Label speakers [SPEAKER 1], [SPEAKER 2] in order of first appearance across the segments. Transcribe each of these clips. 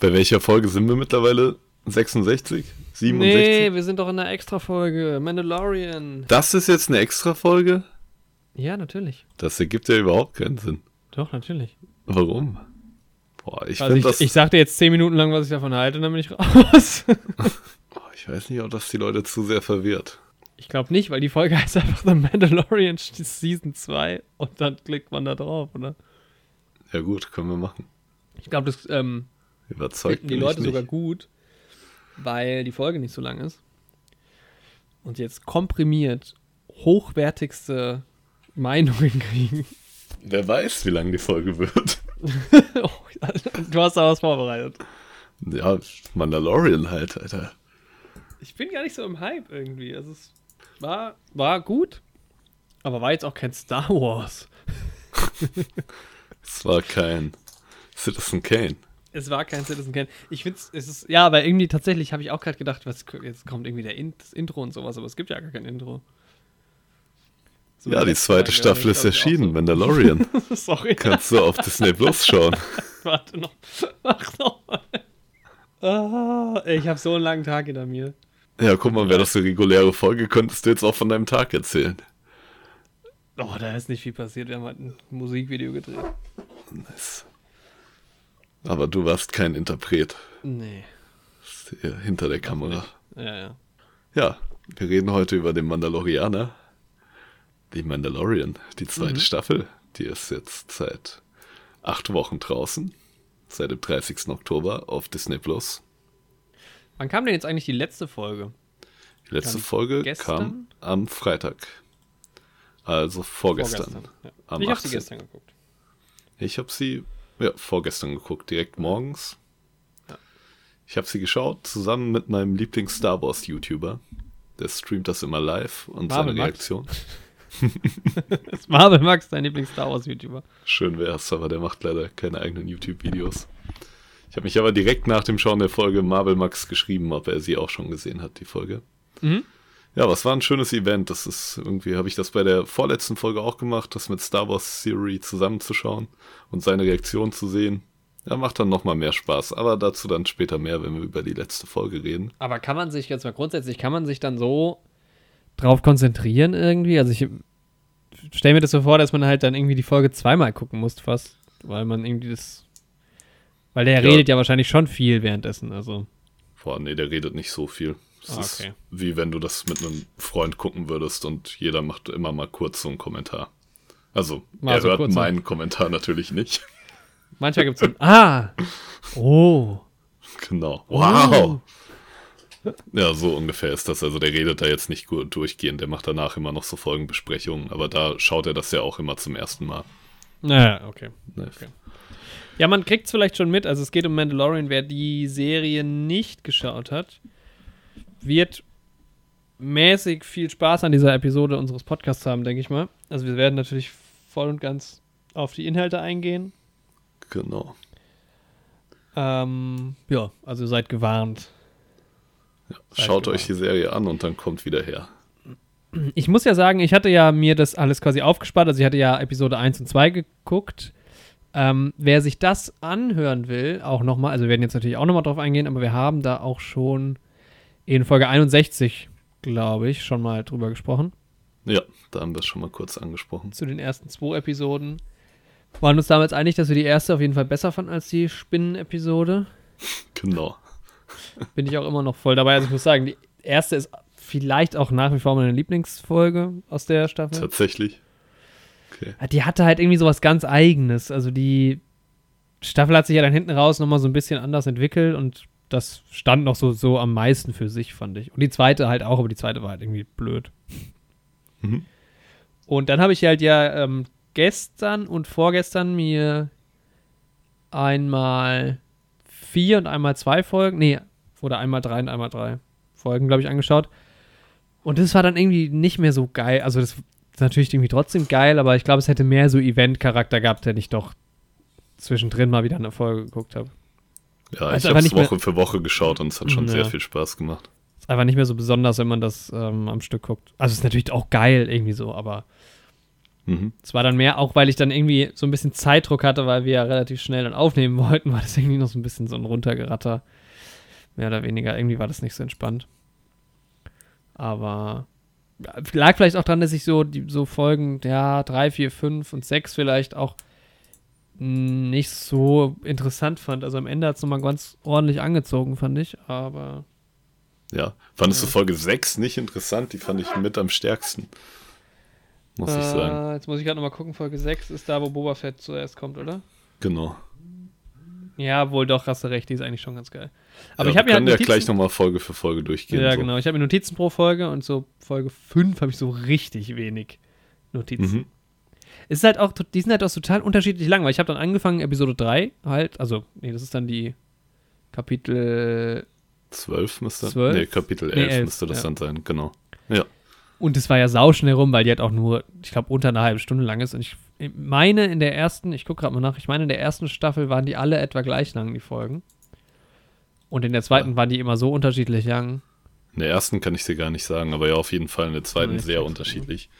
[SPEAKER 1] Bei welcher Folge sind wir mittlerweile? 66? 67?
[SPEAKER 2] Nee, wir sind doch in einer Extra-Folge. Mandalorian.
[SPEAKER 1] Das ist jetzt eine Extra-Folge?
[SPEAKER 2] Ja, natürlich.
[SPEAKER 1] Das ergibt ja überhaupt keinen Sinn.
[SPEAKER 2] Doch, natürlich.
[SPEAKER 1] Warum? Boah, ich
[SPEAKER 2] Also
[SPEAKER 1] finde
[SPEAKER 2] ich,
[SPEAKER 1] das.
[SPEAKER 2] ich sagte jetzt zehn Minuten lang, was ich davon halte, und dann bin ich raus.
[SPEAKER 1] Boah, ich weiß nicht, ob das die Leute zu sehr verwirrt.
[SPEAKER 2] Ich glaube nicht, weil die Folge heißt einfach The Mandalorian Season 2 und dann klickt man da drauf, oder?
[SPEAKER 1] Ja, gut, können wir machen.
[SPEAKER 2] Ich glaube, das ähm,
[SPEAKER 1] Überzeugt
[SPEAKER 2] finden die Leute sogar gut, weil die Folge nicht so lang ist. Und jetzt komprimiert hochwertigste Meinungen kriegen.
[SPEAKER 1] Wer weiß, wie lang die Folge wird.
[SPEAKER 2] du hast da was vorbereitet.
[SPEAKER 1] Ja, Mandalorian halt, Alter.
[SPEAKER 2] Ich bin gar nicht so im Hype irgendwie. Also es war, war gut, aber war jetzt auch kein Star Wars.
[SPEAKER 1] Es war kein Citizen Kane.
[SPEAKER 2] Es war kein Citizen Kane. Ich finde es ist, ja, aber irgendwie tatsächlich habe ich auch gerade gedacht, was, jetzt kommt irgendwie der In das Intro und sowas, aber es gibt ja gar kein Intro. So
[SPEAKER 1] Ja, die zweite
[SPEAKER 2] Folge,
[SPEAKER 1] Staffel ist erschienen,
[SPEAKER 2] so.
[SPEAKER 1] Mandalorian.
[SPEAKER 2] Sorry.
[SPEAKER 1] Kannst du auf Disney Plus schauen.
[SPEAKER 2] Warte noch. Mach noch mal. Ah, ich habe so einen langen Tag hinter mir.
[SPEAKER 1] Ja, guck mal, wäre das eine reguläre Folge, könntest du jetzt auch von deinem Tag erzählen.
[SPEAKER 2] Oh, da ist nicht viel passiert. Wir haben halt ein Musikvideo gedreht.
[SPEAKER 1] Nice. Aber du warst kein Interpret
[SPEAKER 2] Nee.
[SPEAKER 1] hinter der Kamera.
[SPEAKER 2] Ja, ja.
[SPEAKER 1] Ja, wir reden heute über den Mandalorianer. Die Mandalorian, die zweite
[SPEAKER 2] Mhm.
[SPEAKER 1] Staffel. Die ist jetzt seit acht Wochen draußen. Seit dem 30. Oktober auf Disney Plus.
[SPEAKER 2] Wann kam denn jetzt eigentlich die letzte Folge?
[SPEAKER 1] Die letzte
[SPEAKER 2] Kam
[SPEAKER 1] Folge
[SPEAKER 2] gestern?
[SPEAKER 1] kam am Freitag. Also vorgestern.
[SPEAKER 2] Vorgestern, Ja. Ich habe sie
[SPEAKER 1] 18..
[SPEAKER 2] gestern geguckt.
[SPEAKER 1] Ich habe sie ja, vorgestern geguckt, direkt morgens.
[SPEAKER 2] Ja.
[SPEAKER 1] Ich habe sie geschaut, zusammen mit meinem Lieblings-Star Wars-YouTuber. Der streamt das immer live und
[SPEAKER 2] Marvel
[SPEAKER 1] seine
[SPEAKER 2] Max.
[SPEAKER 1] Reaktion.
[SPEAKER 2] Ist Marvel Max dein Lieblings-Star Wars-YouTuber?
[SPEAKER 1] Schön wär's, aber der macht leider keine eigenen YouTube-Videos. Ich habe mich aber direkt nach dem Schauen der Folge Marvel Max geschrieben, ob er sie auch schon gesehen hat, die Folge.
[SPEAKER 2] Mhm.
[SPEAKER 1] Ja, es war ein schönes Event. Das ist irgendwie, habe ich das bei der vorletzten Folge auch gemacht, das mit Star Wars Theory zusammenzuschauen und seine Reaktion zu sehen. Ja, macht dann nochmal mehr Spaß. Aber dazu dann später mehr, wenn wir über die letzte Folge reden.
[SPEAKER 2] Aber kann man sich jetzt mal grundsätzlich, kann man sich dann so drauf konzentrieren irgendwie? Also ich stelle mir das so vor, dass man halt dann irgendwie die Folge zweimal gucken muss fast, weil man irgendwie das, weil der
[SPEAKER 1] Ja.
[SPEAKER 2] redet ja wahrscheinlich schon viel währenddessen, also.
[SPEAKER 1] Boah, nee, der redet nicht so viel. Es
[SPEAKER 2] Ah,
[SPEAKER 1] ist
[SPEAKER 2] okay.
[SPEAKER 1] wie wenn du das mit einem Freund gucken würdest und jeder macht immer mal kurz so einen Kommentar. Also,
[SPEAKER 2] Mal
[SPEAKER 1] er
[SPEAKER 2] so
[SPEAKER 1] hört meinen Kommentar natürlich nicht.
[SPEAKER 2] Manchmal gibt es so, ah, oh,
[SPEAKER 1] Genau.
[SPEAKER 2] Oh.
[SPEAKER 1] Wow. Ja, so ungefähr ist das. Also der redet da jetzt nicht gut durchgehend. Der macht danach immer noch so Folgenbesprechungen. Aber da schaut er das ja auch immer zum ersten Mal.
[SPEAKER 2] naja, okay.
[SPEAKER 1] Ne?
[SPEAKER 2] Okay. Ja, man kriegt es vielleicht schon mit. Also es geht um Mandalorian. Wer die Serie nicht geschaut hat, wird mäßig viel Spaß an dieser Episode unseres Podcasts haben, denke ich mal. Also wir werden natürlich voll und ganz auf die Inhalte eingehen.
[SPEAKER 1] Genau.
[SPEAKER 2] Ähm, ja, also seid gewarnt.
[SPEAKER 1] Schaut
[SPEAKER 2] genau.
[SPEAKER 1] euch die Serie an und dann kommt wieder her.
[SPEAKER 2] Ich muss ja sagen, ich hatte ja mir das alles quasi aufgespart. Also ich hatte ja Episode 1 und 2 geguckt. Ähm, wer sich das anhören will, auch nochmal, also wir werden jetzt natürlich auch nochmal drauf eingehen, aber wir haben da auch schon in Folge 61, glaube ich, schon mal drüber gesprochen.
[SPEAKER 1] Ja, da haben wir es schon mal kurz angesprochen.
[SPEAKER 2] Zu den ersten zwei Episoden. Waren uns damals einig, dass wir die erste auf jeden Fall besser fanden als die Spinnen-Episode.
[SPEAKER 1] Genau.
[SPEAKER 2] Bin ich auch immer noch voll dabei. Also ich muss sagen, die erste ist vielleicht auch nach wie vor meine Lieblingsfolge aus der Staffel.
[SPEAKER 1] Tatsächlich. Okay.
[SPEAKER 2] Die hatte halt irgendwie sowas ganz Eigenes. Also die Staffel hat sich ja dann hinten raus nochmal so ein bisschen anders entwickelt und das stand noch so, so am meisten für sich, fand ich. Und die zweite halt auch, aber die zweite war halt irgendwie blöd.
[SPEAKER 1] Mhm.
[SPEAKER 2] Und dann habe ich halt ja ähm, gestern und vorgestern mir einmal vier und einmal zwei Folgen, nee, oder einmal drei und einmal drei Folgen, glaube ich, angeschaut. Und das war dann irgendwie nicht mehr so geil. Also das ist natürlich irgendwie trotzdem geil, aber ich glaube, es hätte mehr so Event-Charakter gehabt, wenn ich doch zwischendrin mal wieder eine Folge geguckt habe.
[SPEAKER 1] Ja,
[SPEAKER 2] Also
[SPEAKER 1] ich habe es
[SPEAKER 2] nicht mehr-
[SPEAKER 1] Woche für Woche geschaut und es hat schon
[SPEAKER 2] Ja.
[SPEAKER 1] sehr viel Spaß gemacht.
[SPEAKER 2] Ist einfach nicht mehr so besonders, wenn man das ähm, am Stück guckt. Also ist natürlich auch geil irgendwie so, aber
[SPEAKER 1] Mhm.
[SPEAKER 2] Es war dann mehr, auch weil ich dann irgendwie so ein bisschen Zeitdruck hatte, weil wir ja relativ schnell dann aufnehmen wollten, war das irgendwie noch so ein bisschen so ein Runtergeratter. Mehr oder weniger. Irgendwie war das nicht so entspannt. Aber lag vielleicht auch dran, dass ich so die so Folgen, ja, 3, 4, 5 und 6 vielleicht auch nicht so interessant fand. Also am Ende hat es nochmal ganz ordentlich angezogen, fand ich. Aber
[SPEAKER 1] Ja. Fandest
[SPEAKER 2] Ja.
[SPEAKER 1] du Folge 6 nicht interessant? Die fand ich mit am stärksten. Muss ich sagen.
[SPEAKER 2] Äh, jetzt muss ich gerade nochmal gucken. Folge 6 ist da, wo Boba Fett zuerst kommt, oder?
[SPEAKER 1] Genau.
[SPEAKER 2] Ja, wohl doch, hast du recht, die ist eigentlich schon ganz geil. Aber
[SPEAKER 1] ja,
[SPEAKER 2] ich habe
[SPEAKER 1] können
[SPEAKER 2] halt
[SPEAKER 1] ja gleich
[SPEAKER 2] Notizen,
[SPEAKER 1] nochmal Folge für Folge durchgehen.
[SPEAKER 2] Ja,
[SPEAKER 1] so.
[SPEAKER 2] genau. Ich habe mir Notizen pro Folge und so Folge 5 habe ich so richtig wenig Notizen.
[SPEAKER 1] Mhm.
[SPEAKER 2] Es ist halt auch, die sind halt auch total unterschiedlich lang, weil ich habe dann angefangen, Episode 3 halt, also, nee, das ist dann die Kapitel
[SPEAKER 1] 12 müsste.
[SPEAKER 2] 12?
[SPEAKER 1] Nee, Kapitel
[SPEAKER 2] Nee,
[SPEAKER 1] 11
[SPEAKER 2] 11,
[SPEAKER 1] müsste das
[SPEAKER 2] ja.
[SPEAKER 1] dann sein, genau. Ja.
[SPEAKER 2] Und es war ja sauschnell rum, weil die halt auch nur, ich glaube, unter einer halben Stunde lang ist. Und ich meine, in der ersten, ich gucke gerade mal nach, ich meine, in der ersten Staffel waren die alle etwa gleich lang, die Folgen. Und in der zweiten waren die immer so unterschiedlich lang.
[SPEAKER 1] In der ersten kann ich dir gar nicht sagen, aber ja, auf jeden Fall in der zweiten sehr
[SPEAKER 2] check's
[SPEAKER 1] unterschiedlich.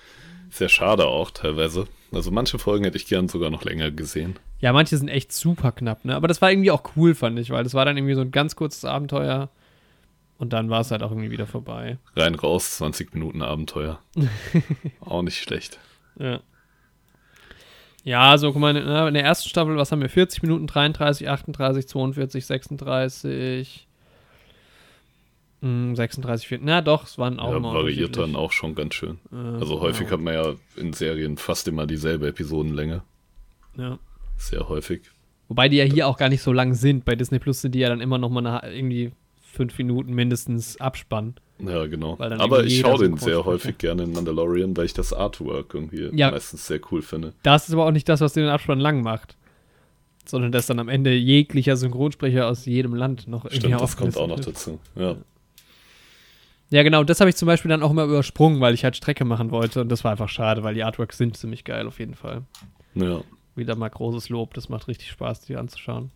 [SPEAKER 1] Sehr schade auch teilweise. Also manche Folgen hätte ich gern sogar noch länger gesehen.
[SPEAKER 2] Ja, manche sind echt super knapp, ne? Aber das war irgendwie auch cool, fand ich, weil das war dann irgendwie so ein ganz kurzes Abenteuer. Und dann war es halt auch irgendwie wieder vorbei.
[SPEAKER 1] Rein raus, 20 Minuten Abenteuer. auch nicht schlecht.
[SPEAKER 2] Ja. Ja, so, guck mal, in der ersten Staffel, was haben wir? 40 Minuten, 33, 38, 42, 36, hm, 36, 4, na doch, es waren auch
[SPEAKER 1] ja,
[SPEAKER 2] mal
[SPEAKER 1] variiert dann auch schon ganz schön.
[SPEAKER 2] Äh,
[SPEAKER 1] Also häufig
[SPEAKER 2] genau.
[SPEAKER 1] hat man ja in Serien fast immer dieselbe Episodenlänge.
[SPEAKER 2] Ja.
[SPEAKER 1] Sehr häufig.
[SPEAKER 2] Wobei die ja hier auch gar nicht so lang sind. Bei Disney Plus sind die ja dann immer noch mal eine, irgendwie fünf Minuten mindestens Abspann.
[SPEAKER 1] Ja, genau. Aber ich schaue den sehr häufig gerne in Mandalorian, weil ich das Artwork irgendwie
[SPEAKER 2] Ja.
[SPEAKER 1] meistens sehr cool finde.
[SPEAKER 2] Das ist aber auch nicht das, was den Abspann lang macht. Sondern dass dann am Ende jeglicher Synchronsprecher aus jedem Land noch irgendwie
[SPEAKER 1] Stimmt, das kommt auch noch dazu. Ja.
[SPEAKER 2] Ja, genau, das habe ich zum Beispiel dann auch immer übersprungen, weil ich halt Strecke machen wollte und das war einfach schade, weil die Artworks sind ziemlich geil auf jeden Fall.
[SPEAKER 1] ja.
[SPEAKER 2] Wieder mal großes Lob, das macht richtig Spaß, die anzuschauen.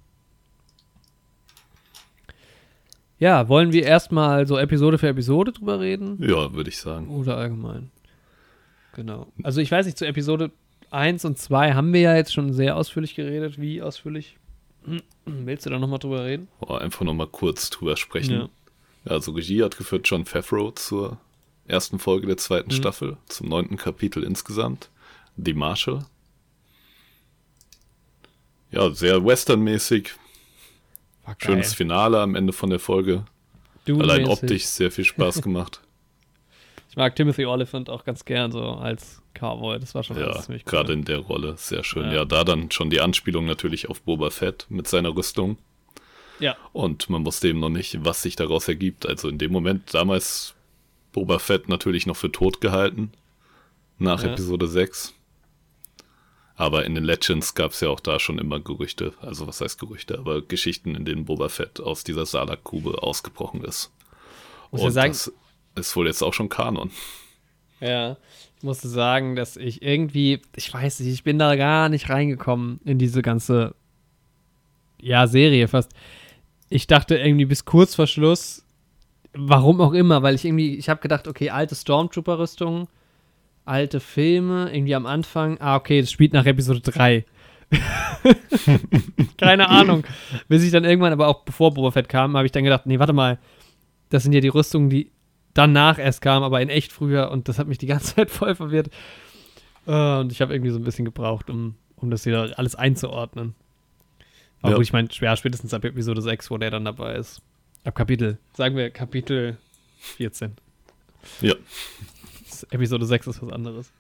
[SPEAKER 2] Ja, wollen wir erstmal so Episode für Episode drüber reden?
[SPEAKER 1] Ja, würde ich sagen.
[SPEAKER 2] Oder allgemein? Genau. Also ich weiß nicht, zu Episode 1 und 2 haben wir ja jetzt schon sehr ausführlich geredet. Wie ausführlich? Willst du da nochmal drüber reden?
[SPEAKER 1] Oh, einfach nochmal kurz drüber sprechen.
[SPEAKER 2] Ja.
[SPEAKER 1] Also Regie hat geführt John Favreau zur ersten Folge der zweiten
[SPEAKER 2] Mhm.
[SPEAKER 1] Staffel, zum neunten Kapitel insgesamt. The Marshal. Ja, sehr westernmäßig. Schönes Finale am Ende von der Folge. Allein
[SPEAKER 2] Dune-mäßig.
[SPEAKER 1] optisch sehr viel Spaß gemacht.
[SPEAKER 2] Ich mag Timothy Oliphant auch ganz gern so als Cowboy. Das war schon
[SPEAKER 1] ja,
[SPEAKER 2] ziemlich cool.
[SPEAKER 1] gerade in der Rolle. Sehr schön.
[SPEAKER 2] Ja.
[SPEAKER 1] Ja. da dann schon die Anspielung natürlich auf Boba Fett mit seiner Rüstung.
[SPEAKER 2] Ja,
[SPEAKER 1] Und man wusste eben noch nicht, was sich daraus ergibt. Also in dem Moment damals Boba Fett natürlich noch für tot gehalten. Nach
[SPEAKER 2] Ja.
[SPEAKER 1] Episode 6. Aber in den Legends gab es ja auch da schon immer Gerüchte. Also was heißt Gerüchte? Aber Geschichten, in denen Boba Fett aus dieser Salak-Kube ausgebrochen ist.
[SPEAKER 2] Muss
[SPEAKER 1] Und
[SPEAKER 2] ja sagen-
[SPEAKER 1] das ist wohl jetzt auch schon Kanon.
[SPEAKER 2] ja. Ich musste sagen, dass ich irgendwie, ich weiß nicht, ich bin da gar nicht reingekommen in diese ganze, ja, Serie fast. Ich dachte irgendwie bis kurz vor Schluss, warum auch immer, weil ich irgendwie, ich habe gedacht, okay, alte Stormtrooper-Rüstung, alte Filme, irgendwie am Anfang, ah, okay, das spielt nach Episode 3. Keine Ahnung. Bis ich dann irgendwann, aber auch bevor Boba Fett kam, habe ich dann gedacht, nee, warte mal, das sind ja die Rüstungen, die danach erst kamen, aber in echt früher und das hat mich die ganze Zeit voll verwirrt. Äh, und ich habe irgendwie so ein bisschen gebraucht, um, um das wieder alles einzuordnen. Aber
[SPEAKER 1] Ja.
[SPEAKER 2] ich meine, schwer spätestens ab Episode 6, wo der dann dabei ist. Ab Kapitel, sagen wir Kapitel 14.
[SPEAKER 1] Ja.
[SPEAKER 2] Episode 6 ist was anderes.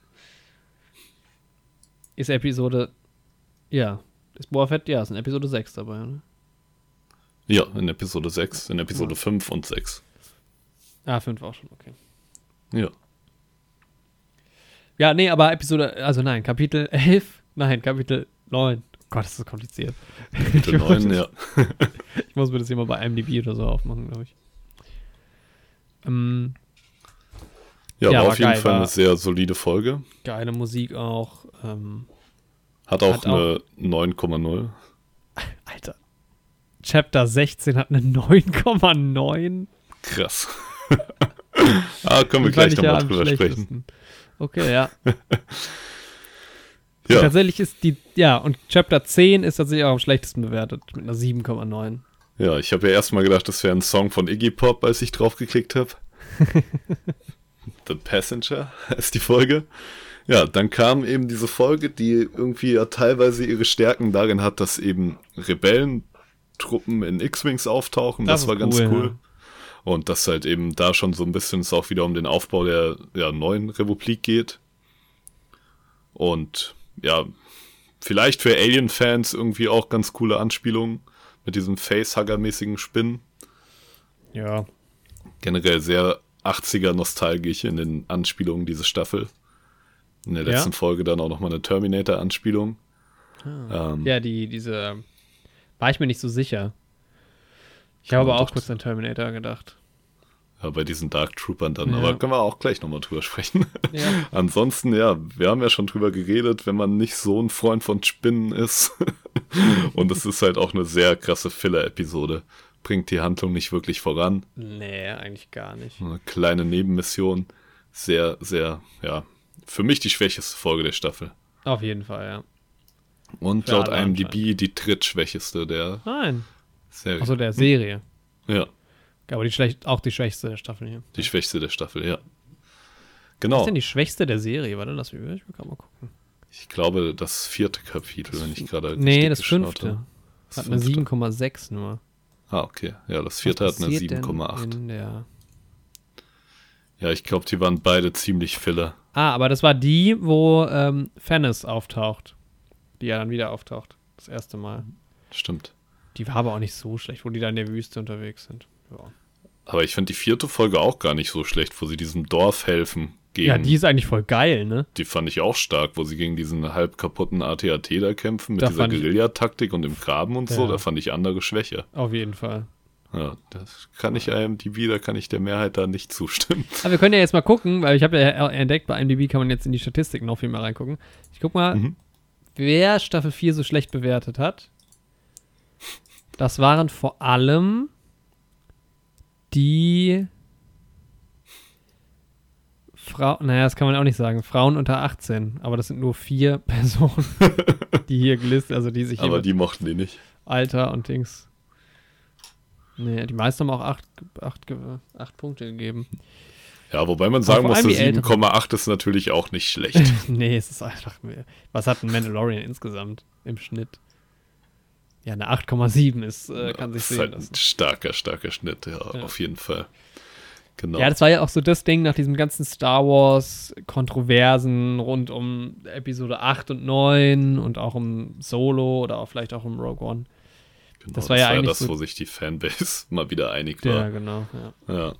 [SPEAKER 2] Ist Episode, ja, ist Boa Fett, ja, ist in Episode 6 dabei, ne?
[SPEAKER 1] Ja, in Episode 6, in Episode 5 und 6.
[SPEAKER 2] Ah, 5 auch schon, okay.
[SPEAKER 1] Ja.
[SPEAKER 2] Ja, nee, aber Episode, also nein, Kapitel 11, nein, Kapitel 9. Gott, das ist kompliziert.
[SPEAKER 1] Kapitel 9, ja.
[SPEAKER 2] Ich muss mir das hier mal bei IMDb oder so aufmachen, glaube ich. Ähm,
[SPEAKER 1] Ja,
[SPEAKER 2] Ja,
[SPEAKER 1] war auf jeden
[SPEAKER 2] geil,
[SPEAKER 1] Fall eine sehr solide Folge.
[SPEAKER 2] geile Musik auch. Ähm,
[SPEAKER 1] Hat auch
[SPEAKER 2] Hat
[SPEAKER 1] eine 9,0.
[SPEAKER 2] Alter. Chapter 16 hat eine 9,9.
[SPEAKER 1] Krass. ah, können wir gleich
[SPEAKER 2] ich ja
[SPEAKER 1] nochmal drüber sprechen.
[SPEAKER 2] Okay, ja. Und tatsächlich ist die, ja, und Chapter 10 ist tatsächlich auch am schlechtesten bewertet, mit einer 7,9.
[SPEAKER 1] Ja, ich habe ja erstmal gedacht, das wäre ein Song von Iggy Pop, als ich drauf geklickt habe. The Passenger ist die Folge. Ja, dann kam eben diese Folge, die irgendwie ja teilweise ihre Stärken darin hat, dass eben Rebellentruppen in X-Wings auftauchen. Das,
[SPEAKER 2] Das
[SPEAKER 1] war
[SPEAKER 2] ist
[SPEAKER 1] ganz
[SPEAKER 2] cool,
[SPEAKER 1] cool.
[SPEAKER 2] ja.
[SPEAKER 1] Und dass halt eben da schon so ein bisschen es auch wieder um den Aufbau der ja, neuen Republik geht. Und ja, vielleicht für Alien-Fans irgendwie auch ganz coole Anspielungen mit diesem Facehugger-mäßigen Spinnen.
[SPEAKER 2] Ja.
[SPEAKER 1] Generell sehr 80er nostalgisch in den Anspielungen diese Staffel. In der
[SPEAKER 2] Ja?
[SPEAKER 1] letzten Folge dann auch nochmal eine Terminator-Anspielung. Ähm,
[SPEAKER 2] Ja, die, diese, war ich mir nicht so sicher. Ich habe
[SPEAKER 1] Ja,
[SPEAKER 2] aber auch kurz an Terminator gedacht.
[SPEAKER 1] Ja, bei diesen Dark Troopern dann.
[SPEAKER 2] Ja.
[SPEAKER 1] Aber können wir auch gleich nochmal drüber sprechen.
[SPEAKER 2] Ja.
[SPEAKER 1] Ansonsten, ja, wir haben ja schon drüber geredet, wenn man nicht so ein Freund von Spinnen ist. Und es ist halt auch eine sehr krasse Filler-Episode. Bringt die Handlung nicht wirklich voran.
[SPEAKER 2] Nee, eigentlich gar nicht.
[SPEAKER 1] Eine kleine Nebenmission. Sehr, sehr, ja, für mich die schwächeste Folge der Staffel.
[SPEAKER 2] Auf jeden Fall, ja.
[SPEAKER 1] Und
[SPEAKER 2] Für
[SPEAKER 1] laut IMDb die drittschwächeste der
[SPEAKER 2] Nein.
[SPEAKER 1] Serie.
[SPEAKER 2] Achso, der Serie.
[SPEAKER 1] Ja,
[SPEAKER 2] Aber die schlecht, auch die schwächste der Staffel hier.
[SPEAKER 1] die schwächste der Staffel, ja.
[SPEAKER 2] Was
[SPEAKER 1] Genau.
[SPEAKER 2] ist denn die schwächste der Serie? Warte, lass mich, ich will gerade mal gucken.
[SPEAKER 1] Ich glaube, das vierte Kapitel, wenn ich gerade
[SPEAKER 2] Nee, das fünfte.
[SPEAKER 1] Das
[SPEAKER 2] Hat eine
[SPEAKER 1] fünfte.
[SPEAKER 2] 7,6 nur.
[SPEAKER 1] Ah, okay. Ja, das vierte
[SPEAKER 2] Was
[SPEAKER 1] hat eine
[SPEAKER 2] passiert denn
[SPEAKER 1] 7,8.
[SPEAKER 2] in der-
[SPEAKER 1] Ja, ich glaube, die waren beide ziemlich Filler.
[SPEAKER 2] Ah, aber das war die, wo ähm, Fennis auftaucht. Die ja dann wieder auftaucht. Das erste Mal.
[SPEAKER 1] Stimmt.
[SPEAKER 2] Die war aber auch nicht so schlecht, wo die da in der Wüste unterwegs sind. Ja,
[SPEAKER 1] Aber ich finde die vierte Folge auch gar nicht so schlecht, wo sie diesem Dorf helfen. Gegen,
[SPEAKER 2] ja die ist eigentlich voll geil, ne?
[SPEAKER 1] die fand ich auch stark, wo sie gegen diesen halb kaputten AT-AT da kämpfen, mit
[SPEAKER 2] Da
[SPEAKER 1] dieser Guerillataktik und dem Graben und so.
[SPEAKER 2] Ja.
[SPEAKER 1] Da fand ich andere Schwäche.
[SPEAKER 2] Auf jeden Fall.
[SPEAKER 1] Ja, das kann ich IMDb, da kann ich der Mehrheit da nicht zustimmen.
[SPEAKER 2] Aber wir können ja jetzt mal gucken, weil ich habe ja entdeckt, bei IMDb kann man jetzt in die Statistiken noch viel mehr reingucken. Ich guck mal,
[SPEAKER 1] Mhm.
[SPEAKER 2] wer Staffel 4 so schlecht bewertet hat. Das waren vor allem die Frau, naja, das kann man auch nicht sagen, Frauen unter 18, aber das sind nur vier Personen, die hier gelistet, also die sich hier
[SPEAKER 1] Aber die mochten die nicht.
[SPEAKER 2] Alter und Dings. Nee, die meisten haben auch acht, acht, acht Punkte gegeben.
[SPEAKER 1] Ja, wobei man sagen muss,
[SPEAKER 2] allem
[SPEAKER 1] der
[SPEAKER 2] die Älteren.
[SPEAKER 1] 7,8 ist natürlich auch nicht schlecht.
[SPEAKER 2] nee, es ist einfach mehr. Was hat ein Mandalorian insgesamt im Schnitt? Ja, eine 8,7 ist, äh, kann sich
[SPEAKER 1] das ist
[SPEAKER 2] sehen
[SPEAKER 1] halt
[SPEAKER 2] lassen.
[SPEAKER 1] ein starker, starker Schnitt, ja,
[SPEAKER 2] Ja.
[SPEAKER 1] auf jeden Fall. Genau.
[SPEAKER 2] Ja, das war ja auch so das Ding nach diesem ganzen Star Wars-Kontroversen rund um Episode 8 und 9 und auch um Solo oder auch vielleicht auch um Rogue One.
[SPEAKER 1] genau,
[SPEAKER 2] das war ja eigentlich
[SPEAKER 1] das, wo sich die Fanbase mal wieder einig
[SPEAKER 2] Ja,
[SPEAKER 1] war.
[SPEAKER 2] genau. Ja.
[SPEAKER 1] Ja.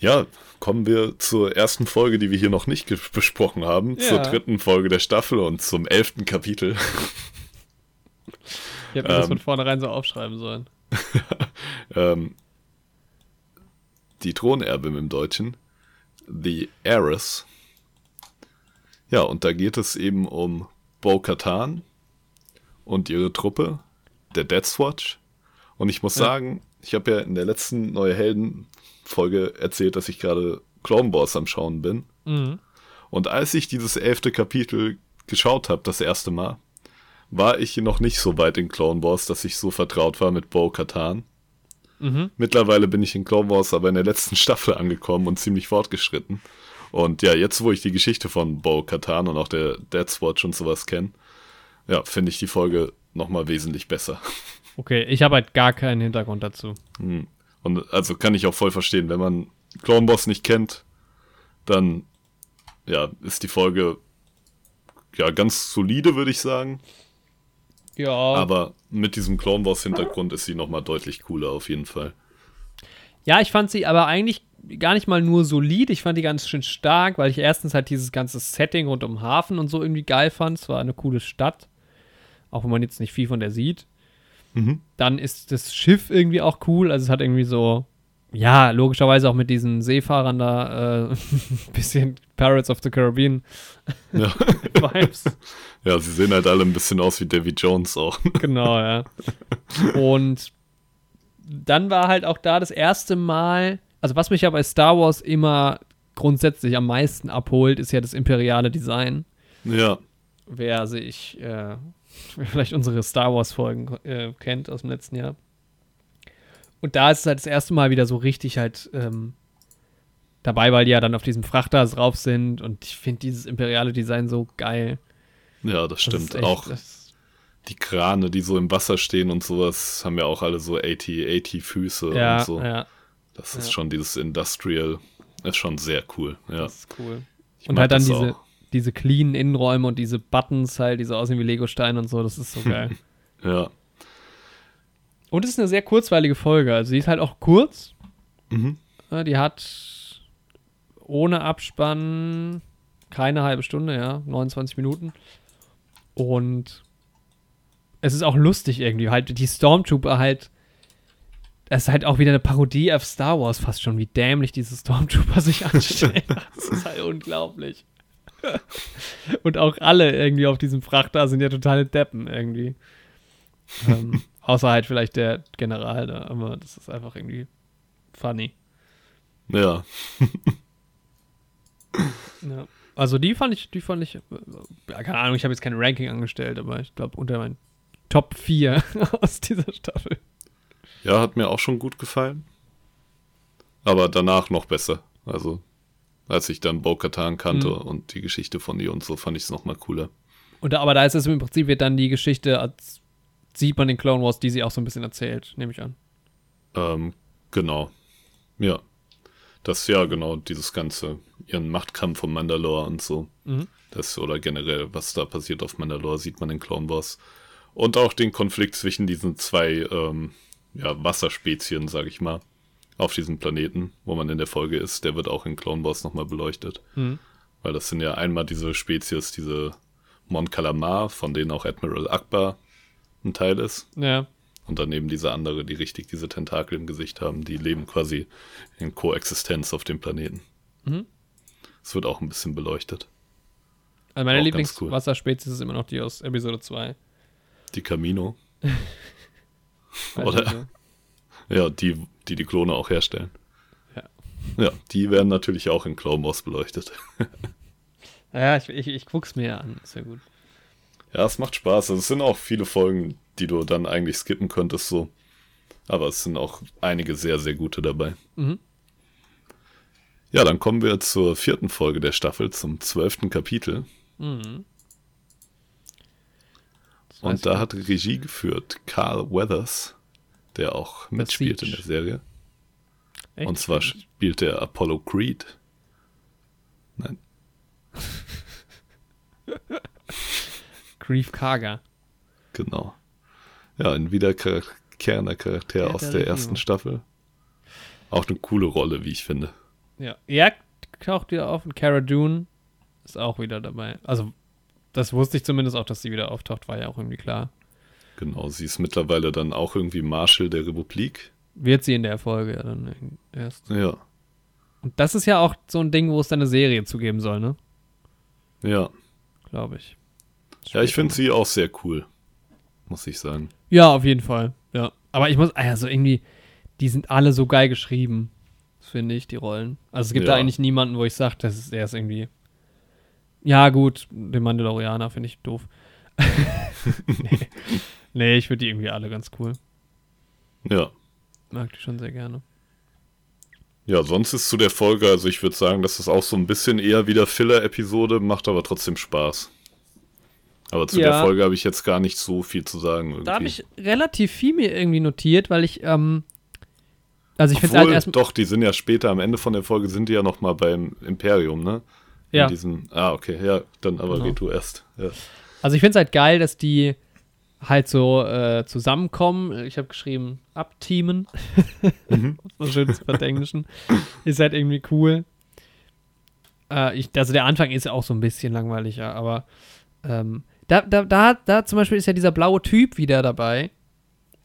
[SPEAKER 1] Ja, kommen wir zur ersten Folge, die wir hier noch nicht besprochen haben, zur
[SPEAKER 2] Ja.
[SPEAKER 1] dritten Folge der Staffel und zum elften Kapitel.
[SPEAKER 2] Ich hätte mir das
[SPEAKER 1] Ähm.
[SPEAKER 2] von vornherein so aufschreiben sollen.
[SPEAKER 1] ähm, die Thronerbin im Deutschen, The Heiress. Ja, und da geht es eben um Bo-Katan und ihre Truppe, der Death Swatch. Und ich muss
[SPEAKER 2] Ja.
[SPEAKER 1] sagen, ich habe ja in der letzten Neue Helden-Folge erzählt, dass ich gerade Clone Wars am Schauen bin.
[SPEAKER 2] Mhm.
[SPEAKER 1] Und als ich dieses elfte Kapitel geschaut habe, das erste Mal, war ich noch nicht so weit in Clone Wars, dass ich so vertraut war mit Bo-Katan.
[SPEAKER 2] Mhm.
[SPEAKER 1] Mittlerweile bin ich in Clone Wars aber in der letzten Staffel angekommen und ziemlich fortgeschritten. Und ja, jetzt wo ich die Geschichte von Bo Katan und auch der Death Watch und sowas kenne, ja, finde ich die Folge nochmal wesentlich besser.
[SPEAKER 2] Okay, ich habe halt gar keinen Hintergrund dazu.
[SPEAKER 1] Hm. Und also kann ich auch voll verstehen, wenn man Clone Wars nicht kennt, dann ja, ist die Folge ja ganz solide, würde ich sagen.
[SPEAKER 2] Ja.
[SPEAKER 1] Aber mit diesem Clone Wars Hintergrund ist sie nochmal deutlich cooler auf jeden Fall.
[SPEAKER 2] Ja, ich fand sie aber eigentlich gar nicht mal nur solid, ich fand die ganz schön stark, weil ich erstens halt dieses ganze Setting rund um den Hafen und so irgendwie geil fand. Es war eine coole Stadt, auch wenn man jetzt nicht viel von der sieht.
[SPEAKER 1] Mhm.
[SPEAKER 2] Dann ist das Schiff irgendwie auch cool, also es hat irgendwie so, ja, logischerweise auch mit diesen Seefahrern da äh, ein bisschen Pirates of the Caribbean
[SPEAKER 1] Ja.
[SPEAKER 2] Vibes.
[SPEAKER 1] ja, sie sehen halt alle ein bisschen aus wie Davy Jones auch.
[SPEAKER 2] genau, ja. Und dann war halt auch da das erste Mal, also was mich ja bei Star Wars immer grundsätzlich am meisten abholt, ist ja das imperiale Design.
[SPEAKER 1] ja.
[SPEAKER 2] wer sich, äh, wer vielleicht unsere Star Wars-Folgen äh, kennt aus dem letzten Jahr. Und da ist es halt das erste Mal wieder so richtig halt ähm, dabei, weil die ja dann auf diesem Frachter drauf sind und ich finde dieses imperiale Design so geil.
[SPEAKER 1] Ja, das
[SPEAKER 2] Das
[SPEAKER 1] stimmt.
[SPEAKER 2] echt-
[SPEAKER 1] auch
[SPEAKER 2] das,
[SPEAKER 1] die Krane, die so im Wasser stehen und sowas, haben ja auch alle so 80, 80 Füße
[SPEAKER 2] ja,
[SPEAKER 1] und so.
[SPEAKER 2] ja,
[SPEAKER 1] Das ist
[SPEAKER 2] ja.
[SPEAKER 1] schon dieses Industrial, ist schon sehr cool. Ja.
[SPEAKER 2] das ist cool.
[SPEAKER 1] Ich
[SPEAKER 2] Und halt dann diese,
[SPEAKER 1] auch.
[SPEAKER 2] diese cleanen Innenräume und diese Buttons halt, die so aussehen wie Lego-Steine und so, das ist so geil.
[SPEAKER 1] Ja.
[SPEAKER 2] Und es ist eine sehr kurzweilige Folge, also die ist halt auch kurz.
[SPEAKER 1] Mhm.
[SPEAKER 2] Die hat ohne Abspann keine halbe Stunde, ja, 29 Minuten. Und es ist auch lustig irgendwie, halt die Stormtrooper halt, das ist halt auch wieder eine Parodie auf Star Wars fast schon, wie dämlich diese Stormtrooper sich anstellen. das ist halt unglaublich. Und auch alle irgendwie auf diesem Frachter sind ja totale Deppen irgendwie. ähm, außer halt vielleicht der General da, aber das ist einfach irgendwie funny.
[SPEAKER 1] Ja.
[SPEAKER 2] Ja. Also die fand ich, die fand ich, ja, keine Ahnung, ich habe jetzt kein Ranking angestellt, aber ich glaube unter meinen Top 4 aus dieser Staffel.
[SPEAKER 1] Ja, hat mir auch schon gut gefallen. Aber danach noch besser. Also, als ich dann Bo-Katan kannte
[SPEAKER 2] Mhm.
[SPEAKER 1] und die Geschichte von ihr und so, fand ich es nochmal cooler.
[SPEAKER 2] Und aber da ist es im Prinzip wird dann die Geschichte, als sieht man den Clone Wars, die sie auch so ein bisschen erzählt, nehme ich an.
[SPEAKER 1] Ähm, genau. Ja. Das ja, genau, dieses ganze, ihren Machtkampf um Mandalore und so.
[SPEAKER 2] Mhm.
[SPEAKER 1] Das oder generell, was da passiert auf Mandalore, sieht man in Clone Wars. Und auch den Konflikt zwischen diesen zwei ähm, ja, Wasserspezien, sag ich mal, auf diesem Planeten, wo man in der Folge ist, der wird auch in Clone Wars nochmal beleuchtet.
[SPEAKER 2] Mhm.
[SPEAKER 1] Weil das sind ja einmal diese Spezies, diese Mon Calamar, von denen auch Admiral Akbar ein Teil ist.
[SPEAKER 2] Ja.
[SPEAKER 1] Und daneben diese andere, die richtig diese Tentakel im Gesicht haben, die leben quasi in Koexistenz auf dem Planeten.
[SPEAKER 2] Mhm.
[SPEAKER 1] Es wird auch ein bisschen beleuchtet.
[SPEAKER 2] Also meine Lieblingswasserspezies ist immer noch die aus Episode 2.
[SPEAKER 1] Die Camino, Oder-
[SPEAKER 2] so.
[SPEAKER 1] ja, die, die die Klone auch herstellen.
[SPEAKER 2] Ja.
[SPEAKER 1] Ja, die werden natürlich auch in Clone Wars beleuchtet.
[SPEAKER 2] Ja, ich, ich, ich guck's mir an, ist ja gut.
[SPEAKER 1] Ja, es macht Spaß. Also es sind auch viele Folgen, die du dann eigentlich skippen könntest, so. Aber es sind auch einige sehr, sehr gute dabei.
[SPEAKER 2] Mhm.
[SPEAKER 1] Ja, dann kommen wir zur vierten Folge der Staffel, zum zwölften Kapitel.
[SPEAKER 2] Mhm.
[SPEAKER 1] Und da hat Regie geführt Carl Weathers, der auch mitspielt in der Serie.
[SPEAKER 2] Echt?
[SPEAKER 1] Und zwar spielt er Apollo Creed. Nein,
[SPEAKER 2] Grief Karga.
[SPEAKER 1] genau. Ja, ein wiederkehrender Charakter
[SPEAKER 2] Ja,
[SPEAKER 1] aus
[SPEAKER 2] der
[SPEAKER 1] der ersten Staffel. Auch eine coole Rolle, wie ich finde.
[SPEAKER 2] Ja. Er taucht wieder auf und Cara Dune ist auch wieder dabei. Also, das wusste ich zumindest auch, dass sie wieder auftaucht, war ja auch irgendwie klar.
[SPEAKER 1] Genau, sie ist mittlerweile dann auch irgendwie Marshal der Republik.
[SPEAKER 2] Wird sie in der Folge ja dann erst.
[SPEAKER 1] Ja,
[SPEAKER 2] Und das ist ja auch so ein Ding, wo es dann eine Serie zu geben soll, ne?
[SPEAKER 1] ja.
[SPEAKER 2] Glaube ich.
[SPEAKER 1] Ja, ich finde sie auch sehr cool. Muss ich sagen.
[SPEAKER 2] Ja, auf jeden Fall. Ja. Aber ich muss, also irgendwie, die sind alle so geil geschrieben, finde ich, die Rollen. Also es gibt da
[SPEAKER 1] Ja.
[SPEAKER 2] eigentlich niemanden, wo ich sage, das ist, der ist irgendwie. Ja, gut, den Mandalorianer finde ich doof. nee. nee, ich finde die irgendwie alle ganz cool.
[SPEAKER 1] Ja.
[SPEAKER 2] Mag die schon sehr gerne.
[SPEAKER 1] Ja, sonst ist zu der Folge, also ich würde sagen, das ist auch so ein bisschen eher wieder Filler-Episode, macht aber trotzdem Spaß. Aber zu
[SPEAKER 2] Ja.
[SPEAKER 1] der Folge habe ich jetzt gar nicht so viel zu sagen. Irgendwie.
[SPEAKER 2] Da habe ich relativ viel mir irgendwie notiert, weil ich, ähm, also ich finde es halt erstmal.
[SPEAKER 1] doch, die sind ja später, am Ende von der Folge sind die ja nochmal beim Imperium, ne? In
[SPEAKER 2] Ja.
[SPEAKER 1] Diesem, ah, okay, ja, dann aber
[SPEAKER 2] Genau.
[SPEAKER 1] red du erst. Ja.
[SPEAKER 2] Also ich finde es halt geil, dass die halt so äh, zusammenkommen. Ich habe geschrieben, abteamen.
[SPEAKER 1] Mhm.
[SPEAKER 2] so schön zu verdenglischen. Ist halt irgendwie cool. Äh, ich, also der Anfang ist ja auch so ein bisschen langweiliger, aber ähm, da, da, da, da zum Beispiel ist ja dieser blaue Typ wieder dabei.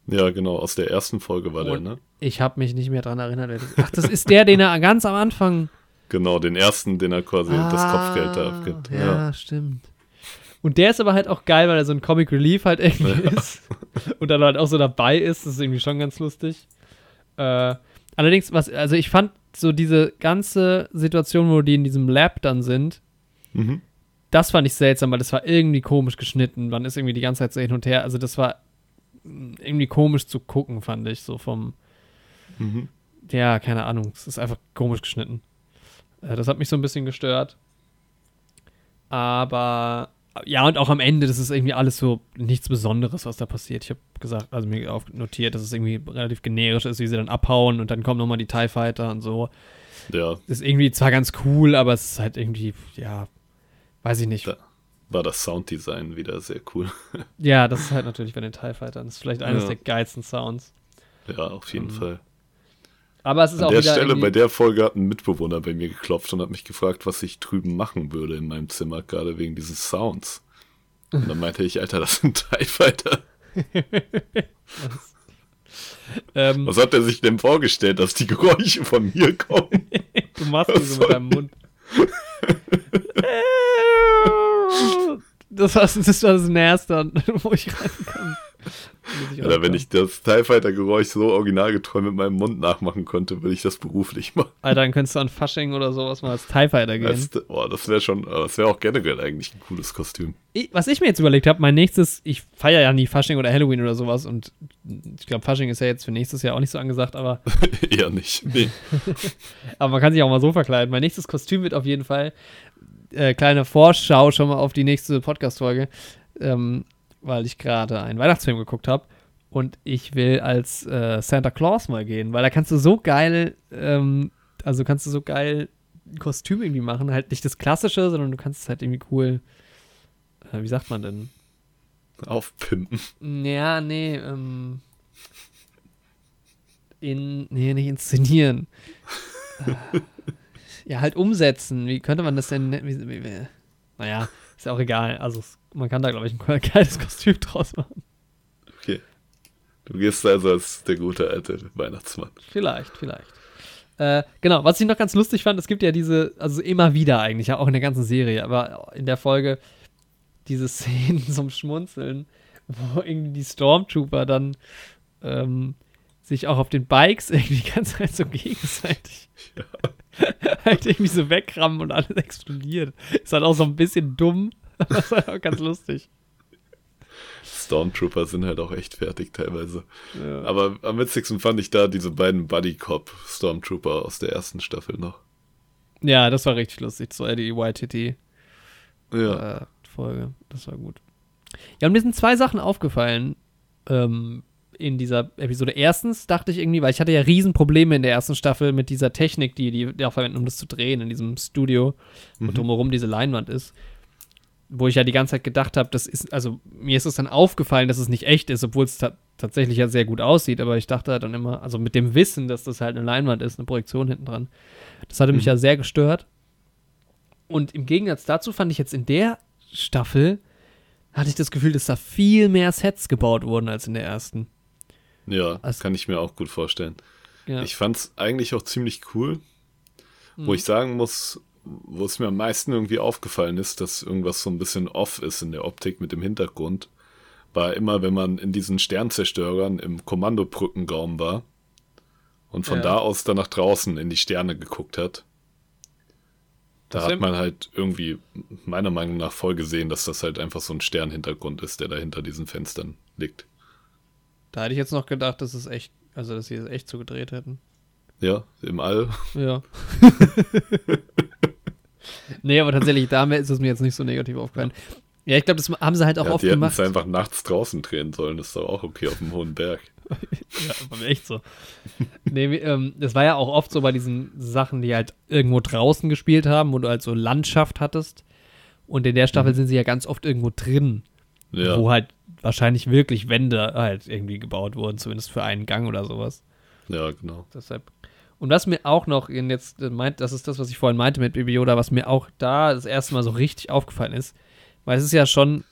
[SPEAKER 1] ja, genau, aus der ersten Folge war der,
[SPEAKER 2] Und-
[SPEAKER 1] ne?
[SPEAKER 2] Ich habe mich nicht mehr dran erinnert. Ach, das ist der, den er ganz am Anfang
[SPEAKER 1] Genau, den ersten, den er quasi das Kopfgeld da
[SPEAKER 2] Ah,
[SPEAKER 1] abgibt.
[SPEAKER 2] Ja,
[SPEAKER 1] Ja.
[SPEAKER 2] stimmt. Und der ist aber halt auch geil, weil er so ein Comic Relief halt irgendwie ist. Und dann halt auch so dabei ist. Das ist irgendwie schon ganz lustig. Äh, allerdings, was, also ich fand so diese ganze Situation, wo die in diesem Lab dann sind,
[SPEAKER 1] Mhm.
[SPEAKER 2] Das fand ich seltsam, weil das war irgendwie komisch geschnitten. Man ist irgendwie die ganze Zeit so hin und her. Also das war mm, irgendwie komisch zu gucken, fand ich, so vom,
[SPEAKER 1] Mhm.
[SPEAKER 2] ja, keine Ahnung, es ist einfach komisch geschnitten. Äh, das hat mich so ein bisschen gestört. Aber ja, und auch am Ende, das ist irgendwie alles so nichts Besonderes, was da passiert. Ich habe gesagt, also mir auch notiert, dass es irgendwie relativ generisch ist, wie sie dann abhauen und dann kommen nochmal die TIE Fighter und so.
[SPEAKER 1] Ja,
[SPEAKER 2] Das ist irgendwie zwar ganz cool, aber es ist halt irgendwie, ja, weiß ich nicht.
[SPEAKER 1] Da. war das Sounddesign wieder sehr cool.
[SPEAKER 2] Ja, das ist halt natürlich bei den TIE Fightern. Das ist vielleicht eines
[SPEAKER 1] Ja.
[SPEAKER 2] der geilsten Sounds.
[SPEAKER 1] Ja, auf jeden
[SPEAKER 2] Mhm.
[SPEAKER 1] Fall.
[SPEAKER 2] Aber es ist
[SPEAKER 1] An
[SPEAKER 2] auch
[SPEAKER 1] der
[SPEAKER 2] wieder
[SPEAKER 1] Stelle, bei der Folge hat ein Mitbewohner bei mir geklopft und hat mich gefragt, was ich drüben machen würde in meinem Zimmer, gerade wegen dieses Sounds. Und dann meinte ich, Alter, das sind TIE Fighter.
[SPEAKER 2] ähm,
[SPEAKER 1] Was hat er sich denn vorgestellt, dass die Geräusche von mir kommen?
[SPEAKER 2] du machst die so mit deinem Mund. Das war das, war das Nächste, wo ich rein kann. Muss ich
[SPEAKER 1] Oder wenn ich das TIE Fighter Geräusch so originalgetreu mit meinem Mund nachmachen konnte, würde ich das beruflich machen.
[SPEAKER 2] Alter, dann könntest du an Fasching oder sowas mal als TIE Fighter gehen.
[SPEAKER 1] Das, boah, das wäre schon, aber das wäre auch generell eigentlich ein cooles Kostüm.
[SPEAKER 2] Ich, was ich mir jetzt überlegt habe, mein nächstes, ich feiere ja nie Fasching oder Halloween oder sowas und ich glaube, Fasching ist ja jetzt für nächstes Jahr auch nicht so angesagt, aber,
[SPEAKER 1] Eher nicht. Nee.
[SPEAKER 2] aber man kann sich auch mal so verkleiden. Mein nächstes Kostüm wird auf jeden Fall äh, kleine Vorschau schon mal auf die nächste Podcast-Folge, ähm, weil ich gerade einen Weihnachtsfilm geguckt habe und ich will als äh, Santa Claus mal gehen, weil da kannst du so geil, ähm, also kannst du so geil ein Kostüm irgendwie machen, halt nicht das klassische, sondern du kannst es halt irgendwie cool, äh, wie sagt man denn?
[SPEAKER 1] Aufpimpen.
[SPEAKER 2] Ja, nee, ähm. In, nee, nicht inszenieren. Ja, halt umsetzen. Wie könnte man das denn? Wie, wie, wie, naja, ist ja auch egal. Also, es, man kann da, glaube ich, ein geiles Kostüm draus machen.
[SPEAKER 1] Okay. Du gehst also als der gute alte Weihnachtsmann.
[SPEAKER 2] Vielleicht, vielleicht. Äh, genau, was ich noch ganz lustig fand, es gibt ja diese, also immer wieder eigentlich, ja auch in der ganzen Serie, aber in der Folge diese Szenen zum Schmunzeln, wo irgendwie die Stormtrooper dann ähm, sich auch auf den Bikes irgendwie die ganze Zeit so gegenseitig halt irgendwie so wegrammen und alles explodiert. Ist halt auch so ein bisschen dumm, ist halt auch ganz lustig.
[SPEAKER 1] Stormtrooper sind halt auch echt fertig teilweise.
[SPEAKER 2] Ja.
[SPEAKER 1] Aber am witzigsten fand ich da diese beiden Buddy Cop Stormtrooper aus der ersten Staffel noch.
[SPEAKER 2] ja, das war richtig lustig, so Eddie YTT.
[SPEAKER 1] Ja.
[SPEAKER 2] äh, Folge. Das war gut. Ja, und mir sind zwei Sachen aufgefallen ähm, in dieser Episode. Erstens dachte ich irgendwie, weil ich hatte ja Riesenprobleme in der ersten Staffel mit dieser Technik, die die, auch verwenden, um das zu drehen in diesem Studio,
[SPEAKER 1] Mhm.
[SPEAKER 2] drumherum diese Leinwand ist. Wo ich ja die ganze Zeit gedacht habe, das ist, also mir ist es dann aufgefallen, dass es nicht echt ist, obwohl es ta tatsächlich ja sehr gut aussieht, aber ich dachte halt dann immer, also mit dem Wissen, dass das halt eine Leinwand ist, eine Projektion hinten dran, das hatte mich
[SPEAKER 1] Mhm.
[SPEAKER 2] ja sehr gestört. Und im Gegensatz dazu fand ich jetzt in der Staffel, hatte ich das Gefühl, dass da viel mehr Sets gebaut wurden als in der ersten.
[SPEAKER 1] Ja,
[SPEAKER 2] Also-
[SPEAKER 1] kann ich mir auch gut vorstellen.
[SPEAKER 2] Ja.
[SPEAKER 1] Ich fand's eigentlich auch ziemlich cool. Wo
[SPEAKER 2] Mhm.
[SPEAKER 1] ich sagen muss, wo es mir am meisten irgendwie aufgefallen ist, dass irgendwas so ein bisschen off ist in der Optik mit dem Hintergrund, war immer, wenn man in diesen Sternzerstörern im Kommandobrückenraum war und von
[SPEAKER 2] Ja.
[SPEAKER 1] da aus dann nach draußen in die Sterne geguckt hat. Da
[SPEAKER 2] Das
[SPEAKER 1] hat man halt irgendwie meiner Meinung nach voll gesehen, dass das halt einfach so ein Sternhintergrund ist, der da hinter diesen Fenstern liegt.
[SPEAKER 2] Da hätte ich jetzt noch gedacht, dass es echt, also dass sie es echt so gedreht hätten.
[SPEAKER 1] Ja, im All.
[SPEAKER 2] Ja. nee, aber tatsächlich, da ist es mir jetzt nicht so negativ aufgefallen. Ja, ich glaube, das haben sie halt auch
[SPEAKER 1] ja,
[SPEAKER 2] oft
[SPEAKER 1] die hätten
[SPEAKER 2] gemacht.
[SPEAKER 1] es einfach nachts draußen drehen sollen, das ist doch auch okay auf dem hohen Berg.
[SPEAKER 2] Ja, aber echt so. nee, ähm, das war ja auch oft so bei diesen Sachen, die halt irgendwo draußen gespielt haben, wo du halt so Landschaft hattest. Und in der Staffel sind sie ja ganz oft irgendwo drin,
[SPEAKER 1] Ja.
[SPEAKER 2] wo halt wahrscheinlich wirklich Wände halt irgendwie gebaut wurden, zumindest für einen Gang oder sowas.
[SPEAKER 1] Ja, genau.
[SPEAKER 2] Deshalb. Und was mir auch noch jetzt äh, meint, das ist das, was ich vorhin meinte mit Baby Yoda, was mir auch da das erste Mal so richtig aufgefallen ist, weil es ist ja schon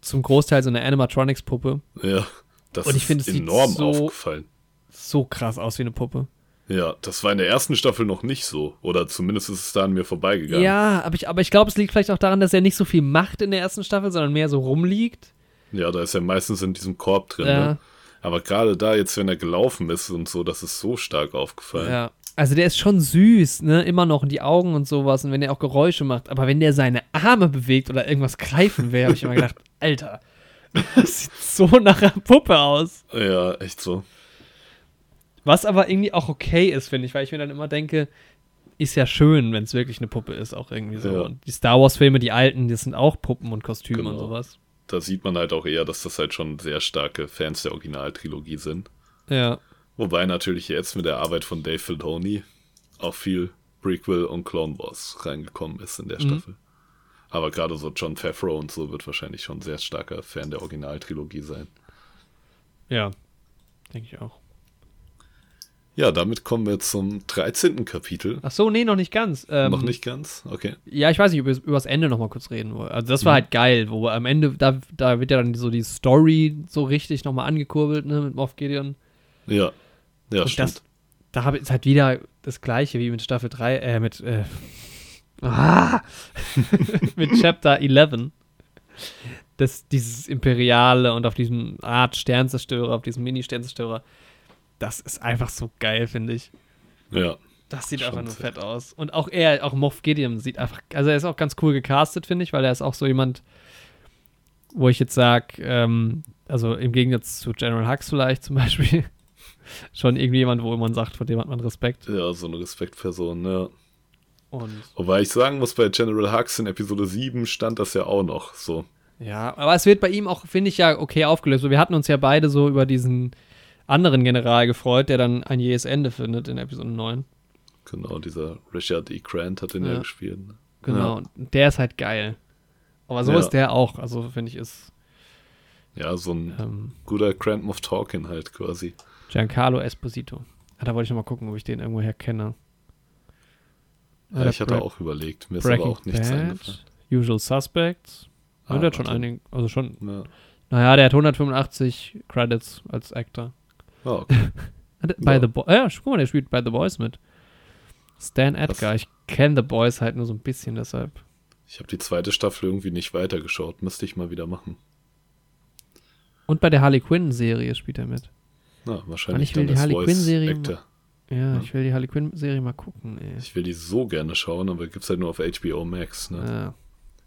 [SPEAKER 2] zum Großteil so eine Animatronics-Puppe,
[SPEAKER 1] Ja, das
[SPEAKER 2] Und ich
[SPEAKER 1] ist
[SPEAKER 2] sieht
[SPEAKER 1] enorm
[SPEAKER 2] so-
[SPEAKER 1] aufgefallen.
[SPEAKER 2] so krass aus wie eine Puppe.
[SPEAKER 1] Ja, das war in der ersten Staffel noch nicht so. Oder zumindest ist es da an mir vorbeigegangen.
[SPEAKER 2] Ja, aber ich, aber ich glaube, es liegt vielleicht auch daran, dass er nicht so viel macht in der ersten Staffel, sondern mehr so rumliegt.
[SPEAKER 1] Ja, da ist er meistens in diesem Korb drin.
[SPEAKER 2] Ja.
[SPEAKER 1] Ne? Aber gerade da jetzt, wenn er gelaufen ist und so, das ist so stark aufgefallen.
[SPEAKER 2] Ja. Also der ist schon süß, ne? Immer noch in die Augen und sowas und wenn er auch Geräusche macht. Aber wenn der seine Arme bewegt oder irgendwas greifen will, habe ich immer gedacht, Alter, das sieht so nach einer Puppe aus.
[SPEAKER 1] Ja, echt so.
[SPEAKER 2] Was aber irgendwie auch okay ist, finde ich, weil ich mir dann immer denke, ist ja schön, wenn es wirklich eine Puppe ist, auch irgendwie so.
[SPEAKER 1] Ja.
[SPEAKER 2] Und die Star Wars-Filme, die alten, das sind auch Puppen und Kostüme und
[SPEAKER 1] Genau.
[SPEAKER 2] sowas.
[SPEAKER 1] Da sieht man halt auch eher, dass das halt schon sehr starke Fans der Originaltrilogie sind.
[SPEAKER 2] Ja.
[SPEAKER 1] Wobei natürlich jetzt mit der Arbeit von Dave Filoni auch viel Prequel und Clone Wars reingekommen ist in der
[SPEAKER 2] Mhm.
[SPEAKER 1] Staffel. Aber gerade so John Favreau und so wird wahrscheinlich schon ein sehr starker Fan der Originaltrilogie sein.
[SPEAKER 2] Ja. Denke ich auch.
[SPEAKER 1] Ja, damit kommen wir zum 13. Kapitel.
[SPEAKER 2] Ach so, nee, noch nicht ganz. Ähm,
[SPEAKER 1] Noch nicht ganz? Okay.
[SPEAKER 2] Ja, ich weiß nicht, ob wir über das Ende noch mal kurz reden wollen. Also das war halt geil, wo am Ende, da, da wird ja dann so die Story so richtig noch mal angekurbelt, ne, mit Moff Gideon.
[SPEAKER 1] Ja. Ja,
[SPEAKER 2] Und
[SPEAKER 1] stimmt.
[SPEAKER 2] das, da habe ich halt wieder das gleiche wie mit Staffel 3, äh, mit, äh, ah, mit Chapter 11. Das, dieses Imperiale und auf diesem Art Sternzerstörer, auf diesem Mini-Sternzerstörer, das ist einfach so geil, finde ich.
[SPEAKER 1] ja.
[SPEAKER 2] Das sieht einfach nur fett aus. Und auch er, auch Moff Gideon sieht einfach, also er ist auch ganz cool gecastet, finde ich, weil er ist auch so jemand, wo ich jetzt sage, ähm, also im Gegensatz zu General Hux vielleicht zum Beispiel, schon irgendwie jemand, wo man sagt, vor dem hat man Respekt.
[SPEAKER 1] Ja, so eine Respektperson, ja.
[SPEAKER 2] Und
[SPEAKER 1] Wobei ich sagen muss, bei General Hux in Episode 7 stand das ja auch noch so.
[SPEAKER 2] ja, aber es wird bei ihm auch, finde ich, ja okay aufgelöst. So, wir hatten uns ja beide so über diesen anderen General gefreut, der dann ein jähes Ende findet in Episode 9.
[SPEAKER 1] Genau, dieser Richard E. Grant hat den ja,
[SPEAKER 2] Ja.
[SPEAKER 1] gespielt. ne?
[SPEAKER 2] Genau, und der ist halt geil. Aber so
[SPEAKER 1] Ja.
[SPEAKER 2] ist der auch, also finde ich, ist
[SPEAKER 1] Ja, ja so ein
[SPEAKER 2] ähm,
[SPEAKER 1] guter Grand Moff Tarkin halt quasi.
[SPEAKER 2] Giancarlo Esposito. Ah, da wollte ich noch mal gucken, ob ich den irgendwo her kenne.
[SPEAKER 1] Ja, ich hatte auch überlegt, mir ist
[SPEAKER 2] Breaking
[SPEAKER 1] aber auch nichts
[SPEAKER 2] Bad,
[SPEAKER 1] eingefallen.
[SPEAKER 2] Usual Suspects.
[SPEAKER 1] Ah,
[SPEAKER 2] Ah, der hat schon
[SPEAKER 1] warte.
[SPEAKER 2] einige, also schon,
[SPEAKER 1] Ja.
[SPEAKER 2] naja, der hat 185 Credits als Actor.
[SPEAKER 1] Ah, okay.
[SPEAKER 2] Bei
[SPEAKER 1] Ja.
[SPEAKER 2] The Boys, ja, guck mal, der spielt bei The Boys mit. Stan Edgar, ich kenne The Boys halt nur so ein bisschen, deshalb.
[SPEAKER 1] Ich habe die zweite Staffel irgendwie nicht weitergeschaut, müsste ich mal wieder machen.
[SPEAKER 2] Und bei der Harley Quinn-Serie spielt er mit.
[SPEAKER 1] Na, wahrscheinlich
[SPEAKER 2] ich will
[SPEAKER 1] dann
[SPEAKER 2] die Harley Quinn-Serie. Ja,
[SPEAKER 1] Ja.
[SPEAKER 2] ich will die Harley Quinn-Serie mal gucken, ey.
[SPEAKER 1] Ich will die so gerne schauen, aber gibt's halt nur auf HBO Max. Ne?
[SPEAKER 2] Ja,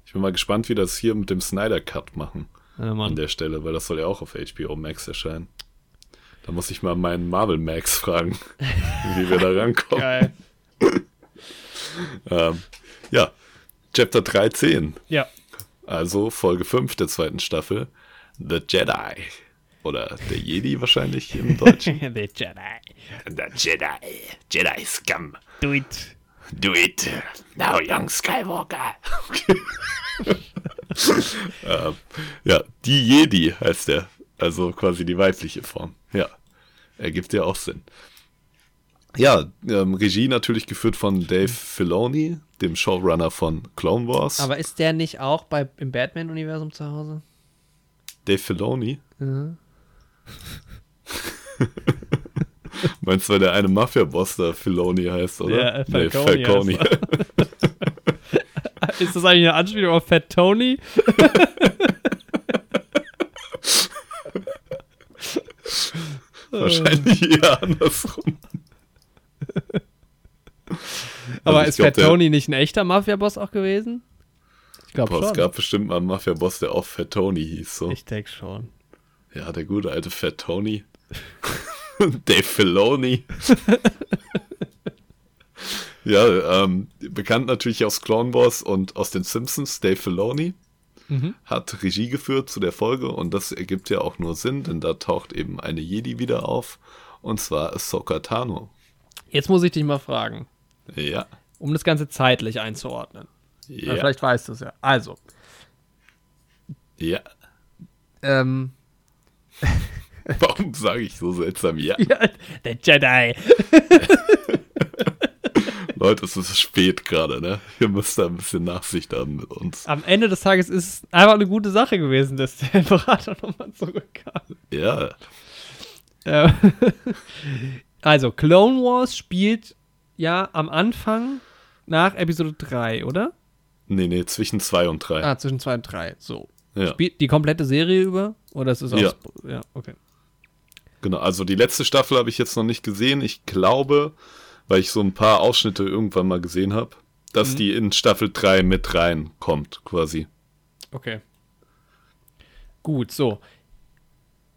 [SPEAKER 1] Ich bin mal gespannt, wie das hier mit dem Snyder Cut machen
[SPEAKER 2] ja
[SPEAKER 1] an der Stelle, weil das soll ja auch auf HBO Max erscheinen. Da muss ich mal meinen Marvel Max fragen, wie wir da rankommen.
[SPEAKER 2] Geil.
[SPEAKER 1] Ähm, ja, Chapter 13,
[SPEAKER 2] Ja.
[SPEAKER 1] also Folge 5 der zweiten Staffel, The Jedi. Oder der Jedi wahrscheinlich im Deutschen.
[SPEAKER 2] The Jedi.
[SPEAKER 1] The Jedi. Jedi Scum.
[SPEAKER 2] Do it.
[SPEAKER 1] Do it. Now, young Skywalker. ähm, ja, die Jedi heißt er. Also quasi die weibliche Form. Ja, ergibt ja auch Sinn. Ja, ähm, Regie natürlich geführt von Dave Filoni, dem Showrunner von Clone Wars.
[SPEAKER 2] Aber ist der nicht auch bei, im Batman-Universum zu Hause?
[SPEAKER 1] Dave Filoni?
[SPEAKER 2] Mhm.
[SPEAKER 1] Meinst du, weil der eine Mafia-Boss da Filoni heißt, oder?
[SPEAKER 2] Ja, äh,
[SPEAKER 1] nee,
[SPEAKER 2] Falcone
[SPEAKER 1] Falcone.
[SPEAKER 2] Ist das eigentlich eine Anspielung auf Fat Tony?
[SPEAKER 1] Wahrscheinlich eher andersrum.
[SPEAKER 2] Aber
[SPEAKER 1] Also
[SPEAKER 2] ist
[SPEAKER 1] glaub,
[SPEAKER 2] Fat Tony nicht ein echter Mafia-Boss auch gewesen? Ich glaube
[SPEAKER 1] Boah, es
[SPEAKER 2] schon.
[SPEAKER 1] gab bestimmt mal einen Mafia-Boss, der auch Fat Tony hieß. So.
[SPEAKER 2] Ich denke schon.
[SPEAKER 1] Ja, der gute alte Fat Tony. Dave Filoni. ja, ähm, bekannt natürlich aus Clone Wars und aus den Simpsons. Dave Filoni
[SPEAKER 2] Mhm.
[SPEAKER 1] hat Regie geführt zu der Folge und das ergibt ja auch nur Sinn, denn da taucht eben eine Jedi wieder auf und zwar Ahsoka Tano.
[SPEAKER 2] Jetzt muss ich dich mal fragen,
[SPEAKER 1] Ja,
[SPEAKER 2] um das Ganze zeitlich einzuordnen. Ja.
[SPEAKER 1] ja,
[SPEAKER 2] Vielleicht weißt du es ja. Also,
[SPEAKER 1] ja.
[SPEAKER 2] ähm,
[SPEAKER 1] Warum sage ich so seltsam ja?
[SPEAKER 2] ja, der Jedi.
[SPEAKER 1] Leute, es ist spät gerade, ne? Ihr müsst da ein bisschen Nachsicht haben mit uns.
[SPEAKER 2] Am Ende des Tages ist es einfach eine gute Sache gewesen, dass der Berater nochmal zurückkam.
[SPEAKER 1] Ja,
[SPEAKER 2] Äh, also, Clone Wars spielt ja am Anfang nach Episode 3, oder?
[SPEAKER 1] nee, nee, zwischen zwei und drei.
[SPEAKER 2] Ah, zwischen 2 und 3. So.
[SPEAKER 1] ja.
[SPEAKER 2] Spielt die komplette Serie über? Oder ist es
[SPEAKER 1] Ja.
[SPEAKER 2] aus. Ja, okay.
[SPEAKER 1] Genau, also die letzte Staffel habe ich jetzt noch nicht gesehen. Ich glaube, weil ich so ein paar Ausschnitte irgendwann mal gesehen habe, dass
[SPEAKER 2] Mhm.
[SPEAKER 1] die in Staffel 3 mit reinkommt, quasi.
[SPEAKER 2] Okay. Gut, so.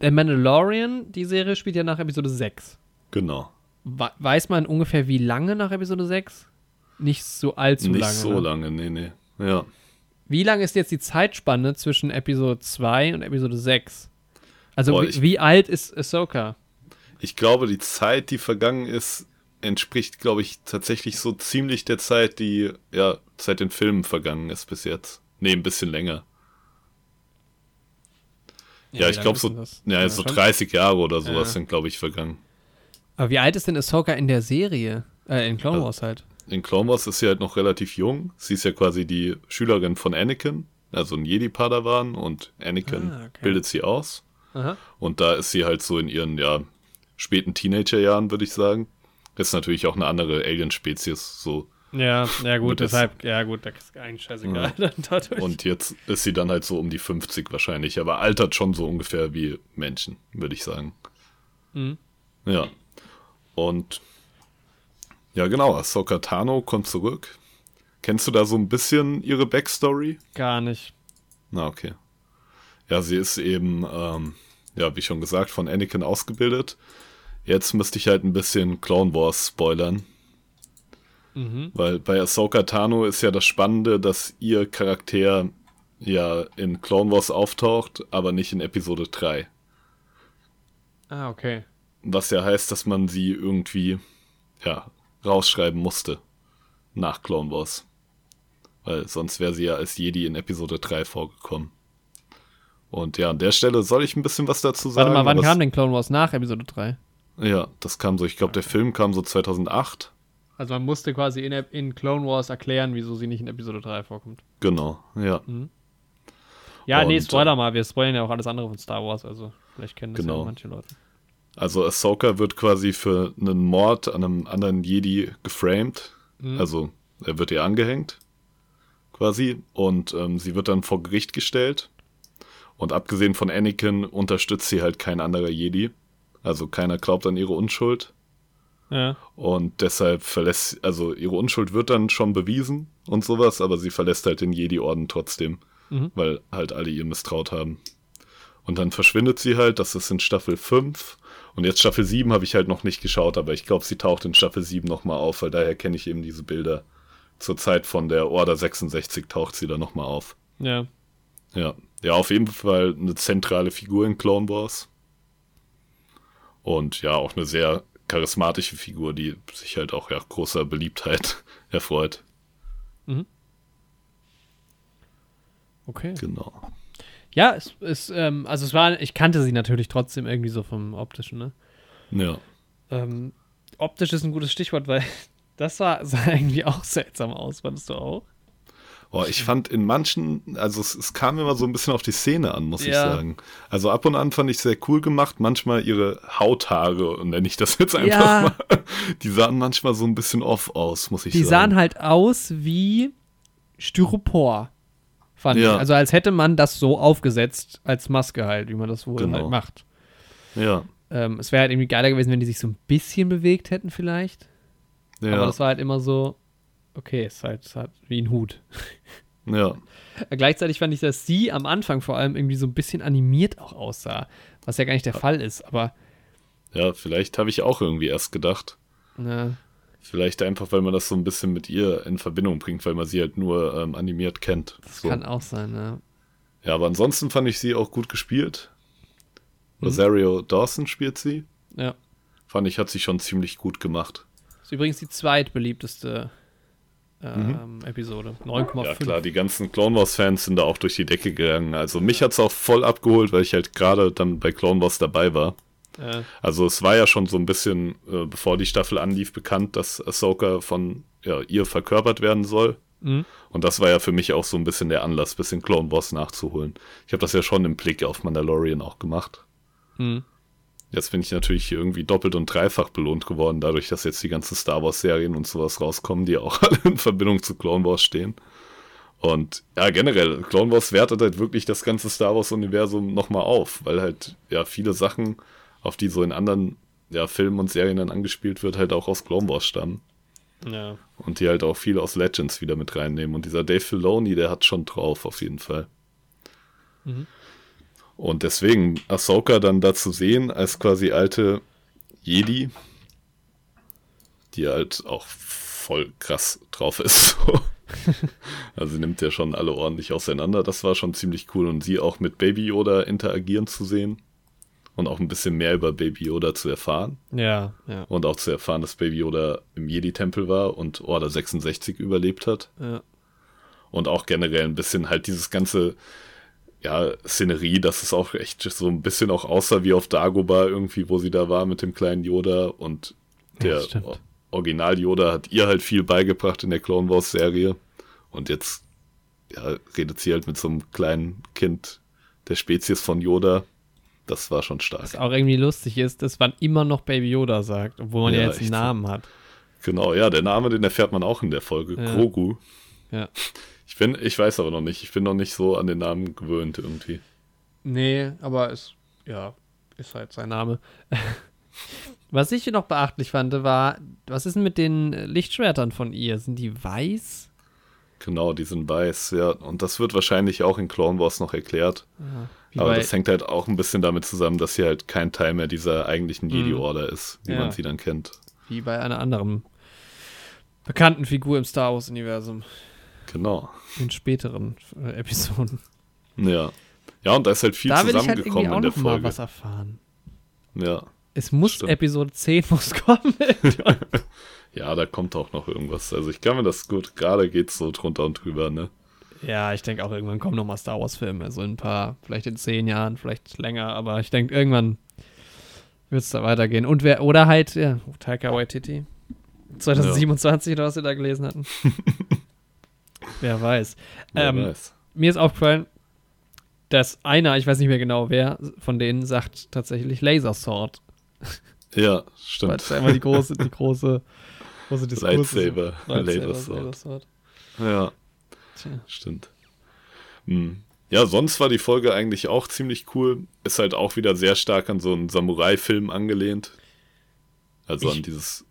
[SPEAKER 2] Der Mandalorian, die Serie spielt ja nach Episode 6.
[SPEAKER 1] Genau.
[SPEAKER 2] We weiß man ungefähr, wie lange nach Episode 6? Nicht so allzu
[SPEAKER 1] Nicht
[SPEAKER 2] lange.
[SPEAKER 1] so
[SPEAKER 2] ne?
[SPEAKER 1] lange, nee, nee. Ja.
[SPEAKER 2] Wie lang ist jetzt die Zeitspanne zwischen Episode 2 und Episode 6? Also
[SPEAKER 1] Boah,
[SPEAKER 2] wie,
[SPEAKER 1] ich-
[SPEAKER 2] wie alt ist Ahsoka?
[SPEAKER 1] Ich glaube, die Zeit, die vergangen ist, entspricht, glaube ich, tatsächlich so ziemlich der Zeit, die ja seit den Filmen vergangen ist bis jetzt. Nee, ein bisschen länger. Ja,
[SPEAKER 2] wie
[SPEAKER 1] ich glaube so,
[SPEAKER 2] das?
[SPEAKER 1] ja, so
[SPEAKER 2] schon.
[SPEAKER 1] 30 Jahre oder sowas
[SPEAKER 2] Ja.
[SPEAKER 1] sind, glaube ich, vergangen.
[SPEAKER 2] Aber wie alt ist denn Ahsoka in der Serie? Äh, in Clone
[SPEAKER 1] Also-
[SPEAKER 2] Wars halt.
[SPEAKER 1] In Clone Wars ist sie halt noch relativ jung. Sie ist ja quasi die Schülerin von Anakin, also ein Jedi-Padawan und Anakin
[SPEAKER 2] Ah, okay.
[SPEAKER 1] bildet sie aus.
[SPEAKER 2] Aha.
[SPEAKER 1] Und da ist sie halt so in ihren, ja, späten Teenagerjahren, würde ich sagen. Ist natürlich auch eine andere Alien-Spezies, so.
[SPEAKER 2] Ja, ja gut, deshalb, ja gut, das ist eigentlich scheißegal. dann dadurch.
[SPEAKER 1] Und jetzt ist sie dann halt so um die 50 wahrscheinlich, aber altert schon so ungefähr wie Menschen, würde ich sagen.
[SPEAKER 2] Mhm.
[SPEAKER 1] Ja. Und ja, genau, Ahsoka Tano kommt zurück. Kennst du da so ein bisschen ihre Backstory?
[SPEAKER 2] Gar nicht.
[SPEAKER 1] Na, okay. Ja, sie ist eben, ähm, ja, wie schon gesagt, von Anakin ausgebildet. Jetzt müsste ich halt ein bisschen Clone Wars spoilern.
[SPEAKER 2] Mhm.
[SPEAKER 1] Weil bei Ahsoka Tano ist ja das Spannende, dass ihr Charakter ja in Clone Wars auftaucht, aber nicht in Episode 3.
[SPEAKER 2] Ah, okay.
[SPEAKER 1] Was ja heißt, dass man sie irgendwie, ja, rausschreiben musste. Nach Clone Wars. Weil sonst wäre sie ja als Jedi in Episode 3 vorgekommen. Und ja, an der Stelle soll ich ein bisschen was dazu sagen.
[SPEAKER 2] Warte mal, wann kam denn Clone Wars nach Episode 3?
[SPEAKER 1] Ja, das kam so, ich glaube, der Film kam so 2008.
[SPEAKER 2] Also man musste quasi in, in Clone Wars erklären, wieso sie nicht in Episode 3 vorkommt.
[SPEAKER 1] Genau, ja.
[SPEAKER 2] Ja, nee,
[SPEAKER 1] Und,
[SPEAKER 2] Spoiler
[SPEAKER 1] äh,
[SPEAKER 2] mal, wir spoilern ja auch alles andere von Star Wars, also vielleicht kennen das
[SPEAKER 1] Genau.
[SPEAKER 2] ja manche Leute.
[SPEAKER 1] Also Ahsoka wird quasi für einen Mord an einem anderen Jedi geframed.
[SPEAKER 2] Mhm.
[SPEAKER 1] Also er wird ihr angehängt, quasi. Und ähm, sie wird dann vor Gericht gestellt. Und abgesehen von Anakin unterstützt sie halt kein anderer Jedi. Also keiner glaubt an ihre Unschuld.
[SPEAKER 2] Ja.
[SPEAKER 1] Und deshalb verlässt, also ihre Unschuld wird dann schon bewiesen und sowas, aber sie verlässt halt den Jedi-Orden trotzdem,
[SPEAKER 2] Mhm.
[SPEAKER 1] weil halt alle ihr misstraut haben. Und dann verschwindet sie halt, das ist in Staffel 5. Und jetzt Staffel 7 habe ich halt noch nicht geschaut, aber ich glaube, sie taucht in Staffel 7 nochmal auf, weil daher kenne ich eben diese Bilder. Zur Zeit von der Order 66 taucht sie da nochmal auf.
[SPEAKER 2] Ja.
[SPEAKER 1] Ja. Ja, auf jeden Fall eine zentrale Figur in Clone Wars. Und ja, auch eine sehr charismatische Figur, die sich halt auch ja großer Beliebtheit erfreut.
[SPEAKER 2] Okay.
[SPEAKER 1] Genau.
[SPEAKER 2] Ja, es ist, ähm, also es war, ich kannte sie natürlich trotzdem irgendwie so vom optischen, ne?
[SPEAKER 1] Ja.
[SPEAKER 2] Ähm, optisch ist ein gutes Stichwort, weil das sah, sah irgendwie auch seltsam aus, fandest du auch?
[SPEAKER 1] Oh, ich fand in manchen, also es, es kam immer so ein bisschen auf die Szene an, muss ich
[SPEAKER 2] Ja.
[SPEAKER 1] sagen. Also ab und an fand ich sehr cool gemacht. Manchmal ihre Hauthaare, nenne ich das jetzt einfach
[SPEAKER 2] Ja.
[SPEAKER 1] mal, die sahen manchmal so ein bisschen off aus, muss ich
[SPEAKER 2] Die
[SPEAKER 1] sagen.
[SPEAKER 2] sahen halt aus wie Styropor, fand
[SPEAKER 1] Ja.
[SPEAKER 2] ich. Also als hätte man das so aufgesetzt als Maske halt, wie man das wohl
[SPEAKER 1] Genau.
[SPEAKER 2] halt macht.
[SPEAKER 1] Ja.
[SPEAKER 2] Ähm, es wäre halt irgendwie geiler gewesen, wenn die sich so ein bisschen bewegt hätten vielleicht.
[SPEAKER 1] Ja.
[SPEAKER 2] Aber das war halt immer so, okay, es ist halt, ist halt wie ein Hut.
[SPEAKER 1] ja.
[SPEAKER 2] Äh, Gleichzeitig fand ich, dass sie am Anfang vor allem irgendwie so ein bisschen animiert auch aussah. Was ja gar nicht der Fall ist, aber
[SPEAKER 1] Ja, vielleicht habe ich auch irgendwie erst gedacht.
[SPEAKER 2] ne,
[SPEAKER 1] Vielleicht einfach, weil man das so ein bisschen mit ihr in Verbindung bringt, weil man sie halt nur ähm, animiert kennt. So.
[SPEAKER 2] kann auch sein, ne?
[SPEAKER 1] Ja, aber ansonsten fand ich sie auch gut gespielt.
[SPEAKER 2] Mhm.
[SPEAKER 1] Rosario Dawson spielt sie.
[SPEAKER 2] Ja.
[SPEAKER 1] Fand ich, hat sie schon ziemlich gut gemacht.
[SPEAKER 2] Ist übrigens die zweitbeliebteste ähm, Episode. 9,5.
[SPEAKER 1] Mhm. Ja, klar, die ganzen Clone Wars-Fans sind da auch durch die Decke gegangen. Also mich hat's auch voll abgeholt, weil ich halt gerade dann bei Clone Wars dabei war. Also es war ja schon so ein bisschen, äh, bevor die Staffel anlief, bekannt, dass Ahsoka von ja, ihr verkörpert werden soll.
[SPEAKER 2] Mhm.
[SPEAKER 1] Und das war ja für mich auch so ein bisschen der Anlass, bisschen Clone Wars nachzuholen. Ich habe das ja schon im Blick auf Mandalorian auch gemacht.
[SPEAKER 2] Mhm.
[SPEAKER 1] Jetzt bin ich natürlich hier irgendwie doppelt und dreifach belohnt geworden, dadurch, dass jetzt die ganzen Star Wars-Serien und sowas rauskommen, die auch alle in Verbindung zu Clone Wars stehen. Und ja, generell, Clone Wars wertet halt wirklich das ganze Star Wars-Universum nochmal auf, weil halt ja viele Sachen, auf die so in anderen ja, Filmen und Serien dann angespielt wird, halt auch aus Clone Wars stammen.
[SPEAKER 2] Ja.
[SPEAKER 1] Und die halt auch viel aus Legends wieder mit reinnehmen. Und dieser Dave Filoni, der hat schon drauf, auf jeden Fall.
[SPEAKER 2] Mhm.
[SPEAKER 1] Und deswegen Ahsoka dann da zu sehen als quasi alte Jedi, die halt auch voll krass drauf ist. also sie nimmt ja schon alle ordentlich auseinander. Das war schon ziemlich cool. Und sie auch mit Baby Yoda interagieren zu sehen. Und auch ein bisschen mehr über Baby Yoda zu erfahren.
[SPEAKER 2] Ja, ja.
[SPEAKER 1] Und auch zu erfahren, dass Baby Yoda im Jedi-Tempel war und Order 66 überlebt hat.
[SPEAKER 2] ja.
[SPEAKER 1] Und auch generell ein bisschen halt dieses ganze, ja, Szenerie, dass es auch echt so ein bisschen auch aussah wie auf Dagobah irgendwie, wo sie da war mit dem kleinen Yoda und
[SPEAKER 2] Ja,
[SPEAKER 1] der. O- Original Yoda hat ihr halt viel beigebracht in der Clone Wars Serie. Und jetzt, ja, redet sie halt mit so einem kleinen Kind der Spezies von Yoda. Das war schon stark.
[SPEAKER 2] Was auch irgendwie lustig ist, dass man immer noch Baby Yoda sagt, obwohl man ja,
[SPEAKER 1] Ja,
[SPEAKER 2] jetzt einen
[SPEAKER 1] so.
[SPEAKER 2] Namen hat.
[SPEAKER 1] Genau, ja, der Name, den erfährt man auch in der Folge.
[SPEAKER 2] Ja.
[SPEAKER 1] Grogu.
[SPEAKER 2] Ja.
[SPEAKER 1] Ich bin, ich weiß aber noch nicht, ich bin noch nicht so an den Namen gewöhnt irgendwie.
[SPEAKER 2] Nee, aber es, ja, ist halt sein Name. Was ich noch beachtlich fand, war, was ist denn mit den Lichtschwertern von ihr? Sind die weiß?
[SPEAKER 1] Genau, die sind weiß, ja. Und das wird wahrscheinlich auch in Clone Wars noch erklärt.
[SPEAKER 2] Wie
[SPEAKER 1] aber das hängt halt auch ein bisschen damit zusammen, dass sie halt kein Teil mehr dieser eigentlichen
[SPEAKER 2] Mhm.
[SPEAKER 1] Jedi-Order ist, wie
[SPEAKER 2] Ja.
[SPEAKER 1] man sie dann kennt.
[SPEAKER 2] wie bei einer anderen bekannten Figur im Star Wars-Universum.
[SPEAKER 1] Genau.
[SPEAKER 2] In späteren äh, Episoden.
[SPEAKER 1] Ja. Ja, und da ist halt viel
[SPEAKER 2] da will ich halt
[SPEAKER 1] zusammengekommen
[SPEAKER 2] auch
[SPEAKER 1] in der
[SPEAKER 2] noch mal
[SPEAKER 1] Folge.
[SPEAKER 2] was erfahren.
[SPEAKER 1] Ja.
[SPEAKER 2] Es muss
[SPEAKER 1] Stimmt.
[SPEAKER 2] Episode 10 muss kommen.
[SPEAKER 1] ja, da kommt auch noch irgendwas. Also ich kann mir das gut, gerade geht's so drunter und drüber, ne?
[SPEAKER 2] Ja, ich denke auch irgendwann kommen nochmal Star Wars-Filme. So in ein paar, vielleicht in zehn Jahren, vielleicht länger, aber ich denke, irgendwann wird es da weitergehen. Und wer, oder halt, ja, Taika Waititi. 2027 oder was wir da gelesen hatten. wer weiß.
[SPEAKER 1] Wer
[SPEAKER 2] Ähm,
[SPEAKER 1] weiß.
[SPEAKER 2] Mir ist aufgefallen, dass einer, ich weiß nicht mehr genau wer, von denen sagt tatsächlich Laser Sword.
[SPEAKER 1] Ja, stimmt.
[SPEAKER 2] es einmal die große, die große, große Diskus
[SPEAKER 1] Lightsaber,
[SPEAKER 2] Lightsaber,
[SPEAKER 1] Lasersword.
[SPEAKER 2] Lasersword.
[SPEAKER 1] Ja,
[SPEAKER 2] Tja.
[SPEAKER 1] stimmt. Hm. Ja, sonst war die Folge eigentlich auch ziemlich cool. Ist halt auch wieder sehr stark an so einen Samurai-Film angelehnt. Also
[SPEAKER 2] Ich-
[SPEAKER 1] an dieses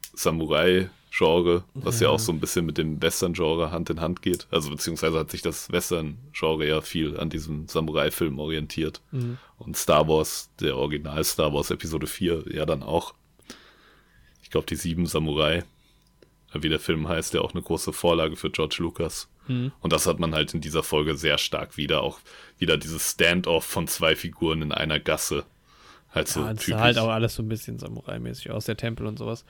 [SPEAKER 1] Samurai-Genre, was ja.
[SPEAKER 2] Ja.
[SPEAKER 1] auch so ein bisschen mit dem Western-Genre Hand in Hand geht. Also beziehungsweise hat sich das Western-Genre ja viel an diesem Samurai-Film orientiert.
[SPEAKER 2] Mhm.
[SPEAKER 1] Und Star Wars, der Original Star Wars Episode 4, ja dann auch. Ich glaube, die sieben Samurai, wie der Film heißt, der auch eine große Vorlage für George Lucas.
[SPEAKER 2] Mhm.
[SPEAKER 1] Und das hat man halt in dieser Folge sehr stark wieder. Auch wieder dieses Standoff von zwei Figuren in einer Gasse. Halt so
[SPEAKER 2] Ja, das
[SPEAKER 1] typisch.
[SPEAKER 2] sah halt auch alles so ein bisschen Samurai-mäßig aus, der Tempel und sowas.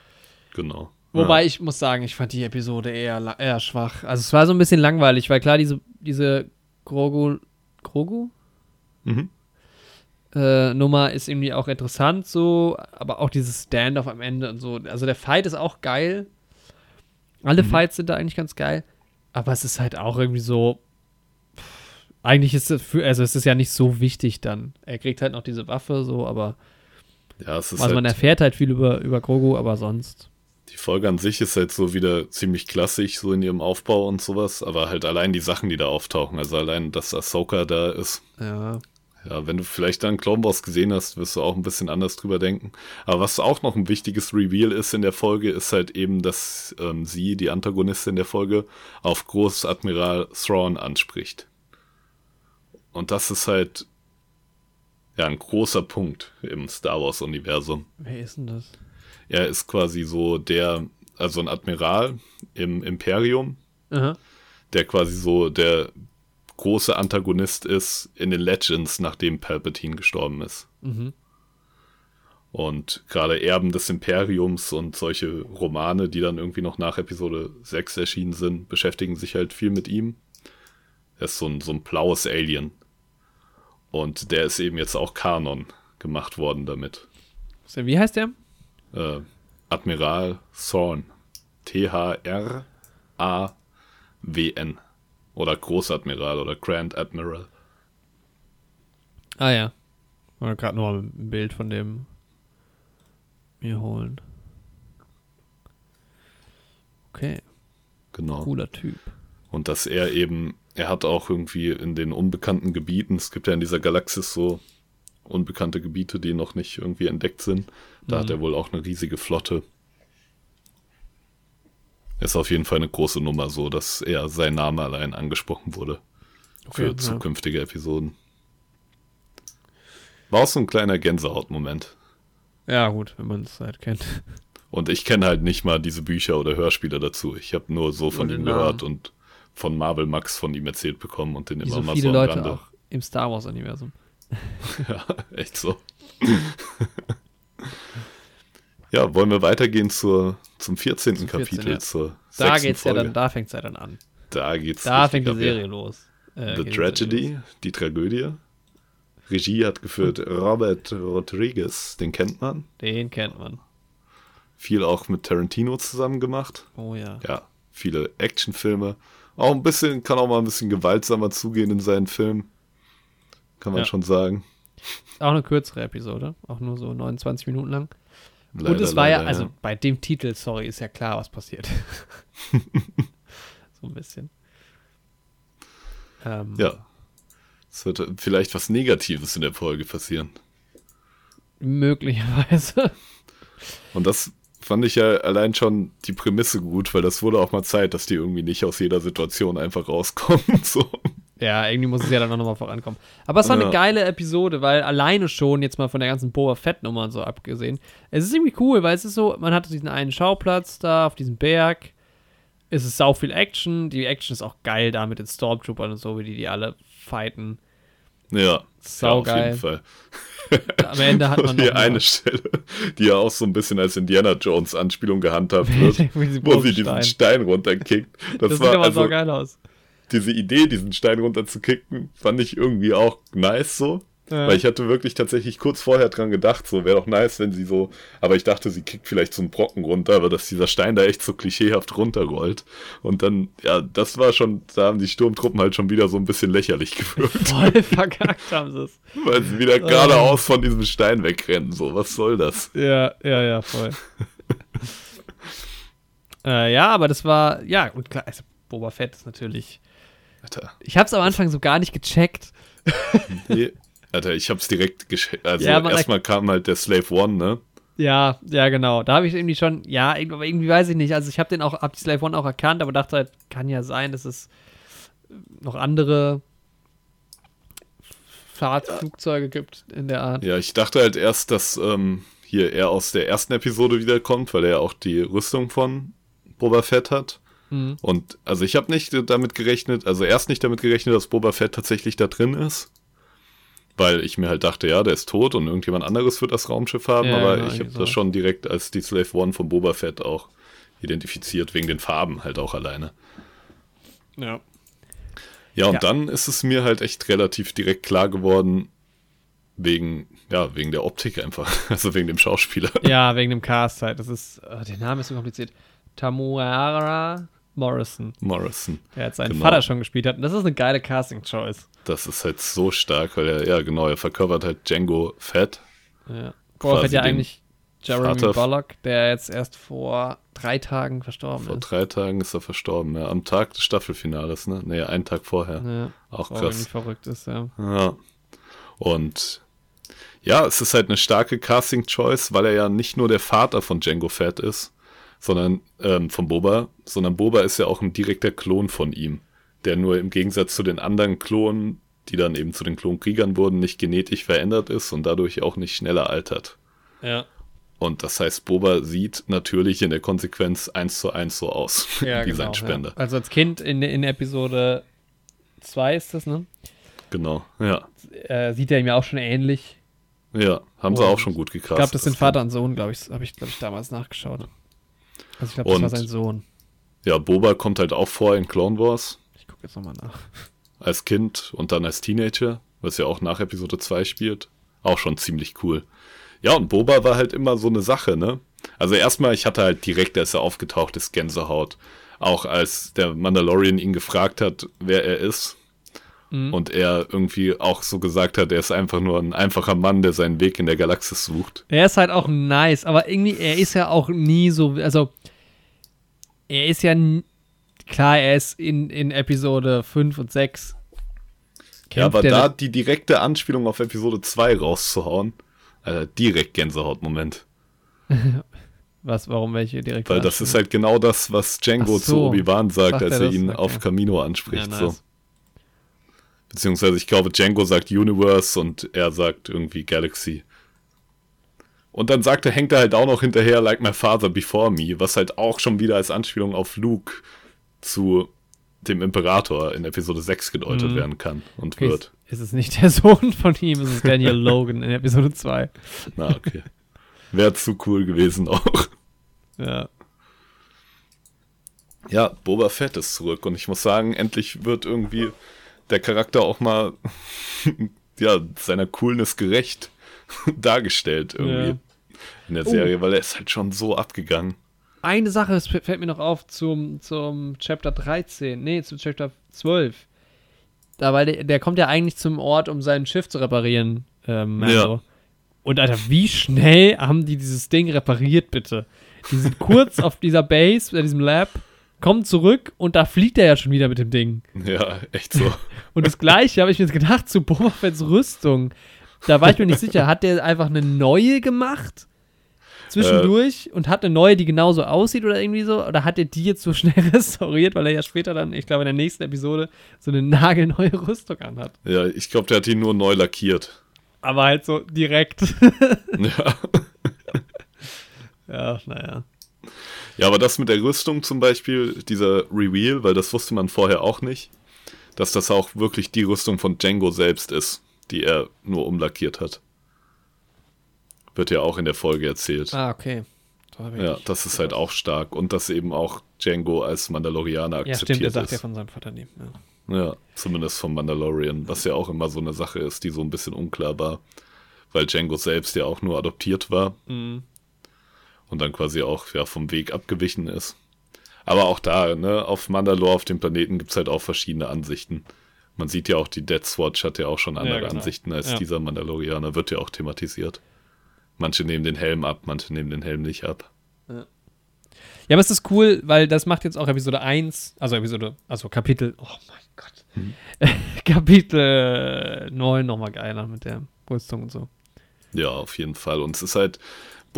[SPEAKER 1] genau.
[SPEAKER 2] Wobei ich muss sagen, ich fand die Episode eher, eher schwach. Also es war so ein bisschen langweilig, weil klar, diese, diese Grogu, Grogu?
[SPEAKER 1] Ja. Mhm.
[SPEAKER 2] Äh, Nummer ist irgendwie auch interessant so, aber auch dieses Stand-off am Ende und so. Also der Fight ist auch geil. Alle
[SPEAKER 1] Mhm.
[SPEAKER 2] Fights sind da eigentlich ganz geil. Aber es ist halt auch irgendwie so. pff, Eigentlich ist es für, also es ist ja nicht so wichtig dann. Er kriegt halt noch diese Waffe, so, aber
[SPEAKER 1] Ja, es ist
[SPEAKER 2] also man
[SPEAKER 1] halt,
[SPEAKER 2] erfährt halt viel über, über Grogu, aber sonst.
[SPEAKER 1] Die Folge an sich ist halt so wieder ziemlich klassisch, so in ihrem Aufbau und sowas. Aber halt allein die Sachen, die da auftauchen. Also allein, dass Ahsoka da ist.
[SPEAKER 2] Ja.
[SPEAKER 1] Ja, wenn du vielleicht dann Clone Wars gesehen hast, wirst du auch ein bisschen anders drüber denken. Aber was auch noch ein wichtiges Reveal ist in der Folge, ist halt eben, dass ähm, sie, die Antagonistin der Folge, auf Großadmiral Thrawn anspricht. Und das ist halt ja ein großer Punkt im Star Wars-Universum.
[SPEAKER 2] Wer ist denn das?
[SPEAKER 1] Er ist quasi so der, also ein Admiral im Imperium,
[SPEAKER 2] Aha.
[SPEAKER 1] der quasi so der große Antagonist ist in den Legends, nachdem Palpatine gestorben ist.
[SPEAKER 2] Mhm.
[SPEAKER 1] Und gerade Erben des Imperiums und solche Romane, die dann irgendwie noch nach Episode 6 erschienen sind, beschäftigen sich halt viel mit ihm. Er ist so ein, so ein blaues Alien. Und der ist eben jetzt auch Kanon gemacht worden damit.
[SPEAKER 2] Wie heißt der?
[SPEAKER 1] Äh, Admiral Thrawn. T-H-R-A-W-N. Oder Großadmiral oder Grand Admiral.
[SPEAKER 2] Ah ja. Wollte gerade noch mal ein Bild von dem mir holen. Okay,
[SPEAKER 1] Genau.
[SPEAKER 2] cooler Typ.
[SPEAKER 1] Und dass er eben, er hat auch irgendwie in den unbekannten Gebieten, es gibt ja in dieser Galaxis so unbekannte Gebiete, die noch nicht irgendwie entdeckt sind. Da
[SPEAKER 2] Mhm.
[SPEAKER 1] hat er wohl auch eine riesige Flotte. Ist auf jeden Fall eine große Nummer, so dass er sein Name allein angesprochen wurde für
[SPEAKER 2] Okay, ja.
[SPEAKER 1] zukünftige Episoden. War auch so ein kleiner Gänsehautmoment.
[SPEAKER 2] Ja, gut, wenn man es halt kennt.
[SPEAKER 1] Und ich kenne halt nicht mal diese Bücher oder Hörspiele dazu. Ich habe nur so von ihm gehört und von Marvel Max von ihm erzählt bekommen und den
[SPEAKER 2] Wie
[SPEAKER 1] immer
[SPEAKER 2] so
[SPEAKER 1] mal
[SPEAKER 2] viele
[SPEAKER 1] so
[SPEAKER 2] Leute
[SPEAKER 1] Rande.
[SPEAKER 2] auch im Star Wars-Universum.
[SPEAKER 1] Ja, echt so. ja, wollen wir weitergehen zur, zum 14.
[SPEAKER 2] Zum 14.,
[SPEAKER 1] Kapitel,
[SPEAKER 2] ja.
[SPEAKER 1] zur
[SPEAKER 2] Da geht's ja
[SPEAKER 1] Folge.
[SPEAKER 2] dann, da fängt's ja dann an.
[SPEAKER 1] Da geht's
[SPEAKER 2] Da fängt die
[SPEAKER 1] ab, ja.
[SPEAKER 2] Serie los. Äh,
[SPEAKER 1] The Tragedy,
[SPEAKER 2] los.
[SPEAKER 1] die Tragödie. Regie hat geführt Robert Rodriguez, den kennt man.
[SPEAKER 2] Den kennt man.
[SPEAKER 1] Viel auch mit Tarantino zusammen gemacht.
[SPEAKER 2] Oh ja.
[SPEAKER 1] Ja, viele Actionfilme. Auch ein bisschen, kann auch mal ein bisschen gewaltsamer zugehen in seinen Filmen. Kann man
[SPEAKER 2] Ja.
[SPEAKER 1] schon sagen.
[SPEAKER 2] Auch eine kürzere Episode. Auch nur so 29 Minuten lang. Und
[SPEAKER 1] Leider,
[SPEAKER 2] es war ja,
[SPEAKER 1] leider,
[SPEAKER 2] also bei dem Titel, sorry, ist ja klar, was passiert. so ein bisschen. Ähm,
[SPEAKER 1] Ja. Es wird vielleicht was Negatives in der Folge passieren.
[SPEAKER 2] Möglicherweise.
[SPEAKER 1] Und das fand ich ja allein schon die Prämisse gut, weil das wurde auch mal Zeit, dass die irgendwie nicht aus jeder Situation einfach rauskommen. So.
[SPEAKER 2] Ja, irgendwie muss es ja dann auch nochmal vorankommen. Aber es war
[SPEAKER 1] Ja.
[SPEAKER 2] eine geile Episode, weil alleine schon, jetzt mal von der ganzen Boba Fett-Nummer und so abgesehen, es ist irgendwie cool, weil es ist so, man hat diesen einen Schauplatz da auf diesem Berg. Es ist sau viel Action. Die Action ist auch geil da mit den Stormtroopern und so, wie die die alle fighten.
[SPEAKER 1] Ja, ja, auf jeden Fall.
[SPEAKER 2] Am Ende hat man
[SPEAKER 1] die
[SPEAKER 2] noch
[SPEAKER 1] eine Stelle, die ja auch so ein bisschen als Indiana Jones Anspielung gehandhabt wird, wo sie diesen
[SPEAKER 2] Stein.
[SPEAKER 1] Runterkickt. Das,
[SPEAKER 2] Das,
[SPEAKER 1] war
[SPEAKER 2] sieht aber
[SPEAKER 1] also,
[SPEAKER 2] so geil aus.
[SPEAKER 1] Diese Idee, diesen Stein runterzukicken, fand ich irgendwie auch nice so.
[SPEAKER 2] Ja.
[SPEAKER 1] Weil ich hatte wirklich tatsächlich kurz vorher dran gedacht, so wäre doch nice, wenn sie so, aber ich dachte, sie kickt vielleicht so einen Brocken runter, aber dass dieser Stein da echt so klischeehaft runterrollt. Und dann, ja, das war schon, da haben die Sturmtruppen halt schon wieder so ein bisschen lächerlich gewirkt,
[SPEAKER 2] Voll verkackt haben sie es.
[SPEAKER 1] weil sie wieder geradeaus von diesem Stein wegrennen. So, was soll das?
[SPEAKER 2] Ja, ja, ja, voll. äh, ja, aber das war, ja, und klar, also Boba Fett ist natürlich.
[SPEAKER 1] Alter,
[SPEAKER 2] Ich hab's am Anfang so gar nicht gecheckt.
[SPEAKER 1] nee. Alter, ich hab's direkt gesch Also
[SPEAKER 2] Ja,
[SPEAKER 1] erstmal kam halt der Slave One, ne?
[SPEAKER 2] Ja, ja, genau. Da habe ich irgendwie schon, ja, irgendwie- weiß ich nicht. Also ich habe den auch, hab die Slave One auch erkannt, aber dachte halt, kann ja sein, dass es noch andere Fahrtflugzeuge gibt in der Art.
[SPEAKER 1] Ja, ich dachte halt erst, dass ähm, hier er aus der ersten Episode wiederkommt, weil er ja auch die Rüstung von Boba Fett hat.
[SPEAKER 2] Mhm.
[SPEAKER 1] Und also ich habe nicht damit gerechnet, also erst nicht damit gerechnet, dass Boba Fett tatsächlich da drin ist. Weil ich mir halt dachte, ja, der ist tot und irgendjemand anderes wird das Raumschiff haben,
[SPEAKER 2] Ja,
[SPEAKER 1] aber
[SPEAKER 2] genau,
[SPEAKER 1] ich habe
[SPEAKER 2] irgendwie
[SPEAKER 1] das schon direkt als die Slave One von Boba Fett auch identifiziert, wegen den Farben halt auch alleine.
[SPEAKER 2] Ja.
[SPEAKER 1] Ja, und
[SPEAKER 2] Ja.
[SPEAKER 1] dann ist es mir halt echt relativ direkt klar geworden, wegen, ja, wegen der Optik einfach, also wegen dem Schauspieler.
[SPEAKER 2] Ja, wegen dem Cast halt. Das ist, äh, der Name ist so kompliziert. Tamuara Morrison,
[SPEAKER 1] Morrison.
[SPEAKER 2] der jetzt seinen
[SPEAKER 1] Genau.
[SPEAKER 2] Vater schon gespielt hat. Und das ist eine geile Casting-Choice.
[SPEAKER 1] Das ist halt so stark, weil er, ja genau, er verkörpert halt Django Fett.
[SPEAKER 2] Ja. Boba Fett ja eigentlich Jeremy
[SPEAKER 1] Vater-
[SPEAKER 2] Bullock, der jetzt erst vor drei Tagen verstorben
[SPEAKER 1] Vor
[SPEAKER 2] ist.
[SPEAKER 1] drei Tagen ist er verstorben, ja. Am Tag des Staffelfinales, ne? Nee, einen Tag vorher.
[SPEAKER 2] Ja,
[SPEAKER 1] Auch
[SPEAKER 2] irgendwie
[SPEAKER 1] krass.
[SPEAKER 2] verrückt ist, ja.
[SPEAKER 1] Ja. Und ja, es ist halt eine starke Casting-Choice, weil er ja nicht nur der Vater von Django Fett ist, sondern ähm, von Boba, sondern Boba ist ja auch ein direkter Klon von ihm, der nur im Gegensatz zu den anderen Klonen, die dann eben zu den Klonkriegern wurden, nicht genetisch verändert ist und dadurch auch nicht schneller altert.
[SPEAKER 2] Ja,
[SPEAKER 1] Und das heißt, Boba sieht natürlich in der Konsequenz eins zu eins so aus,
[SPEAKER 2] ja
[SPEAKER 1] wie
[SPEAKER 2] genau.
[SPEAKER 1] sein Spender.
[SPEAKER 2] Ja. Also als Kind in, in Episode 2 ist das, ne?
[SPEAKER 1] Genau, ja.
[SPEAKER 2] Äh, sieht er ihm ja auch schon ähnlich.
[SPEAKER 1] Ja, haben sie
[SPEAKER 2] Und
[SPEAKER 1] auch schon gut
[SPEAKER 2] Ich
[SPEAKER 1] gecastet.
[SPEAKER 2] glaube, das sind Vater und Sohn, glaube ich. Habe ich, glaube ich, damals nachgeschaut. Also ich glaube, das
[SPEAKER 1] Und-
[SPEAKER 2] war sein Sohn.
[SPEAKER 1] Ja, Boba kommt halt auch vor in Clone Wars
[SPEAKER 2] Ich gucke jetzt nochmal nach.
[SPEAKER 1] als Kind und dann als Teenager, was ja auch nach Episode 2 spielt. Auch schon ziemlich cool. Ja, und Boba war halt immer so eine Sache, ne? Also erstmal, ich hatte halt direkt, als er aufgetaucht ist, Gänsehaut. Auch als der Mandalorian ihn gefragt hat, wer er ist.
[SPEAKER 2] Mhm.
[SPEAKER 1] Und er irgendwie auch so gesagt hat, er ist einfach nur ein einfacher Mann, der seinen Weg in der Galaxis sucht.
[SPEAKER 2] Er ist halt auch nice, aber irgendwie, er ist ja auch nie so, also, er ist ja, klar, er ist in, in Episode 5 und 6
[SPEAKER 1] Ja, aber
[SPEAKER 2] der
[SPEAKER 1] da die direkte Anspielung auf Episode 2 rauszuhauen, äh, direkt Gänsehautmoment.
[SPEAKER 2] Was, warum welche direkt?
[SPEAKER 1] Weil das ist halt genau das, was Django
[SPEAKER 2] so.
[SPEAKER 1] zu Obi-Wan sagt,
[SPEAKER 2] Sagt
[SPEAKER 1] als
[SPEAKER 2] er
[SPEAKER 1] er ihn
[SPEAKER 2] Okay.
[SPEAKER 1] auf Camino
[SPEAKER 2] ja,
[SPEAKER 1] anspricht.
[SPEAKER 2] nice.
[SPEAKER 1] so. Beziehungsweise ich glaube, Django sagt Universe und er sagt irgendwie Galaxy. Und dann sagt er, hängt er halt auch noch hinterher, like my father before me, was halt auch schon wieder als Anspielung auf Luke zu dem Imperator in Episode 6 gedeutet
[SPEAKER 2] Mhm.
[SPEAKER 1] werden kann und
[SPEAKER 2] Okay,
[SPEAKER 1] wird.
[SPEAKER 2] ist es nicht der Sohn von ihm, es ist Daniel Logan in Episode 2.
[SPEAKER 1] Na, okay. Wäre zu cool gewesen auch.
[SPEAKER 2] Ja.
[SPEAKER 1] Ja, Boba Fett ist zurück und ich muss sagen, endlich wird irgendwie der Charakter auch mal ja, seiner Coolness gerecht dargestellt irgendwie
[SPEAKER 2] Ja.
[SPEAKER 1] in der
[SPEAKER 2] Oh.
[SPEAKER 1] Serie, weil er ist halt schon so abgegangen.
[SPEAKER 2] Eine Sache, es fällt mir noch auf zum, zum Chapter 13, nee, zum Chapter 12. Da, weil der, der kommt ja eigentlich zum Ort, um sein Schiff zu reparieren. Ähm,
[SPEAKER 1] Ja.
[SPEAKER 2] Mando. Und Alter, wie schnell haben die dieses Ding repariert, bitte? Die sind kurz auf dieser Base, bei diesem Lab, kommen zurück und da fliegt er ja schon wieder mit dem Ding.
[SPEAKER 1] Ja, echt so.
[SPEAKER 2] Und das gleiche habe ich mir jetzt gedacht zu Boba Fett's Rüstung. Da war ich mir nicht sicher. Hat der einfach eine neue gemacht? Zwischendurch und hat eine neue, die genauso aussieht oder irgendwie so? Oder hat er die jetzt so schnell restauriert, weil er ja später dann, ich glaube in der nächsten Episode, so eine nagelneue Rüstung anhat?
[SPEAKER 1] ja, ich glaube, der hat ihn nur neu lackiert.
[SPEAKER 2] Aber halt so direkt.
[SPEAKER 1] Ja.
[SPEAKER 2] ja, naja.
[SPEAKER 1] Ja, aber das mit der Rüstung zum Beispiel, dieser Reveal, weil das wusste man vorher auch nicht, dass das auch wirklich die Rüstung von Django selbst ist, die er nur umlackiert hat. Wird ja auch in der Folge erzählt.
[SPEAKER 2] Ah, okay. Da
[SPEAKER 1] Ja, das ist halt auch stark. Und dass eben auch Django als Mandalorianer
[SPEAKER 2] Ja,
[SPEAKER 1] akzeptiert
[SPEAKER 2] stimmt, er sagt
[SPEAKER 1] ist.
[SPEAKER 2] ja von seinem Vater nie. Ja.
[SPEAKER 1] Ja, zumindest vom Mandalorian, was ja auch immer so eine Sache ist, die so ein bisschen unklar war. Weil Django selbst ja auch nur adoptiert war
[SPEAKER 2] Mhm.
[SPEAKER 1] Und dann quasi auch ja, vom Weg abgewichen ist. Aber auch da, ne, auf Mandalore, auf dem Planeten, gibt es halt auch verschiedene Ansichten. Man sieht ja auch, die Death Watch hat ja auch schon andere
[SPEAKER 2] genau.
[SPEAKER 1] Ansichten als
[SPEAKER 2] Ja.
[SPEAKER 1] dieser Mandalorianer, wird ja auch thematisiert. Manche nehmen den Helm ab, manche nehmen den Helm nicht ab.
[SPEAKER 2] Ja, aber es ist cool, weil das macht jetzt auch Episode 1, also Episode, also Kapitel, oh mein Gott.
[SPEAKER 1] Mhm.
[SPEAKER 2] Kapitel 9 nochmal geiler mit der Rüstung und so.
[SPEAKER 1] Ja, auf jeden Fall. Und es ist halt,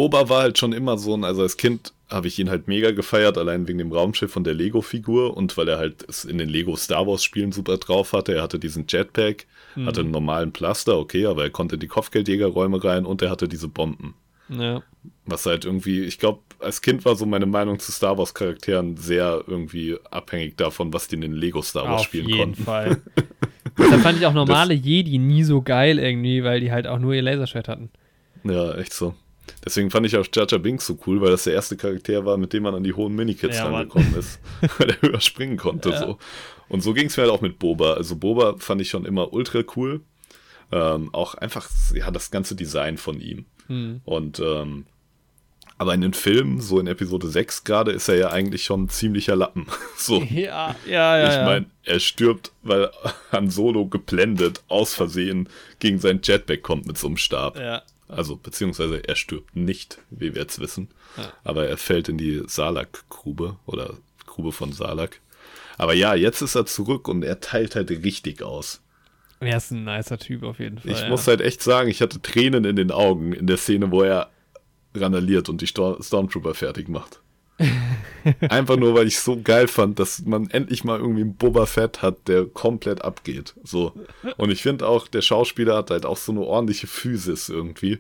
[SPEAKER 1] Boba war halt schon immer so ein, also als Kind habe ich ihn halt mega gefeiert, allein wegen dem Raumschiff und der Lego-Figur und weil er halt es in den Lego Star Wars-Spielen super drauf hatte. Er hatte diesen Jetpack, hatte einen normalen Plaster, okay, aber er konnte in die Kopfgeldjägerräume rein und er hatte diese Bomben.
[SPEAKER 2] Ja.
[SPEAKER 1] Was halt irgendwie, ich glaube, als Kind war so meine Meinung zu Star Wars-Charakteren sehr irgendwie abhängig davon, was die in den Lego Star Wars
[SPEAKER 2] Auf
[SPEAKER 1] spielen
[SPEAKER 2] jeden
[SPEAKER 1] konnten.
[SPEAKER 2] Fall. Deshalb fand ich auch normale Jedi nie so geil irgendwie, weil die halt auch nur ihr Laserschwert hatten.
[SPEAKER 1] Ja, echt so. Deswegen fand ich auch Jar Jar Binks so cool, weil das der erste Charakter war, mit dem man an die hohen Minikits
[SPEAKER 2] Ja,
[SPEAKER 1] rangekommen ist, weil er höher springen konnte.
[SPEAKER 2] Ja.
[SPEAKER 1] So. Und so ging es mir halt auch mit Boba. Also Boba fand ich schon immer ultra cool. Ähm, auch einfach, ja, das ganze Design von ihm.
[SPEAKER 2] Hm.
[SPEAKER 1] Und ähm, aber in den Filmen, so in Episode 6 gerade, ist er ja eigentlich schon ein ziemlicher Lappen. So.
[SPEAKER 2] Ja, ja, ja.
[SPEAKER 1] Ich
[SPEAKER 2] ja.
[SPEAKER 1] meine, er stirbt, weil Han Solo geblendet aus Versehen gegen sein Jetpack kommt mit so einem Stab.
[SPEAKER 2] ja.
[SPEAKER 1] Also, beziehungsweise er stirbt nicht, wie wir jetzt wissen.
[SPEAKER 2] Ja.
[SPEAKER 1] Aber er fällt in die Salak-Grube oder Grube von Salak. Aber ja, jetzt ist er zurück und er teilt halt richtig aus.
[SPEAKER 2] Er ist ein nicer Typ auf jeden Fall.
[SPEAKER 1] Ich
[SPEAKER 2] ja.
[SPEAKER 1] muss halt echt sagen, ich hatte Tränen in den Augen in der Szene, wo er randaliert und die Stor Stormtrooper fertig macht. Einfach nur, weil ich so geil fand, dass man endlich mal irgendwie einen Boba Fett hat, der komplett abgeht. So. Und ich finde auch, der Schauspieler hat halt auch so eine ordentliche Physis irgendwie,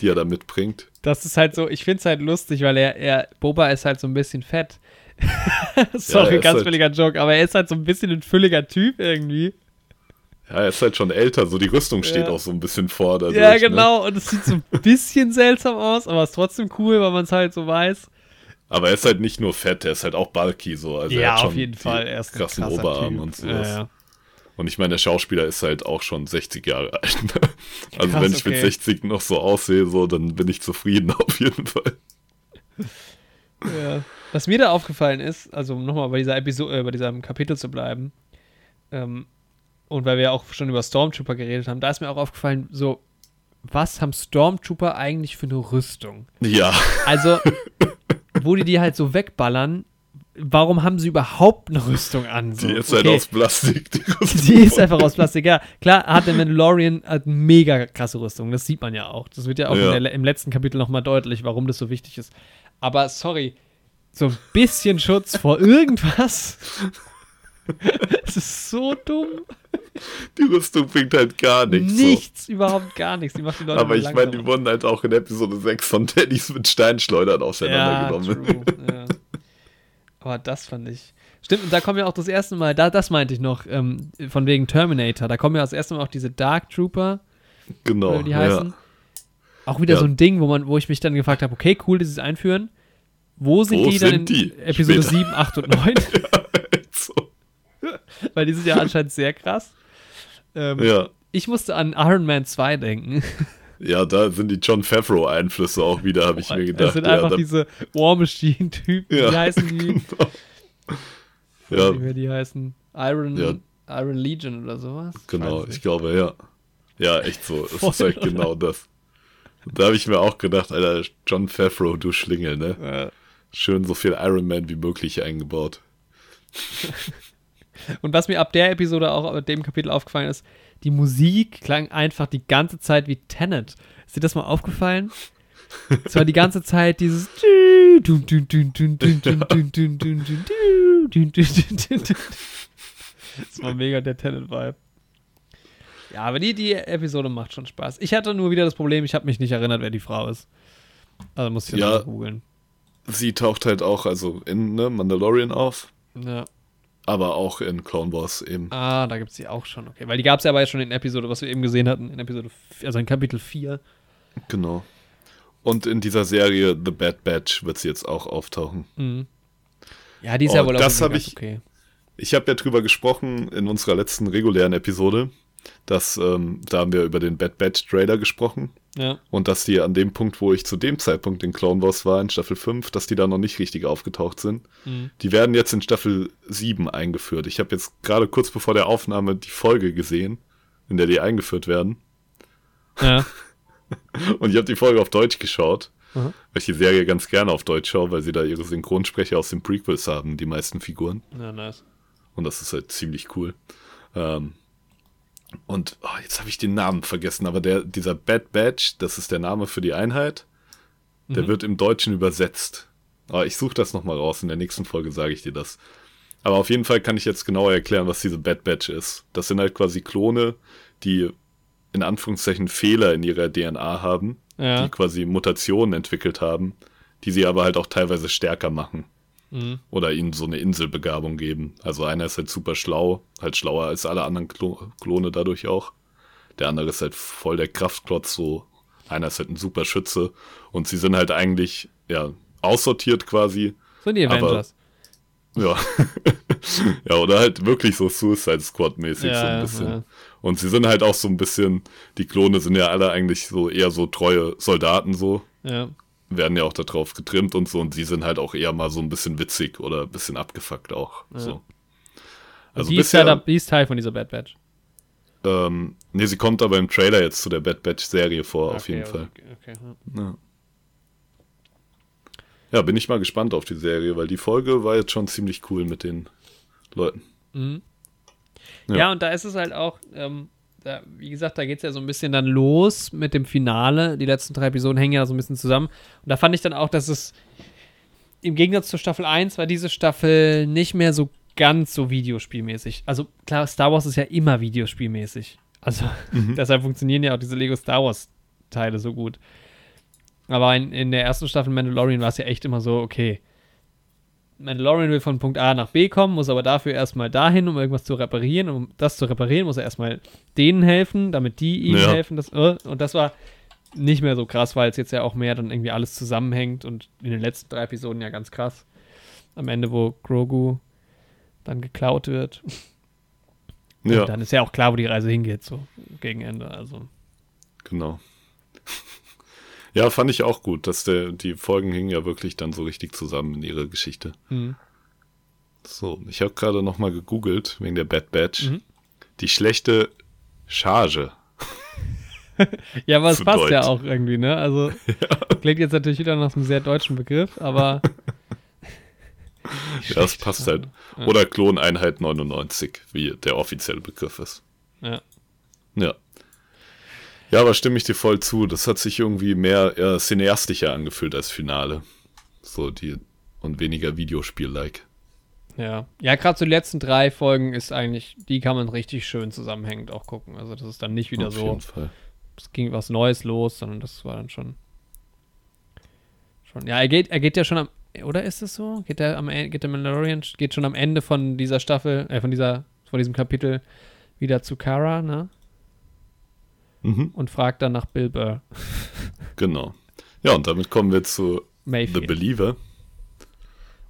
[SPEAKER 1] die er da mitbringt.
[SPEAKER 2] Das ist halt so, ich finde es halt lustig, weil er, er, Boba ist halt so ein bisschen fett. Sorry,
[SPEAKER 1] ist
[SPEAKER 2] ganz
[SPEAKER 1] halt-
[SPEAKER 2] billiger Joke, aber er ist halt so ein bisschen ein fülliger Typ irgendwie.
[SPEAKER 1] Ja, er ist halt schon älter, so die Rüstung steht
[SPEAKER 2] Ja.
[SPEAKER 1] auch so ein bisschen vor. Dadurch,
[SPEAKER 2] ja,
[SPEAKER 1] Ne?
[SPEAKER 2] genau, und es sieht so ein bisschen seltsam aus, aber ist trotzdem cool, weil man es halt so weiß.
[SPEAKER 1] Aber er ist halt nicht nur fett, er ist halt auch bulky so. Also
[SPEAKER 2] ja, auf jeden Fall. Er ist ein
[SPEAKER 1] krassen
[SPEAKER 2] krasser
[SPEAKER 1] Oberarm
[SPEAKER 2] typ.
[SPEAKER 1] und sowas.
[SPEAKER 2] Ja, ja.
[SPEAKER 1] Und ich meine, der Schauspieler ist halt auch schon 60 Jahre alt. ne? Also
[SPEAKER 2] Krass,
[SPEAKER 1] wenn ich mit
[SPEAKER 2] okay.
[SPEAKER 1] 60 noch so aussehe, so, dann bin ich zufrieden auf jeden Fall.
[SPEAKER 2] Ja. Was mir da aufgefallen ist, also um nochmal bei dieser Episode, äh, bei diesem Kapitel zu bleiben, ähm, und weil wir auch schon über Stormtrooper geredet haben, da ist mir auch aufgefallen, so, was haben Stormtrooper eigentlich für eine Rüstung?
[SPEAKER 1] Ja,
[SPEAKER 2] Also, wo die die halt so wegballern, warum haben sie überhaupt eine Rüstung an? So,
[SPEAKER 1] Die ist halt
[SPEAKER 2] okay.
[SPEAKER 1] aus Plastik. Die Rüstung.
[SPEAKER 2] Die ist einfach aus Plastik, ja. Klar hat der Mandalorian halt mega krasse Rüstung, das sieht man ja auch. Das wird ja auch
[SPEAKER 1] Ja.
[SPEAKER 2] der, im letzten Kapitel nochmal deutlich, warum das so wichtig ist. Aber sorry, so ein bisschen Schutz vor irgendwas. Es ist so dumm.
[SPEAKER 1] Die Rüstung bringt halt gar nichts.
[SPEAKER 2] Nichts, überhaupt gar nichts. Die macht die
[SPEAKER 1] So.
[SPEAKER 2] Leute
[SPEAKER 1] Aber ich meine, die wurden halt auch in Episode 6 von Daddys mit Steinschleudern
[SPEAKER 2] ja,
[SPEAKER 1] auseinandergenommen.
[SPEAKER 2] true, ja. Aber das fand ich. Stimmt, und da kommen ja auch das erste Mal, da, das meinte ich noch, ähm, von wegen Terminator, da kommen ja das erste Mal auch diese Dark Trooper,
[SPEAKER 1] genau.
[SPEAKER 2] die heißen.
[SPEAKER 1] Ja.
[SPEAKER 2] Auch wieder
[SPEAKER 1] Ja.
[SPEAKER 2] so ein Ding, wo, man, wo ich mich dann gefragt habe, okay, cool, dass sie es einführen. Wo sind
[SPEAKER 1] Wo
[SPEAKER 2] die dann
[SPEAKER 1] sind
[SPEAKER 2] in
[SPEAKER 1] die?
[SPEAKER 2] Episode
[SPEAKER 1] Später.
[SPEAKER 2] 7, 8 und 9?
[SPEAKER 1] so.
[SPEAKER 2] Weil die sind ja anscheinend sehr krass. Ähm,
[SPEAKER 1] ja.
[SPEAKER 2] Ich musste an Iron Man 2 denken.
[SPEAKER 1] ja, da sind die John Favreau-Einflüsse auch wieder, habe ich mir gedacht.
[SPEAKER 2] Es sind
[SPEAKER 1] ja,
[SPEAKER 2] einfach
[SPEAKER 1] da-
[SPEAKER 2] diese War Machine-Typen.
[SPEAKER 1] Ja,
[SPEAKER 2] Wie heißen die?
[SPEAKER 1] genau.
[SPEAKER 2] Wie
[SPEAKER 1] Ja,
[SPEAKER 2] wir die heißen? Iron,
[SPEAKER 1] Ja.
[SPEAKER 2] Iron Legion oder sowas?
[SPEAKER 1] genau, ich glaube, ja. Ja, echt so. Es ist halt genau das. Da habe ich mir auch gedacht, Alter, John Favreau, du Schlingel, ne?
[SPEAKER 2] Äh,
[SPEAKER 1] Schön so viel Iron Man wie möglich eingebaut.
[SPEAKER 2] Und was mir ab der Episode auch ab dem Kapitel aufgefallen ist, die Musik klang einfach die ganze Zeit wie Tenet. Ist dir das mal aufgefallen? Es war die ganze Zeit dieses Das war mega der Tenet-Vibe. Ja, aber die, die Episode macht schon Spaß. Ich hatte nur wieder das Problem, ich habe mich nicht erinnert, wer die Frau ist. Also musste ich
[SPEAKER 1] ja.
[SPEAKER 2] googeln.
[SPEAKER 1] Sie taucht halt auch also in ne, Mandalorian auf,
[SPEAKER 2] Ja.
[SPEAKER 1] Aber auch in Clone Wars eben.
[SPEAKER 2] Ah, da gibt es die auch schon, okay. Weil die gab es ja aber jetzt schon in Episode, was wir eben gesehen hatten, in Episode, also in Kapitel 4.
[SPEAKER 1] Genau. Und in dieser Serie The Bad Batch wird sie jetzt auch auftauchen.
[SPEAKER 2] Mhm. Ja, die ist
[SPEAKER 1] Oh,
[SPEAKER 2] ja wohl auch
[SPEAKER 1] das ich-
[SPEAKER 2] okay.
[SPEAKER 1] Ich habe ja drüber gesprochen in unserer letzten regulären Episode, dass ähm, da haben wir über den Bad Batch Trailer gesprochen
[SPEAKER 2] Ja.
[SPEAKER 1] und dass die an dem Punkt, wo ich zu dem Zeitpunkt in Clone Wars war, in Staffel 5, dass die da noch nicht richtig aufgetaucht sind.
[SPEAKER 2] Mhm.
[SPEAKER 1] Die werden jetzt in Staffel 7 eingeführt. Ich habe jetzt gerade kurz bevor der Aufnahme die Folge gesehen, in der die eingeführt werden.
[SPEAKER 2] Ja.
[SPEAKER 1] Und ich habe die Folge auf Deutsch geschaut,
[SPEAKER 2] Mhm.
[SPEAKER 1] weil ich die Serie ganz gerne auf Deutsch schaue, weil sie da ihre Synchronsprecher aus den Prequels haben, die meisten Figuren.
[SPEAKER 2] ja, nice.
[SPEAKER 1] Und das ist halt ziemlich cool. Ähm, und oh, jetzt habe ich den Namen vergessen, aber der, dieser Bad Batch, das ist der Name für die Einheit, der
[SPEAKER 2] Mhm.
[SPEAKER 1] wird im Deutschen übersetzt. Aber ich suche das nochmal raus, in der nächsten Folge sage ich dir das. Aber auf jeden Fall kann ich jetzt genauer erklären, was diese Bad Batch ist. Das sind halt quasi Klone, die in Anführungszeichen Fehler in ihrer DNA haben,
[SPEAKER 2] Ja.
[SPEAKER 1] die quasi Mutationen entwickelt haben, die sie aber halt auch teilweise stärker machen
[SPEAKER 2] Mhm.
[SPEAKER 1] oder ihnen so eine Inselbegabung geben. Also einer ist halt super schlau, halt schlauer als alle anderen Klo Klone dadurch auch. Der andere ist halt voll der Kraftklotz, so einer ist halt ein super Schütze und sie sind halt eigentlich ja aussortiert quasi.
[SPEAKER 2] So die
[SPEAKER 1] Aber-
[SPEAKER 2] Avengers.
[SPEAKER 1] Ja. ja, oder halt wirklich so Suicide Squad mäßig so ein
[SPEAKER 2] Ja,
[SPEAKER 1] bisschen.
[SPEAKER 2] ja.
[SPEAKER 1] Und sie sind halt auch so ein bisschen, die Klone sind ja alle eigentlich so eher so treue Soldaten so
[SPEAKER 2] Ja.
[SPEAKER 1] Werden ja auch darauf getrimmt und so und sie sind halt auch eher mal so ein bisschen witzig oder ein bisschen abgefuckt auch. So.
[SPEAKER 2] Also die, ist
[SPEAKER 1] bisher,
[SPEAKER 2] Teil, die ist Teil von dieser Bad Batch.
[SPEAKER 1] ähm, nee, sie kommt aber im Trailer jetzt zu der Bad Batch Serie vor, auf
[SPEAKER 2] Okay,
[SPEAKER 1] jeden Fall.
[SPEAKER 2] Okay, okay, ja.
[SPEAKER 1] Ja. ja, bin ich mal gespannt auf die Serie, weil die Folge war jetzt schon ziemlich cool mit den Leuten.
[SPEAKER 2] Mhm.
[SPEAKER 1] Ja.
[SPEAKER 2] Ja. und da ist es halt auch, ähm, da, wie gesagt, da geht es ja so ein bisschen dann los mit dem Finale. Die letzten drei Episoden hängen ja so ein bisschen zusammen. Und da fand ich dann auch, dass es im Gegensatz zur Staffel 1 war diese Staffel nicht mehr so ganz so videospielmäßig. Also klar, Star Wars ist ja immer videospielmäßig. Also deshalb funktionieren ja auch diese Lego Star Wars Teile so gut. Aber in, in der ersten Staffel Mandalorian war es ja echt immer so, okay, Mandalorian will von Punkt A nach B kommen, muss aber dafür erstmal dahin, um irgendwas zu reparieren. Um das zu reparieren, muss er erstmal denen helfen, damit die ihm
[SPEAKER 1] Ja.
[SPEAKER 2] helfen. Das, äh, und das war nicht mehr so krass, weil es jetzt ja auch mehr dann irgendwie alles zusammenhängt und in den letzten drei Episoden ja ganz krass. Am Ende, wo Grogu dann geklaut wird.
[SPEAKER 1] Ja,
[SPEAKER 2] Und dann ist ja auch klar, wo die Reise hingeht, so gegen Ende. Also,
[SPEAKER 1] genau. Ja, fand ich auch gut, dass der, die Folgen hingen ja wirklich dann so richtig zusammen in ihre Geschichte.
[SPEAKER 2] mhm.
[SPEAKER 1] So, ich habe gerade noch mal gegoogelt wegen der Bad Batch.
[SPEAKER 2] Mhm.
[SPEAKER 1] Die schlechte Charge.
[SPEAKER 2] Ja, aber es passt ja
[SPEAKER 1] Deutsch.
[SPEAKER 2] auch irgendwie, ne? Also klingt jetzt natürlich wieder nach einem sehr deutschen Begriff, aber
[SPEAKER 1] Ja, das passt halt. Oder Kloneinheit 99, wie der offizielle Begriff ist.
[SPEAKER 2] Ja.
[SPEAKER 1] Ja. Ja, aber stimme ich dir voll zu. Das hat sich irgendwie mehr eher cineastischer angefühlt als Finale. So die und weniger Videospiel-like.
[SPEAKER 2] Ja, ja gerade so die letzten drei Folgen ist eigentlich, die kann man richtig schön zusammenhängend auch gucken. Also das ist dann nicht wieder
[SPEAKER 1] Auf
[SPEAKER 2] so,
[SPEAKER 1] jeden Fall.
[SPEAKER 2] es ging was Neues los, sondern das war dann schon, schon. Ja, er geht, er geht ja schon am, oder ist es so? Geht der am, geht der Mandalorian geht schon am Ende von dieser Staffel, äh, von dieser, von diesem Kapitel wieder zu Kara, ne?
[SPEAKER 1] Mhm,
[SPEAKER 2] Und fragt dann nach Bill Burr.
[SPEAKER 1] genau. Ja, und damit kommen wir zu The
[SPEAKER 2] Mayfield.
[SPEAKER 1] Believer,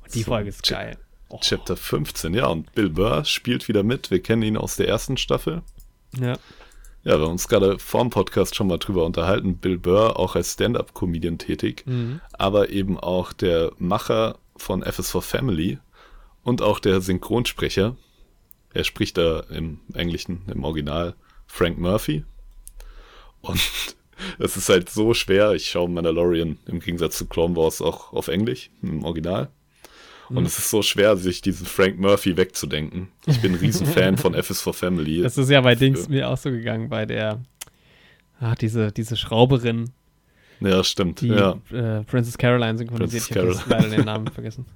[SPEAKER 2] Und die
[SPEAKER 1] so,
[SPEAKER 2] Folge ist geil. Oh,
[SPEAKER 1] Chapter 15. Ja, und Bill Burr spielt wieder mit. Wir kennen ihn aus der ersten Staffel.
[SPEAKER 2] ja.
[SPEAKER 1] Ja, wir haben uns gerade vorm Podcast schon mal drüber unterhalten. Bill Burr auch als Stand-Up-Comedian tätig,
[SPEAKER 2] Mhm.
[SPEAKER 1] aber eben auch der Macher von FS4 Family und auch der Synchronsprecher. Er spricht da im Englischen, im Original, Frank Murphy. Und es ist halt so schwer. Ich schaue Mandalorian im Gegensatz zu Clone Wars auch auf Englisch, im Original. Und
[SPEAKER 2] Mhm.
[SPEAKER 1] es ist so schwer, sich diesen Frank Murphy wegzudenken. Ich bin ein Riesen-Fan von FS4 Family.
[SPEAKER 2] Das ist ja bei Dings mir auch so gegangen, bei der, ach, diese, diese Schrauberin,
[SPEAKER 1] Ja, stimmt.
[SPEAKER 2] die
[SPEAKER 1] ja.
[SPEAKER 2] äh, Princess Caroline synchronisiert.
[SPEAKER 1] Princess
[SPEAKER 2] ich habe leider den Namen vergessen.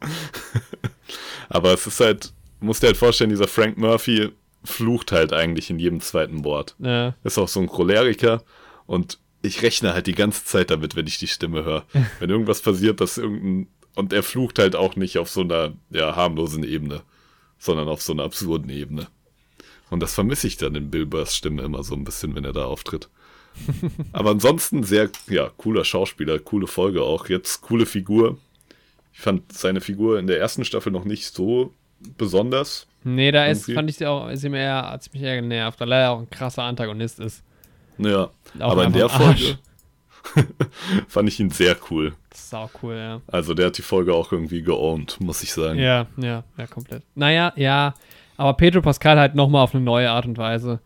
[SPEAKER 1] Aber es ist halt, musst dir halt vorstellen, dieser Frank Murphy flucht halt eigentlich in jedem zweiten Wort.
[SPEAKER 2] Ja,
[SPEAKER 1] Ist auch so ein Choleriker und ich rechne halt die ganze Zeit damit, wenn ich die Stimme höre. wenn irgendwas passiert, dass irgendein. Und er flucht halt auch nicht auf so einer ja, harmlosen Ebene, sondern auf so einer absurden Ebene. Und das vermisse ich dann in Bill Burrs Stimme immer so ein bisschen, wenn er da auftritt. Aber ansonsten sehr, ja, cooler Schauspieler, coole Folge auch. Jetzt coole Figur. Ich fand seine Figur in der ersten Staffel noch nicht so besonders.
[SPEAKER 2] Nee, da ist, fand ich sie auch, ist sie mir eher, hat mich eher genervt, weil er auch ein krasser Antagonist ist.
[SPEAKER 1] Ja,
[SPEAKER 2] Auch
[SPEAKER 1] aber in der. Folge fand ich ihn sehr cool.
[SPEAKER 2] Das ist auch cool, ja.
[SPEAKER 1] Also der hat die Folge auch irgendwie geowned, muss ich sagen.
[SPEAKER 2] Ja, ja, ja, komplett. Naja, ja, aber Pedro Pascal halt nochmal auf eine neue Art und Weise.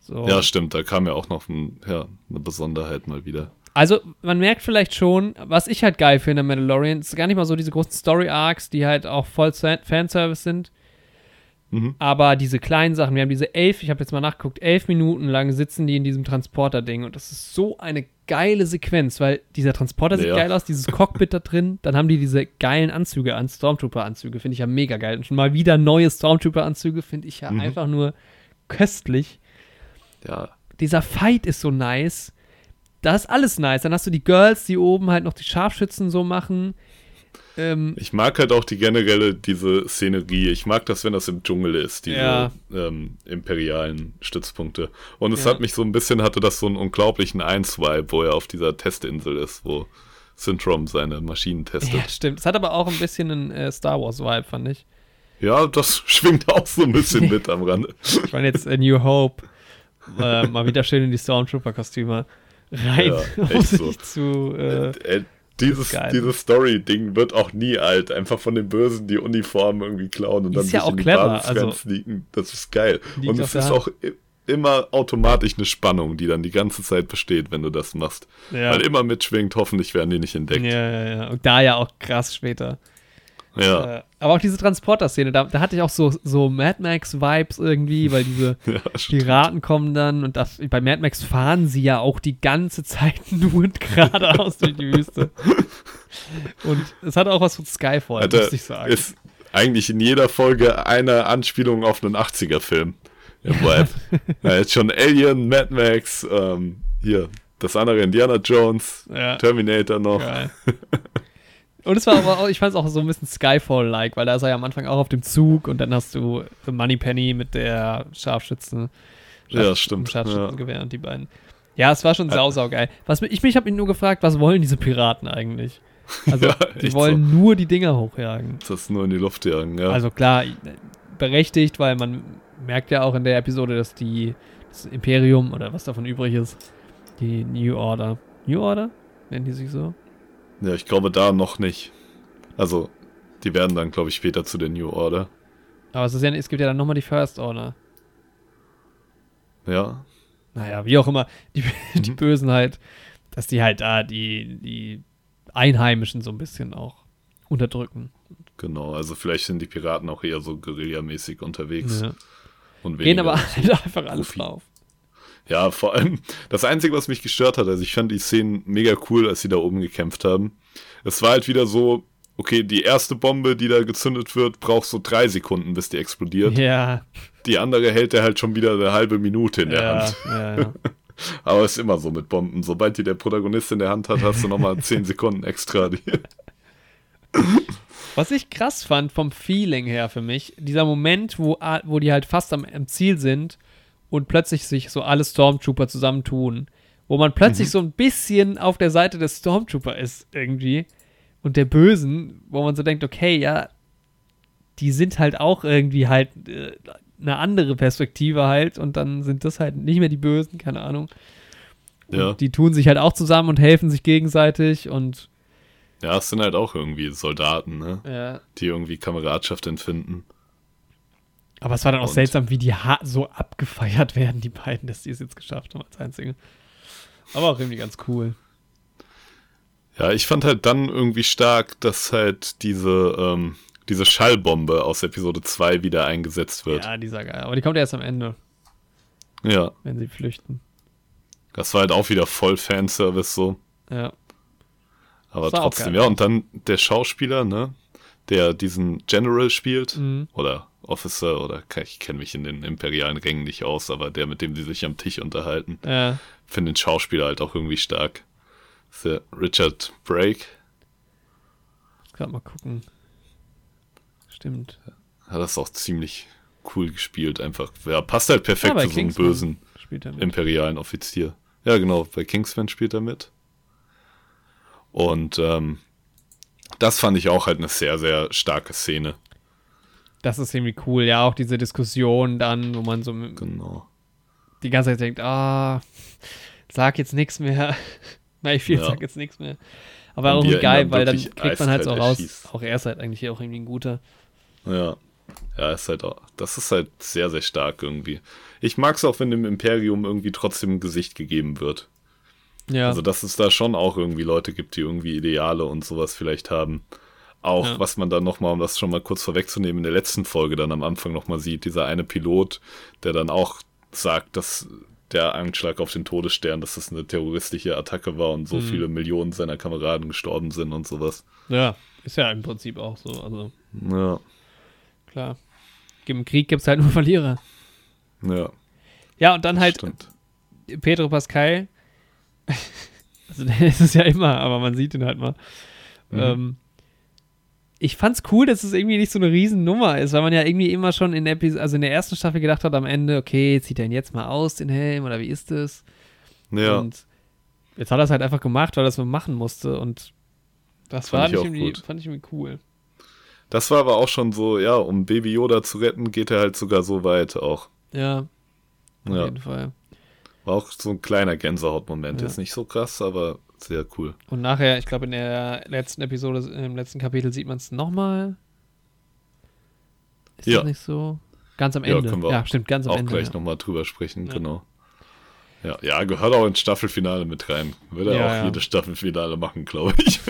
[SPEAKER 2] So.
[SPEAKER 1] Ja, stimmt, da kam ja auch noch ein, ja, eine Besonderheit mal wieder.
[SPEAKER 2] Also, man merkt vielleicht schon, was ich halt geil finde an Mandalorian, ist gar nicht mal so diese großen Story-Arcs, die halt auch voll Fan- Fanservice sind.
[SPEAKER 1] Mhm.
[SPEAKER 2] Aber diese kleinen Sachen, wir haben diese elf, ich habe jetzt mal nachgeguckt, elf Minuten lang sitzen die in diesem Transporter-Ding und das ist so eine geile Sequenz, weil dieser Transporter sieht
[SPEAKER 1] Ja.
[SPEAKER 2] geil aus, dieses Cockpit da drin, dann haben die diese geilen Anzüge an, Stormtrooper-Anzüge, finde ich ja mega geil. Und schon mal wieder neue Stormtrooper-Anzüge finde ich ja
[SPEAKER 1] Mhm.
[SPEAKER 2] einfach nur köstlich
[SPEAKER 1] Ja,
[SPEAKER 2] dieser Fight ist so nice. Da ist alles nice. Dann hast du die Girls, die oben halt noch die Scharfschützen so machen. Ähm,
[SPEAKER 1] ich mag halt auch die generelle, diese Szenerie. Ich mag das, wenn das im Dschungel ist, diese
[SPEAKER 2] Ja.
[SPEAKER 1] ähm, imperialen Stützpunkte. Und es
[SPEAKER 2] Ja.
[SPEAKER 1] hat mich so ein bisschen, hatte das so einen unglaublichen Eins-Vibe, wo er auf dieser Testinsel ist, wo Syndrome seine Maschinen testet.
[SPEAKER 2] ja, stimmt. Es hat aber auch ein bisschen einen äh, Star Wars-Vibe, fand ich.
[SPEAKER 1] Ja, das schwingt auch so ein bisschen mit am Rande.
[SPEAKER 2] Ich meine jetzt A New Hope. Äh, mal wieder schön in die Stormtrooper-Kostüme rein,
[SPEAKER 1] Ja,
[SPEAKER 2] um
[SPEAKER 1] so.
[SPEAKER 2] zu. Äh,
[SPEAKER 1] Äh, dieses
[SPEAKER 2] geil.
[SPEAKER 1] dieses Story-Ding wird auch nie alt. Einfach von den Bösen die Uniform irgendwie klauen und
[SPEAKER 2] Ist
[SPEAKER 1] dann
[SPEAKER 2] ja
[SPEAKER 1] in die Basis
[SPEAKER 2] also-
[SPEAKER 1] sneaken. Das ist geil. Und es ist auch immer automatisch eine Spannung, die dann die ganze Zeit besteht, wenn du das machst.
[SPEAKER 2] ja.
[SPEAKER 1] Weil immer mitschwingt, hoffentlich werden die nicht entdeckt.
[SPEAKER 2] ja, ja, ja. Und da ja auch krass später.
[SPEAKER 1] Ja,
[SPEAKER 2] Äh, aber auch diese Transporter-Szene, da, da hatte ich auch so, so Mad Max-Vibes irgendwie, weil diese.
[SPEAKER 1] ja.
[SPEAKER 2] Piraten kommen dann und das, bei Mad Max fahren sie ja auch die ganze Zeit nur geradeaus durch die Wüste. Und es hat auch was von Skyfall,
[SPEAKER 1] Alter,
[SPEAKER 2] muss ich sagen.
[SPEAKER 1] ist eigentlich in jeder Folge eine Anspielung auf einen 80er-Film. Im Vibe. ja, jetzt schon Alien, Mad Max, ähm, hier, das andere Indiana Jones,
[SPEAKER 2] Ja.
[SPEAKER 1] Terminator noch.
[SPEAKER 2] Geil. Und es war aber auch, ich fand es auch so ein bisschen Skyfall-like, weil da ist er ja am Anfang auch auf dem Zug und dann hast du The Moneypenny mit der Scharfschützen.
[SPEAKER 1] Ja, stimmt.
[SPEAKER 2] Scharfschützengewehr und die beiden. Ja, es war schon sau, sau geil. Was, ich mich habe mich nur gefragt, was wollen diese Piraten eigentlich? Also,
[SPEAKER 1] Ja,
[SPEAKER 2] die wollen nur die Dinger hochjagen.
[SPEAKER 1] Das nur in die Luft jagen, ja.
[SPEAKER 2] Also klar, berechtigt, weil man merkt ja auch in der Episode, dass die das Imperium oder was davon übrig ist, die New Order. New Order? Nennen die sich so?
[SPEAKER 1] Ja, ich glaube da noch nicht. Also, die werden dann, glaube ich, später zu der New Order.
[SPEAKER 2] Aber es, ist ja, es gibt ja dann nochmal die First Order.
[SPEAKER 1] Ja.
[SPEAKER 2] Naja, wie auch immer, die, die
[SPEAKER 1] Mhm.
[SPEAKER 2] Bösen halt, dass die halt da die, die Einheimischen so ein bisschen auch unterdrücken.
[SPEAKER 1] Genau, also vielleicht sind die Piraten auch eher so guerillamäßig unterwegs.
[SPEAKER 2] Ja.
[SPEAKER 1] Und
[SPEAKER 2] Gehen aber halt einfach alles
[SPEAKER 1] Profi.
[SPEAKER 2] drauf.
[SPEAKER 1] Ja, vor allem, das Einzige, was mich gestört hat, also ich fand die Szenen mega cool, als sie da oben gekämpft haben. Es war halt wieder so, okay, die erste Bombe, die da gezündet wird, braucht so drei Sekunden, bis die explodiert.
[SPEAKER 2] Ja,
[SPEAKER 1] Die andere hält er halt schon wieder eine halbe Minute in der
[SPEAKER 2] ja,
[SPEAKER 1] Hand.
[SPEAKER 2] ja, ja.
[SPEAKER 1] Aber ist immer so mit Bomben. Sobald die der Protagonist in der Hand hat, hast du nochmal zehn Sekunden extra.
[SPEAKER 2] Was ich krass fand vom Feeling her für mich, dieser Moment, wo, wo die halt fast am, am Ziel sind und plötzlich sich so alle Stormtrooper zusammentun, wo man plötzlich so ein bisschen auf der Seite des Stormtrooper ist irgendwie und der Bösen, wo man so denkt, okay, ja, die sind halt auch irgendwie halt äh, eine andere Perspektive halt und dann sind das halt nicht mehr die Bösen, keine Ahnung.
[SPEAKER 1] Ja.
[SPEAKER 2] die tun sich halt auch zusammen und helfen sich gegenseitig und
[SPEAKER 1] ja, es sind halt auch irgendwie Soldaten, ne?
[SPEAKER 2] ja,
[SPEAKER 1] Die irgendwie Kameradschaft empfinden.
[SPEAKER 2] Aber es war dann auch
[SPEAKER 1] Und-
[SPEAKER 2] seltsam, wie die ha so abgefeiert werden, die beiden, dass die es jetzt geschafft haben als Einzige. Aber auch irgendwie ganz cool.
[SPEAKER 1] Ja, ich fand halt dann irgendwie stark, dass halt diese, ähm, diese Schallbombe aus Episode 2 wieder eingesetzt wird.
[SPEAKER 2] Ja, dieser geil. Aber die kommt erst am Ende,
[SPEAKER 1] Ja,
[SPEAKER 2] wenn sie flüchten.
[SPEAKER 1] das war halt auch wieder voll Fanservice so.
[SPEAKER 2] Ja.
[SPEAKER 1] Aber trotzdem, ja, und dann der Schauspieler, ne, der diesen General spielt,
[SPEAKER 2] Mhm.
[SPEAKER 1] oder Officer, oder ich kenne mich in den imperialen Rängen nicht aus, aber der, mit dem sie sich am Tisch unterhalten,
[SPEAKER 2] Ja.
[SPEAKER 1] finde den Schauspieler halt auch irgendwie stark. Der Richard Brake.
[SPEAKER 2] Gerade mal gucken. Stimmt.
[SPEAKER 1] Hat das auch ziemlich cool gespielt, einfach. Ja, passt halt perfekt
[SPEAKER 2] Ja,
[SPEAKER 1] zu so einem bösen
[SPEAKER 2] er
[SPEAKER 1] imperialen Offizier. Ja, genau, bei Kingsman spielt er mit. Und ähm, das fand ich auch halt eine sehr, sehr starke Szene.
[SPEAKER 2] Das ist irgendwie cool. Ja, auch diese Diskussion dann, wo man so
[SPEAKER 1] Genau.
[SPEAKER 2] die ganze Zeit denkt, ah, sag jetzt nichts mehr. Mayfield
[SPEAKER 1] Ja.
[SPEAKER 2] sagt jetzt nichts mehr. Aber
[SPEAKER 1] Und
[SPEAKER 2] auch
[SPEAKER 1] ihn
[SPEAKER 2] geil, weil dann kriegt man halt so raus.
[SPEAKER 1] erschießt.
[SPEAKER 2] Auch er ist halt eigentlich auch irgendwie ein guter.
[SPEAKER 1] Ja. Ja, ist halt auch, das ist halt sehr, sehr stark irgendwie. Ich mag es auch, wenn dem Imperium irgendwie trotzdem ein Gesicht gegeben wird.
[SPEAKER 2] Ja.
[SPEAKER 1] Also, dass es da schon auch irgendwie Leute gibt, die irgendwie Ideale und sowas vielleicht haben. Auch,
[SPEAKER 2] Ja.
[SPEAKER 1] was man dann nochmal, um das schon mal kurz vorwegzunehmen, in der letzten Folge dann am Anfang nochmal sieht, dieser eine Pilot, der dann auch sagt, dass der Anschlag auf den Todesstern, dass das eine terroristische Attacke war und so
[SPEAKER 2] Mhm.
[SPEAKER 1] viele Millionen seiner Kameraden gestorben sind und sowas.
[SPEAKER 2] ja, ist ja im Prinzip auch so. Also
[SPEAKER 1] Ja,
[SPEAKER 2] klar. Im Krieg gibt es halt nur Verlierer.
[SPEAKER 1] ja,
[SPEAKER 2] Ja, und dann halt
[SPEAKER 1] stimmt.
[SPEAKER 2] Pedro Pascal. also der ist es ja immer, aber man sieht ihn halt mal.
[SPEAKER 1] Mhm.
[SPEAKER 2] Ähm, ich fand's cool, dass es irgendwie nicht so eine Riesennummer ist, weil man ja irgendwie immer schon in der, Epis- also in der ersten Staffel gedacht hat am Ende, okay, zieht er ihn jetzt mal aus, den Helm, oder wie ist es?
[SPEAKER 1] Ja,
[SPEAKER 2] Und jetzt hat er es halt einfach gemacht, weil er es machen musste und das
[SPEAKER 1] Fand
[SPEAKER 2] war
[SPEAKER 1] ich
[SPEAKER 2] irgendwie,
[SPEAKER 1] gut.
[SPEAKER 2] fand ich irgendwie cool.
[SPEAKER 1] das war aber auch schon so, ja, um Baby Yoda zu retten, geht er halt sogar so weit auch.
[SPEAKER 2] Ja, auf
[SPEAKER 1] Ja,
[SPEAKER 2] jeden Fall.
[SPEAKER 1] War auch so ein kleiner Gänsehautmoment.
[SPEAKER 2] Ja.
[SPEAKER 1] Ist nicht so krass, aber sehr cool.
[SPEAKER 2] Und nachher, ich glaube, in der letzten Episode, im letzten Kapitel sieht man es nochmal. Ist
[SPEAKER 1] Ja.
[SPEAKER 2] das nicht so? Ganz am
[SPEAKER 1] Ja,
[SPEAKER 2] Ende.
[SPEAKER 1] können wir
[SPEAKER 2] Ja, stimmt, ganz am
[SPEAKER 1] auch
[SPEAKER 2] Ende.
[SPEAKER 1] gleich
[SPEAKER 2] ja.
[SPEAKER 1] nochmal drüber sprechen,
[SPEAKER 2] Ja.
[SPEAKER 1] genau. Ja, ja, gehört auch ins Staffelfinale mit rein. Würde er
[SPEAKER 2] Ja,
[SPEAKER 1] auch
[SPEAKER 2] ja.
[SPEAKER 1] jedes Staffelfinale machen, glaube ich.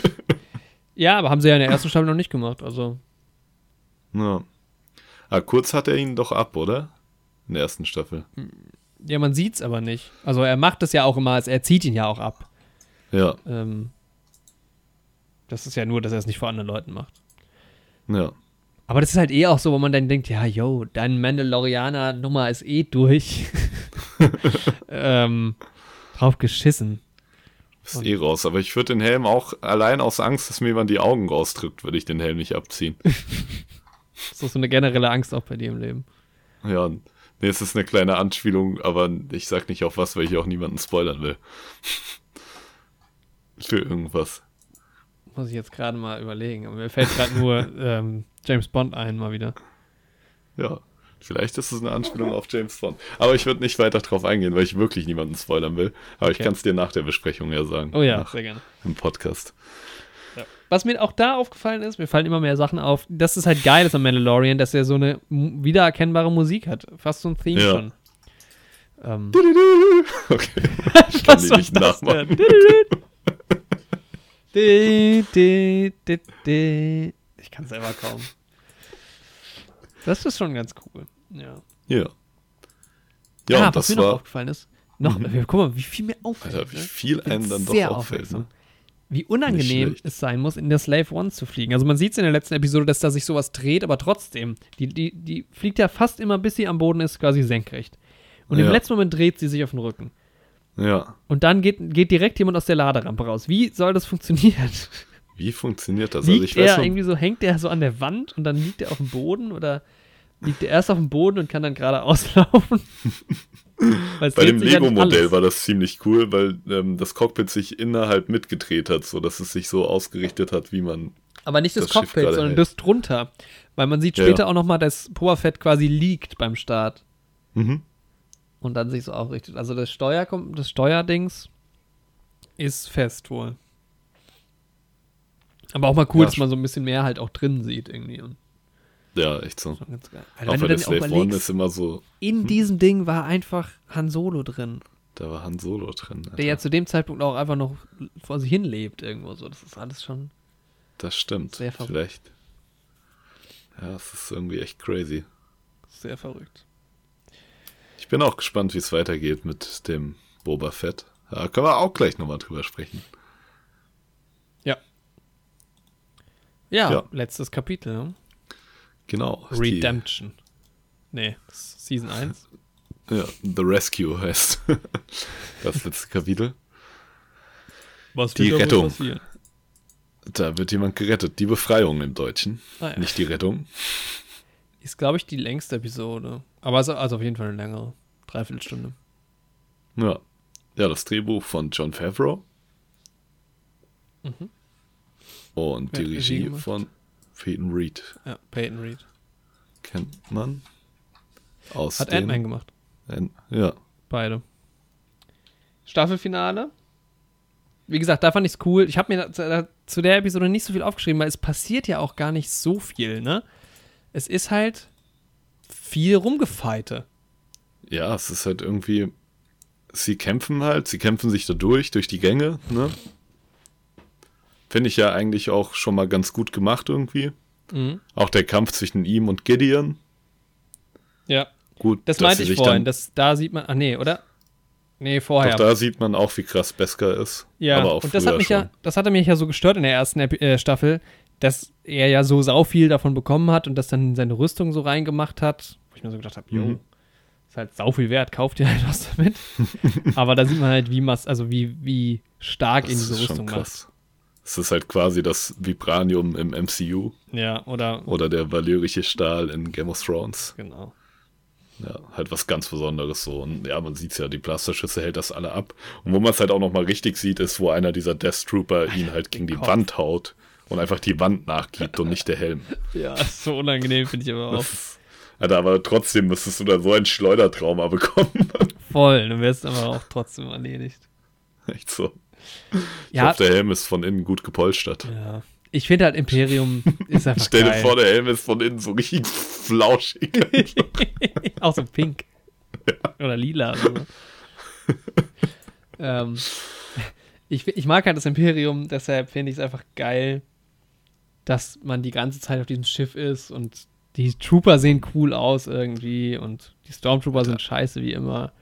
[SPEAKER 2] ja, aber haben sie ja in der ersten Staffel noch nicht gemacht. Also,
[SPEAKER 1] ja. Ah, kurz hat er ihn doch ab, oder? In der ersten Staffel.
[SPEAKER 2] Ja, man sieht's aber nicht. Also, er macht es ja auch immer, als er zieht ihn ja auch ab.
[SPEAKER 1] Ja,
[SPEAKER 2] Ähm, das ist ja nur, dass er es nicht vor anderen Leuten macht.
[SPEAKER 1] ja.
[SPEAKER 2] Aber das ist halt eh auch so, wo man dann denkt, ja, yo, dein Mandalorianer-Nummer ist eh durch. ähm, drauf geschissen.
[SPEAKER 1] Ist eh raus. Aber ich würde den Helm auch allein aus Angst, dass mir jemand die Augen rausdrückt, würde ich den Helm nicht abziehen.
[SPEAKER 2] Das ist so eine generelle Angst auch bei dir im Leben.
[SPEAKER 1] ja, nee, es ist eine kleine Anspielung, aber ich sag nicht auf was, weil ich auch niemanden spoilern will. Für irgendwas.
[SPEAKER 2] Muss ich jetzt gerade mal überlegen. Aber mir fällt gerade nur ähm, James Bond ein, mal wieder.
[SPEAKER 1] Ja, vielleicht ist es eine Anspielung auf James Bond. Aber ich würde nicht weiter drauf eingehen, weil ich wirklich niemanden spoilern will. Aber ich
[SPEAKER 2] Okay.
[SPEAKER 1] kann es dir nach der Besprechung ja sagen.
[SPEAKER 2] Oh ja, sehr gerne.
[SPEAKER 1] Im Podcast.
[SPEAKER 2] Was mir auch da aufgefallen ist, mir fallen immer mehr Sachen auf. Das ist halt geil ist am Mandalorian, dass er so eine wiedererkennbare Musik hat. Fast so ein Theme
[SPEAKER 1] Ja.
[SPEAKER 2] schon. Ähm,
[SPEAKER 1] Okay. Ich kann
[SPEAKER 2] was
[SPEAKER 1] die nicht nachmachen.
[SPEAKER 2] Ich kann selber kaum. Das ist schon ganz cool. Ja.
[SPEAKER 1] Ja. Ja,
[SPEAKER 2] ah,
[SPEAKER 1] und
[SPEAKER 2] was
[SPEAKER 1] das
[SPEAKER 2] mir noch
[SPEAKER 1] war,
[SPEAKER 2] aufgefallen ist. Noch,
[SPEAKER 1] Mhm.
[SPEAKER 2] guck mal, wie viel mir auffällt.
[SPEAKER 1] Alter, wie
[SPEAKER 2] ne?
[SPEAKER 1] viel
[SPEAKER 2] bin
[SPEAKER 1] einem dann doch auffällt.
[SPEAKER 2] aufmerksam.
[SPEAKER 1] Ne?
[SPEAKER 2] Wie unangenehm es sein muss, in der Slave One zu fliegen. Also man sieht es in der letzten Episode, dass da sich sowas dreht, aber trotzdem, die, die, die fliegt ja fast immer, bis sie am Boden ist, quasi senkrecht. Und im
[SPEAKER 1] Ja.
[SPEAKER 2] letzten Moment dreht sie sich auf den Rücken.
[SPEAKER 1] Ja.
[SPEAKER 2] Und dann geht, geht direkt jemand aus der Laderampe raus. Wie soll das funktionieren?
[SPEAKER 1] Wie funktioniert das? Also
[SPEAKER 2] Liegt
[SPEAKER 1] ich weiß
[SPEAKER 2] er irgendwie so, hängt er so an der Wand und dann liegt er auf dem Boden oder liegt er erst auf dem Boden und kann dann gerade auslaufen?
[SPEAKER 1] Bei dem Lego-Modell war das ziemlich cool, weil ähm, das Cockpit sich innerhalb mitgedreht hat, so dass es sich so ausgerichtet hat, wie man.
[SPEAKER 2] Aber nicht das,
[SPEAKER 1] das
[SPEAKER 2] Cockpit, sondern
[SPEAKER 1] hält.
[SPEAKER 2] das drunter. Weil man sieht später
[SPEAKER 1] ja.
[SPEAKER 2] auch nochmal, dass Boba Fett quasi liegt beim Start
[SPEAKER 1] Mhm.
[SPEAKER 2] und dann sich so aufrichtet. Also das, Steuer, das Steuerdings ist fest wohl. Aber auch mal cool,
[SPEAKER 1] Ja,
[SPEAKER 2] dass man so ein bisschen mehr halt auch drin sieht irgendwie. Und
[SPEAKER 1] Ja, echt so.
[SPEAKER 2] ganz geil. Alter,
[SPEAKER 1] Auch
[SPEAKER 2] wenn
[SPEAKER 1] weil der Slave One ist immer so,
[SPEAKER 2] in diesem Ding war einfach Han Solo drin.
[SPEAKER 1] da war Han Solo drin. Alter.
[SPEAKER 2] Der ja zu dem Zeitpunkt auch einfach noch vor sich hin lebt irgendwo so. Das ist alles schon.
[SPEAKER 1] Das stimmt.
[SPEAKER 2] Sehr verrückt.
[SPEAKER 1] Vielleicht. Ja, es ist irgendwie echt crazy.
[SPEAKER 2] Sehr verrückt.
[SPEAKER 1] Ich bin auch gespannt, wie es weitergeht mit dem Boba Fett. Da können wir auch gleich nochmal drüber sprechen.
[SPEAKER 2] Ja. Ja,
[SPEAKER 1] Ja.
[SPEAKER 2] letztes Kapitel.
[SPEAKER 1] Genau. die-
[SPEAKER 2] Redemption. Nee, das ist Season 1.
[SPEAKER 1] Ja, The Rescue heißt das letzte Kapitel.
[SPEAKER 2] Was
[SPEAKER 1] Die Rettung.
[SPEAKER 2] passieren?
[SPEAKER 1] Da wird jemand gerettet. Die Befreiung im Deutschen.
[SPEAKER 2] Ah, ja.
[SPEAKER 1] Nicht die Rettung.
[SPEAKER 2] Ist, glaube ich, die längste Episode. Aber also, also auf jeden Fall eine längere. Dreiviertelstunde.
[SPEAKER 1] Ja. Ja, das Drehbuch von John Favreau.
[SPEAKER 2] Mhm.
[SPEAKER 1] Und
[SPEAKER 2] Wer
[SPEAKER 1] die
[SPEAKER 2] Regie
[SPEAKER 1] von Peyton Reed.
[SPEAKER 2] Ja, Peyton Reed.
[SPEAKER 1] Kennt man. Aus
[SPEAKER 2] Hat Ant-Man gemacht.
[SPEAKER 1] Ant- Ja.
[SPEAKER 2] Beide. Staffelfinale. Wie gesagt, da fand ich es cool. Ich habe mir da, da, zu der Episode nicht so viel aufgeschrieben, weil es passiert ja auch gar nicht so viel, ne? Es ist halt viel rumgefeite.
[SPEAKER 1] Ja, es ist halt irgendwie. Sie kämpfen halt, sie kämpfen sich da durch, durch die Gänge, ne? Finde ich ja eigentlich auch schon mal ganz gut gemacht irgendwie.
[SPEAKER 2] Mhm.
[SPEAKER 1] Auch der Kampf zwischen ihm und Gideon.
[SPEAKER 2] Ja,
[SPEAKER 1] Gut,
[SPEAKER 2] das meinte ich vorhin. Das, da sieht man, ach nee, oder? Nee, vorher.
[SPEAKER 1] Doch da sieht man auch, wie krass Beskar ist.
[SPEAKER 2] Ja,
[SPEAKER 1] aber auch
[SPEAKER 2] und das hat mich
[SPEAKER 1] schon.
[SPEAKER 2] ja, das hatte mich ja so gestört in der ersten äh, Staffel, dass er ja so sau viel davon bekommen hat und das dann in seine Rüstung so reingemacht hat, wo ich mir so gedacht habe, jo,
[SPEAKER 1] Mhm.
[SPEAKER 2] ist halt sau viel wert, kauft ihr halt was damit. Aber da sieht man halt, wie mas also wie, wie stark
[SPEAKER 1] Das
[SPEAKER 2] in diese Rüstung macht.
[SPEAKER 1] Es ist halt quasi das Vibranium im MCU
[SPEAKER 2] Ja, oder
[SPEAKER 1] oder der valyrische Stahl in Game of Thrones.
[SPEAKER 2] genau.
[SPEAKER 1] Ja, halt was ganz Besonderes so. Und ja, man sieht ja, die Blasterschüsse hält das alle ab. Und wo man es halt auch nochmal richtig sieht, ist, wo einer dieser Death Trooper ihn halt gegen die
[SPEAKER 2] Kopf.
[SPEAKER 1] Wand haut und einfach die Wand nachgibt und nicht der Helm.
[SPEAKER 2] Ja, so unangenehm, finde ich aber auch.
[SPEAKER 1] Das Alter, aber trotzdem müsstest du da so ein Schleudertrauma bekommen.
[SPEAKER 2] Voll, du wirst aber auch trotzdem erledigt.
[SPEAKER 1] Echt so. Ich
[SPEAKER 2] Ja,
[SPEAKER 1] hoffe, der Helm ist von innen gut gepolstert.
[SPEAKER 2] ja. Ich finde halt Imperium ist einfach
[SPEAKER 1] Stell dir
[SPEAKER 2] geil.
[SPEAKER 1] vor, der Helm ist von innen so richtig flauschig.
[SPEAKER 2] Auch so pink. Oder lila. oder So. ähm, ich, ich mag halt das Imperium, deshalb finde ich es einfach geil, dass man die ganze Zeit auf diesem Schiff ist und die Trooper sehen cool aus irgendwie und die Stormtrooper sind scheiße wie immer.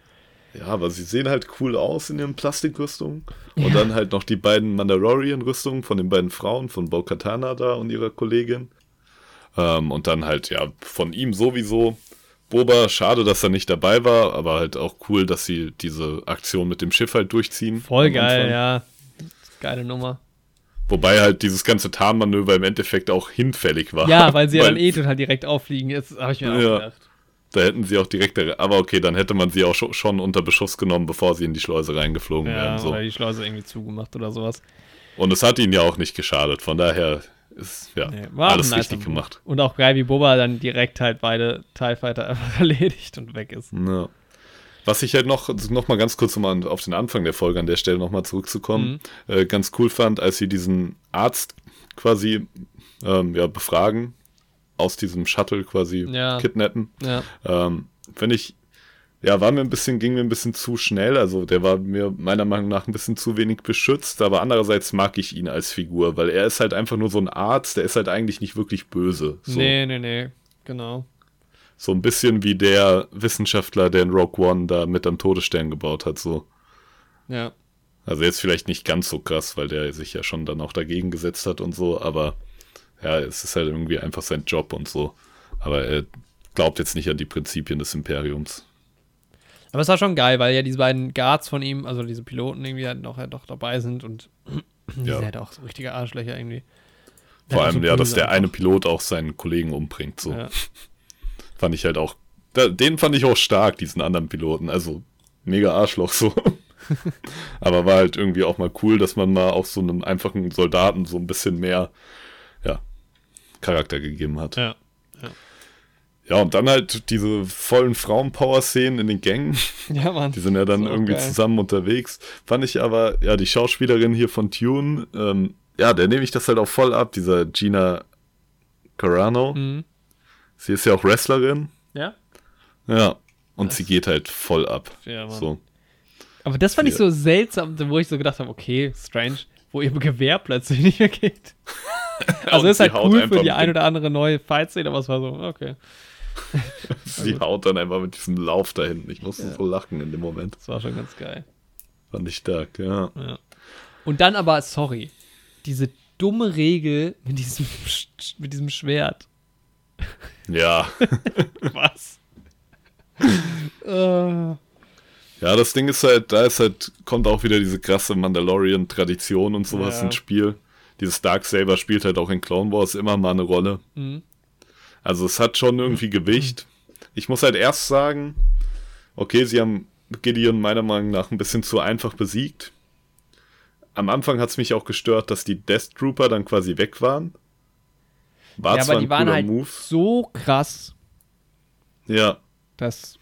[SPEAKER 1] Ja, aber sie sehen halt cool aus in ihren Plastikrüstungen. Und
[SPEAKER 2] Ja.
[SPEAKER 1] dann halt noch die beiden Mandalorian-Rüstungen von den beiden Frauen, von Bo-Katana da und ihrer Kollegin. Ähm, und dann halt, ja, von ihm sowieso. Boba, schade, dass er nicht dabei war, aber halt auch cool, dass sie diese Aktion mit dem Schiff halt durchziehen.
[SPEAKER 2] Voll geil, ja. Geile Nummer.
[SPEAKER 1] Wobei halt dieses ganze Tarnmanöver im Endeffekt auch hinfällig war.
[SPEAKER 2] Ja, weil sie ja dann eh total direkt auffliegen. Jetzt habe ich mir auch
[SPEAKER 1] Ja.
[SPEAKER 2] gedacht.
[SPEAKER 1] Da hätten sie auch direkt, aber okay, dann hätte man sie auch scho- schon unter Beschuss genommen, bevor sie in die Schleuse reingeflogen
[SPEAKER 2] Ja,
[SPEAKER 1] wären. So.
[SPEAKER 2] oder die Schleuse irgendwie zugemacht oder sowas.
[SPEAKER 1] Und es hat ihnen ja auch nicht geschadet. Von daher ist ja
[SPEAKER 2] Nee,
[SPEAKER 1] alles richtig
[SPEAKER 2] nicer
[SPEAKER 1] gemacht.
[SPEAKER 2] Und auch geil, wie Boba dann direkt halt beide TIE Fighter einfach erledigt und weg ist.
[SPEAKER 1] Ja. Was ich halt noch, noch mal ganz kurz um auf den Anfang der Folge an der Stelle noch mal zurückzukommen,
[SPEAKER 2] Mhm.
[SPEAKER 1] äh, ganz cool fand, als sie diesen Arzt quasi ähm, ja, befragen, aus diesem Shuttle quasi
[SPEAKER 2] Ja.
[SPEAKER 1] kidnappen.
[SPEAKER 2] Ja.
[SPEAKER 1] Ähm, Finde ich, ja, war mir ein bisschen, ging mir ein bisschen zu schnell. Also der war mir meiner Meinung nach ein bisschen zu wenig beschützt, aber andererseits mag ich ihn als Figur, weil er ist halt einfach nur so ein Arzt, der ist halt eigentlich nicht wirklich böse. So.
[SPEAKER 2] Nee, nee, nee, genau.
[SPEAKER 1] So ein bisschen wie der Wissenschaftler, der in Rogue One da mit am Todesstern gebaut hat, so.
[SPEAKER 2] Ja.
[SPEAKER 1] Also jetzt vielleicht nicht ganz so krass, weil der sich ja schon dann auch dagegen gesetzt hat und so, aber ja, es ist halt irgendwie einfach sein Job und so. Aber er glaubt jetzt nicht an die Prinzipien des Imperiums.
[SPEAKER 2] Aber es war schon geil, weil ja diese beiden Guards von ihm, also diese Piloten irgendwie halt noch, halt doch dabei sind und die
[SPEAKER 1] Ja.
[SPEAKER 2] sind halt auch so richtige Arschlöcher irgendwie.
[SPEAKER 1] Vor allem,
[SPEAKER 2] so
[SPEAKER 1] ja, dass der eine. Pilot auch seinen Kollegen umbringt, so.
[SPEAKER 2] Ja.
[SPEAKER 1] Fand ich halt auch, den fand ich auch stark, diesen anderen Piloten. Also, mega Arschloch so. Aber war halt irgendwie auch mal cool, dass man mal auch so einem einfachen Soldaten so ein bisschen mehr, ja, Charakter gegeben hat.
[SPEAKER 2] ja.
[SPEAKER 1] Ja, und dann halt diese vollen Frauenpower-Szenen in den Gängen.
[SPEAKER 2] Ja, Mann.
[SPEAKER 1] Die sind ja dann irgendwie
[SPEAKER 2] geil.
[SPEAKER 1] zusammen unterwegs. Fand ich aber, ja, die Schauspielerin hier von Tune, ähm, ja, der nehme ich das halt auch voll ab, dieser Gina Carano.
[SPEAKER 2] Mhm.
[SPEAKER 1] Sie ist ja auch Wrestlerin.
[SPEAKER 2] Ja?
[SPEAKER 1] Ja. Und
[SPEAKER 2] Das-
[SPEAKER 1] sie geht halt voll ab.
[SPEAKER 2] Ja, Mann.
[SPEAKER 1] So.
[SPEAKER 2] Aber das fand ich so seltsam, wo ich so gedacht habe, okay, strange, wo ihr Gewehr plötzlich nicht mehr geht. Also ist halt cool für die ein oder andere neue Fight-Szene, aber es war so, okay.
[SPEAKER 1] Sie haut dann einfach mit diesem Lauf da hinten. Ich musste
[SPEAKER 2] Ja.
[SPEAKER 1] so lachen in dem Moment.
[SPEAKER 2] Das war schon ganz geil.
[SPEAKER 1] Fand ich stark, ja.
[SPEAKER 2] Ja. Und dann aber, sorry, diese dumme Regel mit diesem, mit diesem Schwert.
[SPEAKER 1] Ja.
[SPEAKER 2] Was?
[SPEAKER 1] Ja, das Ding ist halt, da ist halt, kommt auch wieder diese krasse Mandalorian-Tradition und sowas
[SPEAKER 2] Ja.
[SPEAKER 1] ins Spiel. Dieses Darksaber spielt halt auch in Clone Wars immer mal eine Rolle.
[SPEAKER 2] mhm.
[SPEAKER 1] Also es hat schon irgendwie Gewicht. Ich muss halt erst sagen, okay, sie haben Gideon meiner Meinung nach ein bisschen zu einfach besiegt. Am Anfang hat es mich auch gestört, dass die Death Trooper dann quasi weg waren. War
[SPEAKER 2] ja,
[SPEAKER 1] zwar
[SPEAKER 2] aber die waren halt
[SPEAKER 1] Move.
[SPEAKER 2] so krass,
[SPEAKER 1] Ja,
[SPEAKER 2] dass.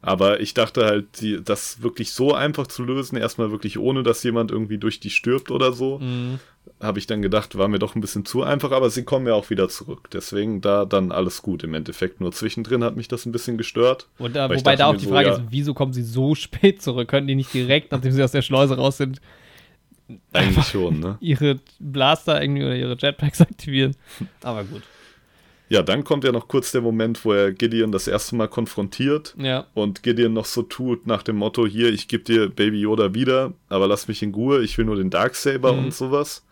[SPEAKER 1] aber ich dachte halt, die, das wirklich so einfach zu lösen, erstmal wirklich ohne, dass jemand irgendwie durch die stirbt oder so,
[SPEAKER 2] Mhm.
[SPEAKER 1] Habe ich dann gedacht, war mir doch ein bisschen zu einfach, aber sie kommen ja auch wieder zurück. Deswegen da dann alles gut im Endeffekt. Nur zwischendrin hat mich das ein bisschen gestört.
[SPEAKER 2] Und, äh, wobei da auch die
[SPEAKER 1] so,
[SPEAKER 2] Frage
[SPEAKER 1] ja.
[SPEAKER 2] ist, wieso kommen sie so spät zurück? Können die nicht direkt, nachdem sie aus der Schleuse raus sind,
[SPEAKER 1] Eigentlich schon, ne?
[SPEAKER 2] ihre Blaster irgendwie oder ihre Jetpacks aktivieren? Aber gut.
[SPEAKER 1] Ja, dann kommt ja noch kurz der Moment, wo er Gideon das erste Mal konfrontiert
[SPEAKER 2] Ja.
[SPEAKER 1] und Gideon noch so tut nach dem Motto, hier, ich gebe dir Baby Yoda wieder, aber lass mich in Ruhe, ich will nur den Darksaber
[SPEAKER 2] Mhm.
[SPEAKER 1] und sowas.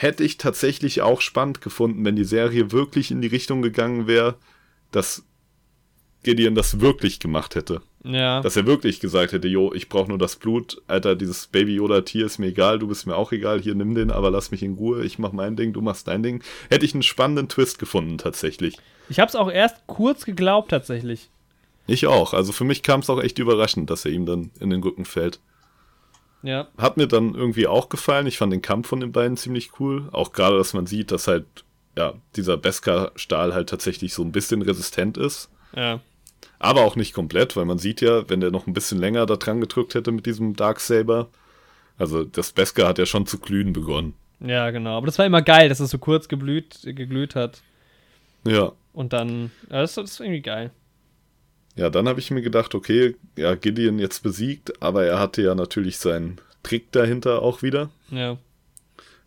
[SPEAKER 1] Hätte ich tatsächlich auch spannend gefunden, wenn die Serie wirklich in die Richtung gegangen wäre, dass Gideon das wirklich gemacht hätte.
[SPEAKER 2] Ja.
[SPEAKER 1] Dass er wirklich gesagt hätte, jo, ich brauche nur das Blut, Alter, dieses Baby Yoda Tier ist mir egal, du bist mir auch egal, hier nimm den, aber lass mich in Ruhe, ich mach mein Ding, du machst dein Ding. Hätte ich einen spannenden Twist gefunden tatsächlich.
[SPEAKER 2] Ich habe es auch erst kurz geglaubt, tatsächlich.
[SPEAKER 1] Ich auch. Also für mich kam es auch echt überraschend, dass er ihm dann in den Rücken fällt.
[SPEAKER 2] Ja.
[SPEAKER 1] Hat mir dann irgendwie auch gefallen. Ich fand den Kampf von den beiden ziemlich cool. Auch gerade, dass man sieht, dass halt, ja, dieser Beskar-Stahl halt tatsächlich so ein bisschen resistent ist.
[SPEAKER 2] Ja.
[SPEAKER 1] Aber auch nicht komplett, weil man sieht ja, wenn der noch ein bisschen länger da dran gedrückt hätte mit diesem Darksaber. Also das Beskar hat ja schon zu glühen begonnen.
[SPEAKER 2] Ja, genau. Aber das war immer geil, dass es so kurz geblüht, geglüht hat.
[SPEAKER 1] Ja.
[SPEAKER 2] Und dann. Ja, das, das ist irgendwie geil.
[SPEAKER 1] Ja, dann habe ich mir gedacht, okay, ja, Gideon jetzt besiegt, aber er hatte ja natürlich seinen Trick dahinter auch wieder.
[SPEAKER 2] Ja.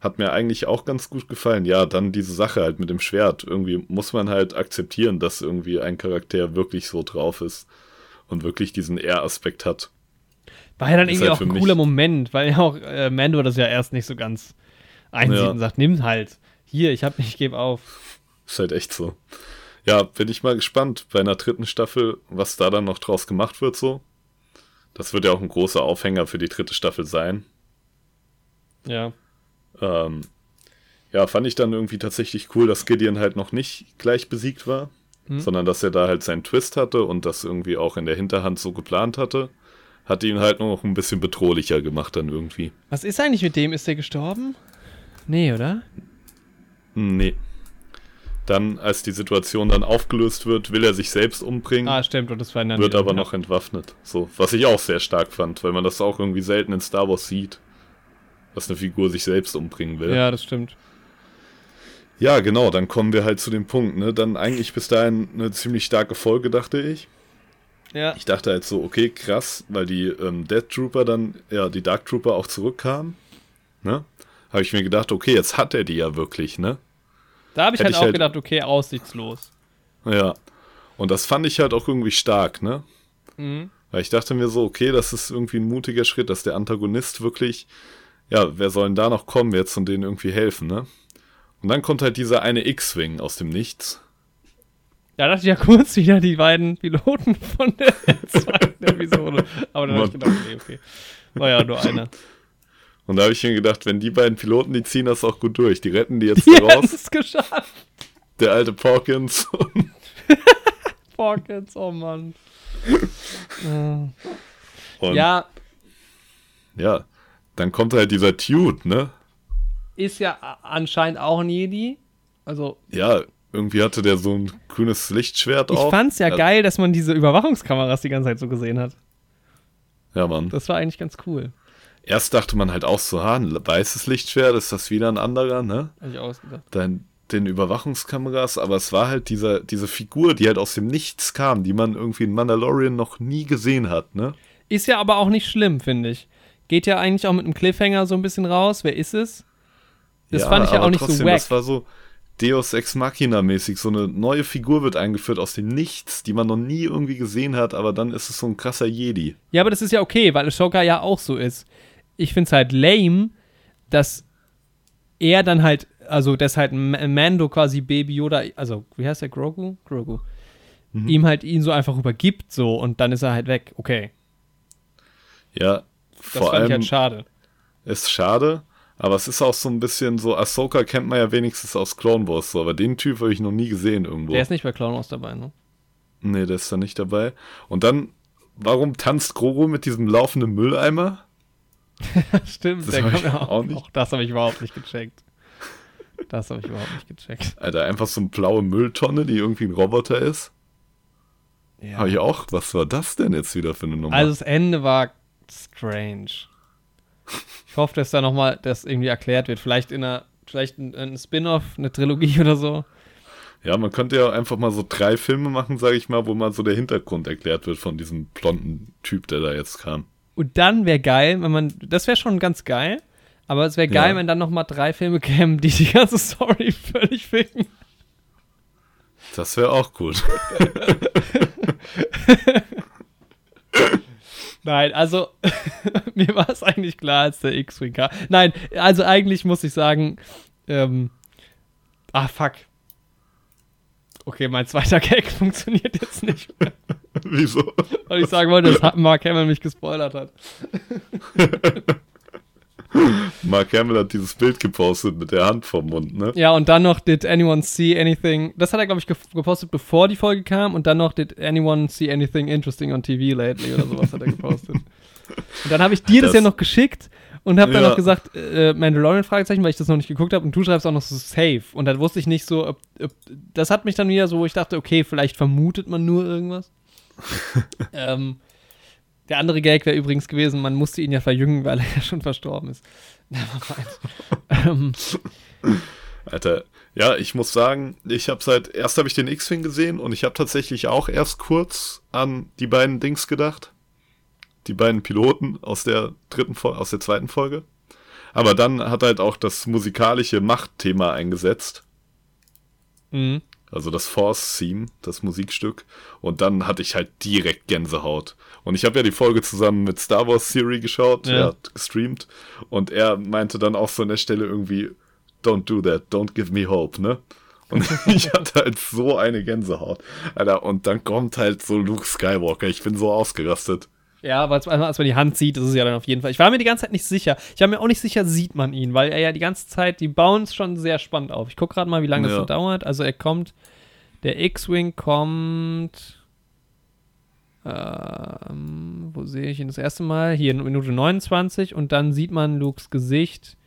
[SPEAKER 1] Hat mir eigentlich auch ganz gut gefallen. Ja, dann diese Sache halt mit dem Schwert. Irgendwie muss man halt akzeptieren, dass irgendwie ein Charakter wirklich so drauf ist und wirklich diesen Ehr-Aspekt hat.
[SPEAKER 2] War ja dann irgendwie
[SPEAKER 1] halt
[SPEAKER 2] auch ein cooler Moment, weil ja auch äh, Mando das ja erst nicht so ganz einsieht
[SPEAKER 1] Ja.
[SPEAKER 2] und sagt, nimm halt. Hier, ich hab ich gebe auf.
[SPEAKER 1] Ist halt echt so. Ja, bin ich mal gespannt bei einer dritten Staffel, was da dann noch draus gemacht wird so. Das wird ja auch ein großer Aufhänger für die dritte Staffel sein.
[SPEAKER 2] Ja.
[SPEAKER 1] Ähm, ja, fand ich dann irgendwie tatsächlich cool, dass Gideon halt noch nicht gleich besiegt war,
[SPEAKER 2] Hm.
[SPEAKER 1] sondern dass er da halt seinen Twist hatte und das irgendwie auch in der Hinterhand so geplant hatte. Hat ihn halt nur noch ein bisschen bedrohlicher gemacht dann irgendwie.
[SPEAKER 2] Was ist eigentlich mit dem? Ist der gestorben? Nee, oder?
[SPEAKER 1] Nee. Dann, als die Situation dann aufgelöst wird, will er sich selbst umbringen,
[SPEAKER 2] Ah, stimmt. Und das war dann
[SPEAKER 1] wird aber
[SPEAKER 2] ja.
[SPEAKER 1] noch entwaffnet. So, was ich auch sehr stark fand, weil man das auch irgendwie selten in Star Wars sieht, dass eine Figur sich selbst umbringen will.
[SPEAKER 2] Ja, das stimmt.
[SPEAKER 1] Ja, genau, dann kommen wir halt zu dem Punkt, ne? Dann eigentlich bis dahin eine ziemlich starke Folge, dachte ich.
[SPEAKER 2] Ja.
[SPEAKER 1] Ich dachte halt so, okay, krass, weil die ähm, Death Trooper dann, ja, die Dark Trooper auch zurückkamen, ne? Habe ich mir gedacht, okay, jetzt hat er die ja wirklich, ne?
[SPEAKER 2] Da habe ich halt
[SPEAKER 1] ich
[SPEAKER 2] auch
[SPEAKER 1] halt-
[SPEAKER 2] gedacht, okay, aussichtslos.
[SPEAKER 1] Ja. Und das fand ich halt auch irgendwie stark, ne?
[SPEAKER 2] Mhm.
[SPEAKER 1] Weil ich dachte mir so, okay, das ist irgendwie ein mutiger Schritt, dass der Antagonist wirklich, ja, wer soll denn da noch kommen jetzt und denen irgendwie helfen, ne? Und dann kommt halt dieser eine X-Wing aus dem Nichts.
[SPEAKER 2] Da dachte ich ja kurz wieder die beiden Piloten von der zweiten Episode. Aber dann habe ich gedacht, okay, okay. War ja nur einer.
[SPEAKER 1] Und da habe ich mir gedacht, wenn die beiden Piloten, die ziehen das auch gut durch. Die retten die jetzt
[SPEAKER 2] Die
[SPEAKER 1] da raus.
[SPEAKER 2] es geschafft.
[SPEAKER 1] Der alte Porkins.
[SPEAKER 2] Pockets, oh Mann.
[SPEAKER 1] Und
[SPEAKER 2] ja,
[SPEAKER 1] ja, dann kommt halt dieser Tude, ne?
[SPEAKER 2] ist ja anscheinend auch ein Jedi. Also,
[SPEAKER 1] Ja, irgendwie hatte der so ein grünes Lichtschwert
[SPEAKER 2] ich
[SPEAKER 1] auch.
[SPEAKER 2] fand's ja
[SPEAKER 1] Ja.
[SPEAKER 2] geil, dass man diese Überwachungskameras die ganze Zeit so gesehen hat.
[SPEAKER 1] Ja, Mann.
[SPEAKER 2] Das war eigentlich ganz cool.
[SPEAKER 1] Erst dachte man halt auch so, ha, ein weißes Lichtschwert, ist das wieder ein anderer, ne?
[SPEAKER 2] Hab ich ausgedacht.
[SPEAKER 1] Dann den Überwachungskameras, aber es war halt dieser, diese Figur, die halt aus dem Nichts kam, die man irgendwie in Mandalorian noch nie gesehen hat, ne?
[SPEAKER 2] Ist ja aber auch nicht schlimm, finde ich. Geht ja eigentlich auch mit einem Cliffhanger so ein bisschen raus. Wer ist es? Das fand ich ja auch nicht so
[SPEAKER 1] trotzdem,
[SPEAKER 2] wack.
[SPEAKER 1] Das war so Deus Ex Machina mäßig, so eine neue Figur wird eingeführt aus dem Nichts, die man noch nie irgendwie gesehen hat, aber dann ist es so ein krasser Jedi.
[SPEAKER 2] Ja, aber das ist ja okay, weil Ashoka ja auch so ist. Ich finde es halt lame, dass er dann halt, also dass halt Ma- Mando quasi Baby Yoda, also wie heißt der, Grogu? Grogu.
[SPEAKER 1] Mhm.
[SPEAKER 2] Ihm halt ihn so einfach übergibt so und dann ist er halt weg. Okay,
[SPEAKER 1] Ja,
[SPEAKER 2] das
[SPEAKER 1] vor
[SPEAKER 2] fand ich
[SPEAKER 1] allem
[SPEAKER 2] halt schade.
[SPEAKER 1] ist schade, aber es ist auch so ein bisschen so, Ahsoka kennt man ja wenigstens aus Clone Wars, so, aber den Typ habe ich noch nie gesehen irgendwo.
[SPEAKER 2] Der ist nicht bei Clown Wars dabei, ne?
[SPEAKER 1] Nee, der ist da nicht dabei. Und dann, warum tanzt Grogu mit diesem laufenden Mülleimer?
[SPEAKER 2] Stimmt,
[SPEAKER 1] Das
[SPEAKER 2] der
[SPEAKER 1] hab ich
[SPEAKER 2] auch,
[SPEAKER 1] auch nicht.
[SPEAKER 2] auch das habe ich überhaupt nicht gecheckt. Das habe ich überhaupt nicht gecheckt.
[SPEAKER 1] Alter, einfach so eine blaue Mülltonne, die irgendwie ein Roboter ist.
[SPEAKER 2] Ja.
[SPEAKER 1] Habe ich auch, was war das denn jetzt wieder für eine Nummer?
[SPEAKER 2] Also das Ende war strange. Ich hoffe, dass da nochmal das irgendwie erklärt wird. Vielleicht in einer, vielleicht ein, ein Spin-off, eine Trilogie oder so.
[SPEAKER 1] ja, man könnte ja einfach mal so drei Filme machen, sage ich mal, wo mal so der Hintergrund erklärt wird von diesem blonden Typ, der da jetzt kam.
[SPEAKER 2] Und dann wäre geil, wenn man, das wäre schon ganz geil, aber es wäre geil,
[SPEAKER 1] Ja.
[SPEAKER 2] wenn dann nochmal drei Filme kämen, die die ganze Story völlig ficken.
[SPEAKER 1] Das wäre auch gut.
[SPEAKER 2] Nein, also mir war es eigentlich klar, als der X-Wing kam. Nein, also eigentlich muss ich sagen, ähm, ah fuck. Okay, mein zweiter Gag funktioniert jetzt nicht mehr.
[SPEAKER 1] Wieso?
[SPEAKER 2] Weil ich sagen wollte, dass Mark Hamill mich gespoilert hat.
[SPEAKER 1] Mark Hamill hat dieses Bild gepostet mit der Hand vom Mund, ne?
[SPEAKER 2] Ja, und dann noch, did anyone see anything? Das hat er, glaube ich, gepostet, bevor die Folge kam. Und dann noch, did anyone see anything interesting on TV lately? Oder sowas hat er gepostet. Und dann habe ich dir das,
[SPEAKER 1] Das-
[SPEAKER 2] ja noch geschickt und habe dann
[SPEAKER 1] Ja.
[SPEAKER 2] noch gesagt, äh, Mandalorian Fragezeichen, weil ich das noch nicht geguckt habe. Und du schreibst auch noch so safe. Und dann wusste ich nicht so, ob, ob, das hat mich dann wieder so, wo ich dachte, okay, vielleicht vermutet man nur irgendwas. ähm, der andere Gag wäre übrigens gewesen, man musste ihn ja verjüngen, weil er ja schon verstorben ist. ähm,
[SPEAKER 1] Alter, ja, ich muss sagen, ich habe seit erst habe ich den X-Wing gesehen und ich habe tatsächlich auch erst kurz an die beiden Dings gedacht, die beiden Piloten aus der dritten Fol aus der zweiten Folge. Aber dann hat halt auch das musikalische Machtthema eingesetzt,
[SPEAKER 2] mhm.
[SPEAKER 1] Also das Force-Theme, das Musikstück. Und dann hatte ich halt direkt Gänsehaut. Und ich habe ja die Folge zusammen mit Star Wars Theory geschaut,
[SPEAKER 2] Ja.
[SPEAKER 1] er hat gestreamt. Und er meinte dann auch so an der Stelle irgendwie, don't do that, don't give me hope, ne? Und ich hatte halt so eine Gänsehaut. Alter, und dann kommt halt so Luke Skywalker. Ich bin so ausgerastet.
[SPEAKER 2] Ja, aber als, als man die Hand sieht, ist es ja dann auf jeden Fall. Ich war mir die ganze Zeit nicht sicher. Ich war mir auch nicht sicher, sieht man ihn, weil er ja die ganze Zeit, die bauen es schon sehr spannend auf. Ich gucke gerade mal, wie lange das
[SPEAKER 1] Ja.
[SPEAKER 2] so dauert. Also er kommt, der X-Wing kommt, ähm, wo sehe ich ihn das erste Mal? Hier in Minute 29 und dann sieht man Lukes Gesicht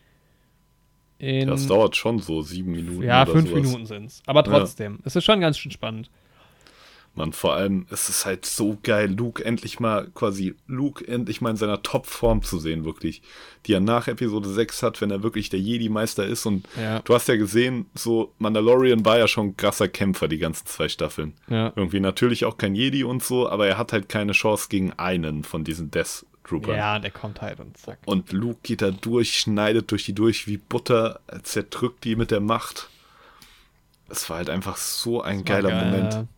[SPEAKER 2] in,
[SPEAKER 1] Das dauert schon so sieben Minuten.
[SPEAKER 2] ja, fünf
[SPEAKER 1] sowas.
[SPEAKER 2] Minuten sind es. Aber trotzdem, es ist schon ganz schön spannend.
[SPEAKER 1] Man. Vor allem, es ist halt so geil, Luke endlich mal quasi, Luke endlich mal in seiner Topform zu sehen, wirklich. Die er nach Episode 6 hat, wenn er wirklich der Jedi-Meister ist. Und
[SPEAKER 2] Ja.
[SPEAKER 1] du hast ja gesehen, so Mandalorian war ja schon ein krasser Kämpfer, die ganzen zwei Staffeln.
[SPEAKER 2] Ja.
[SPEAKER 1] Irgendwie natürlich auch kein Jedi und so, aber er hat halt keine Chance gegen einen von diesen Death Troopern.
[SPEAKER 2] Ja, der kommt halt und zack.
[SPEAKER 1] Und Luke geht da durch, schneidet durch die durch wie Butter, zerdrückt die mit der Macht. Es war halt einfach so ein geiler
[SPEAKER 2] geil,
[SPEAKER 1] Moment.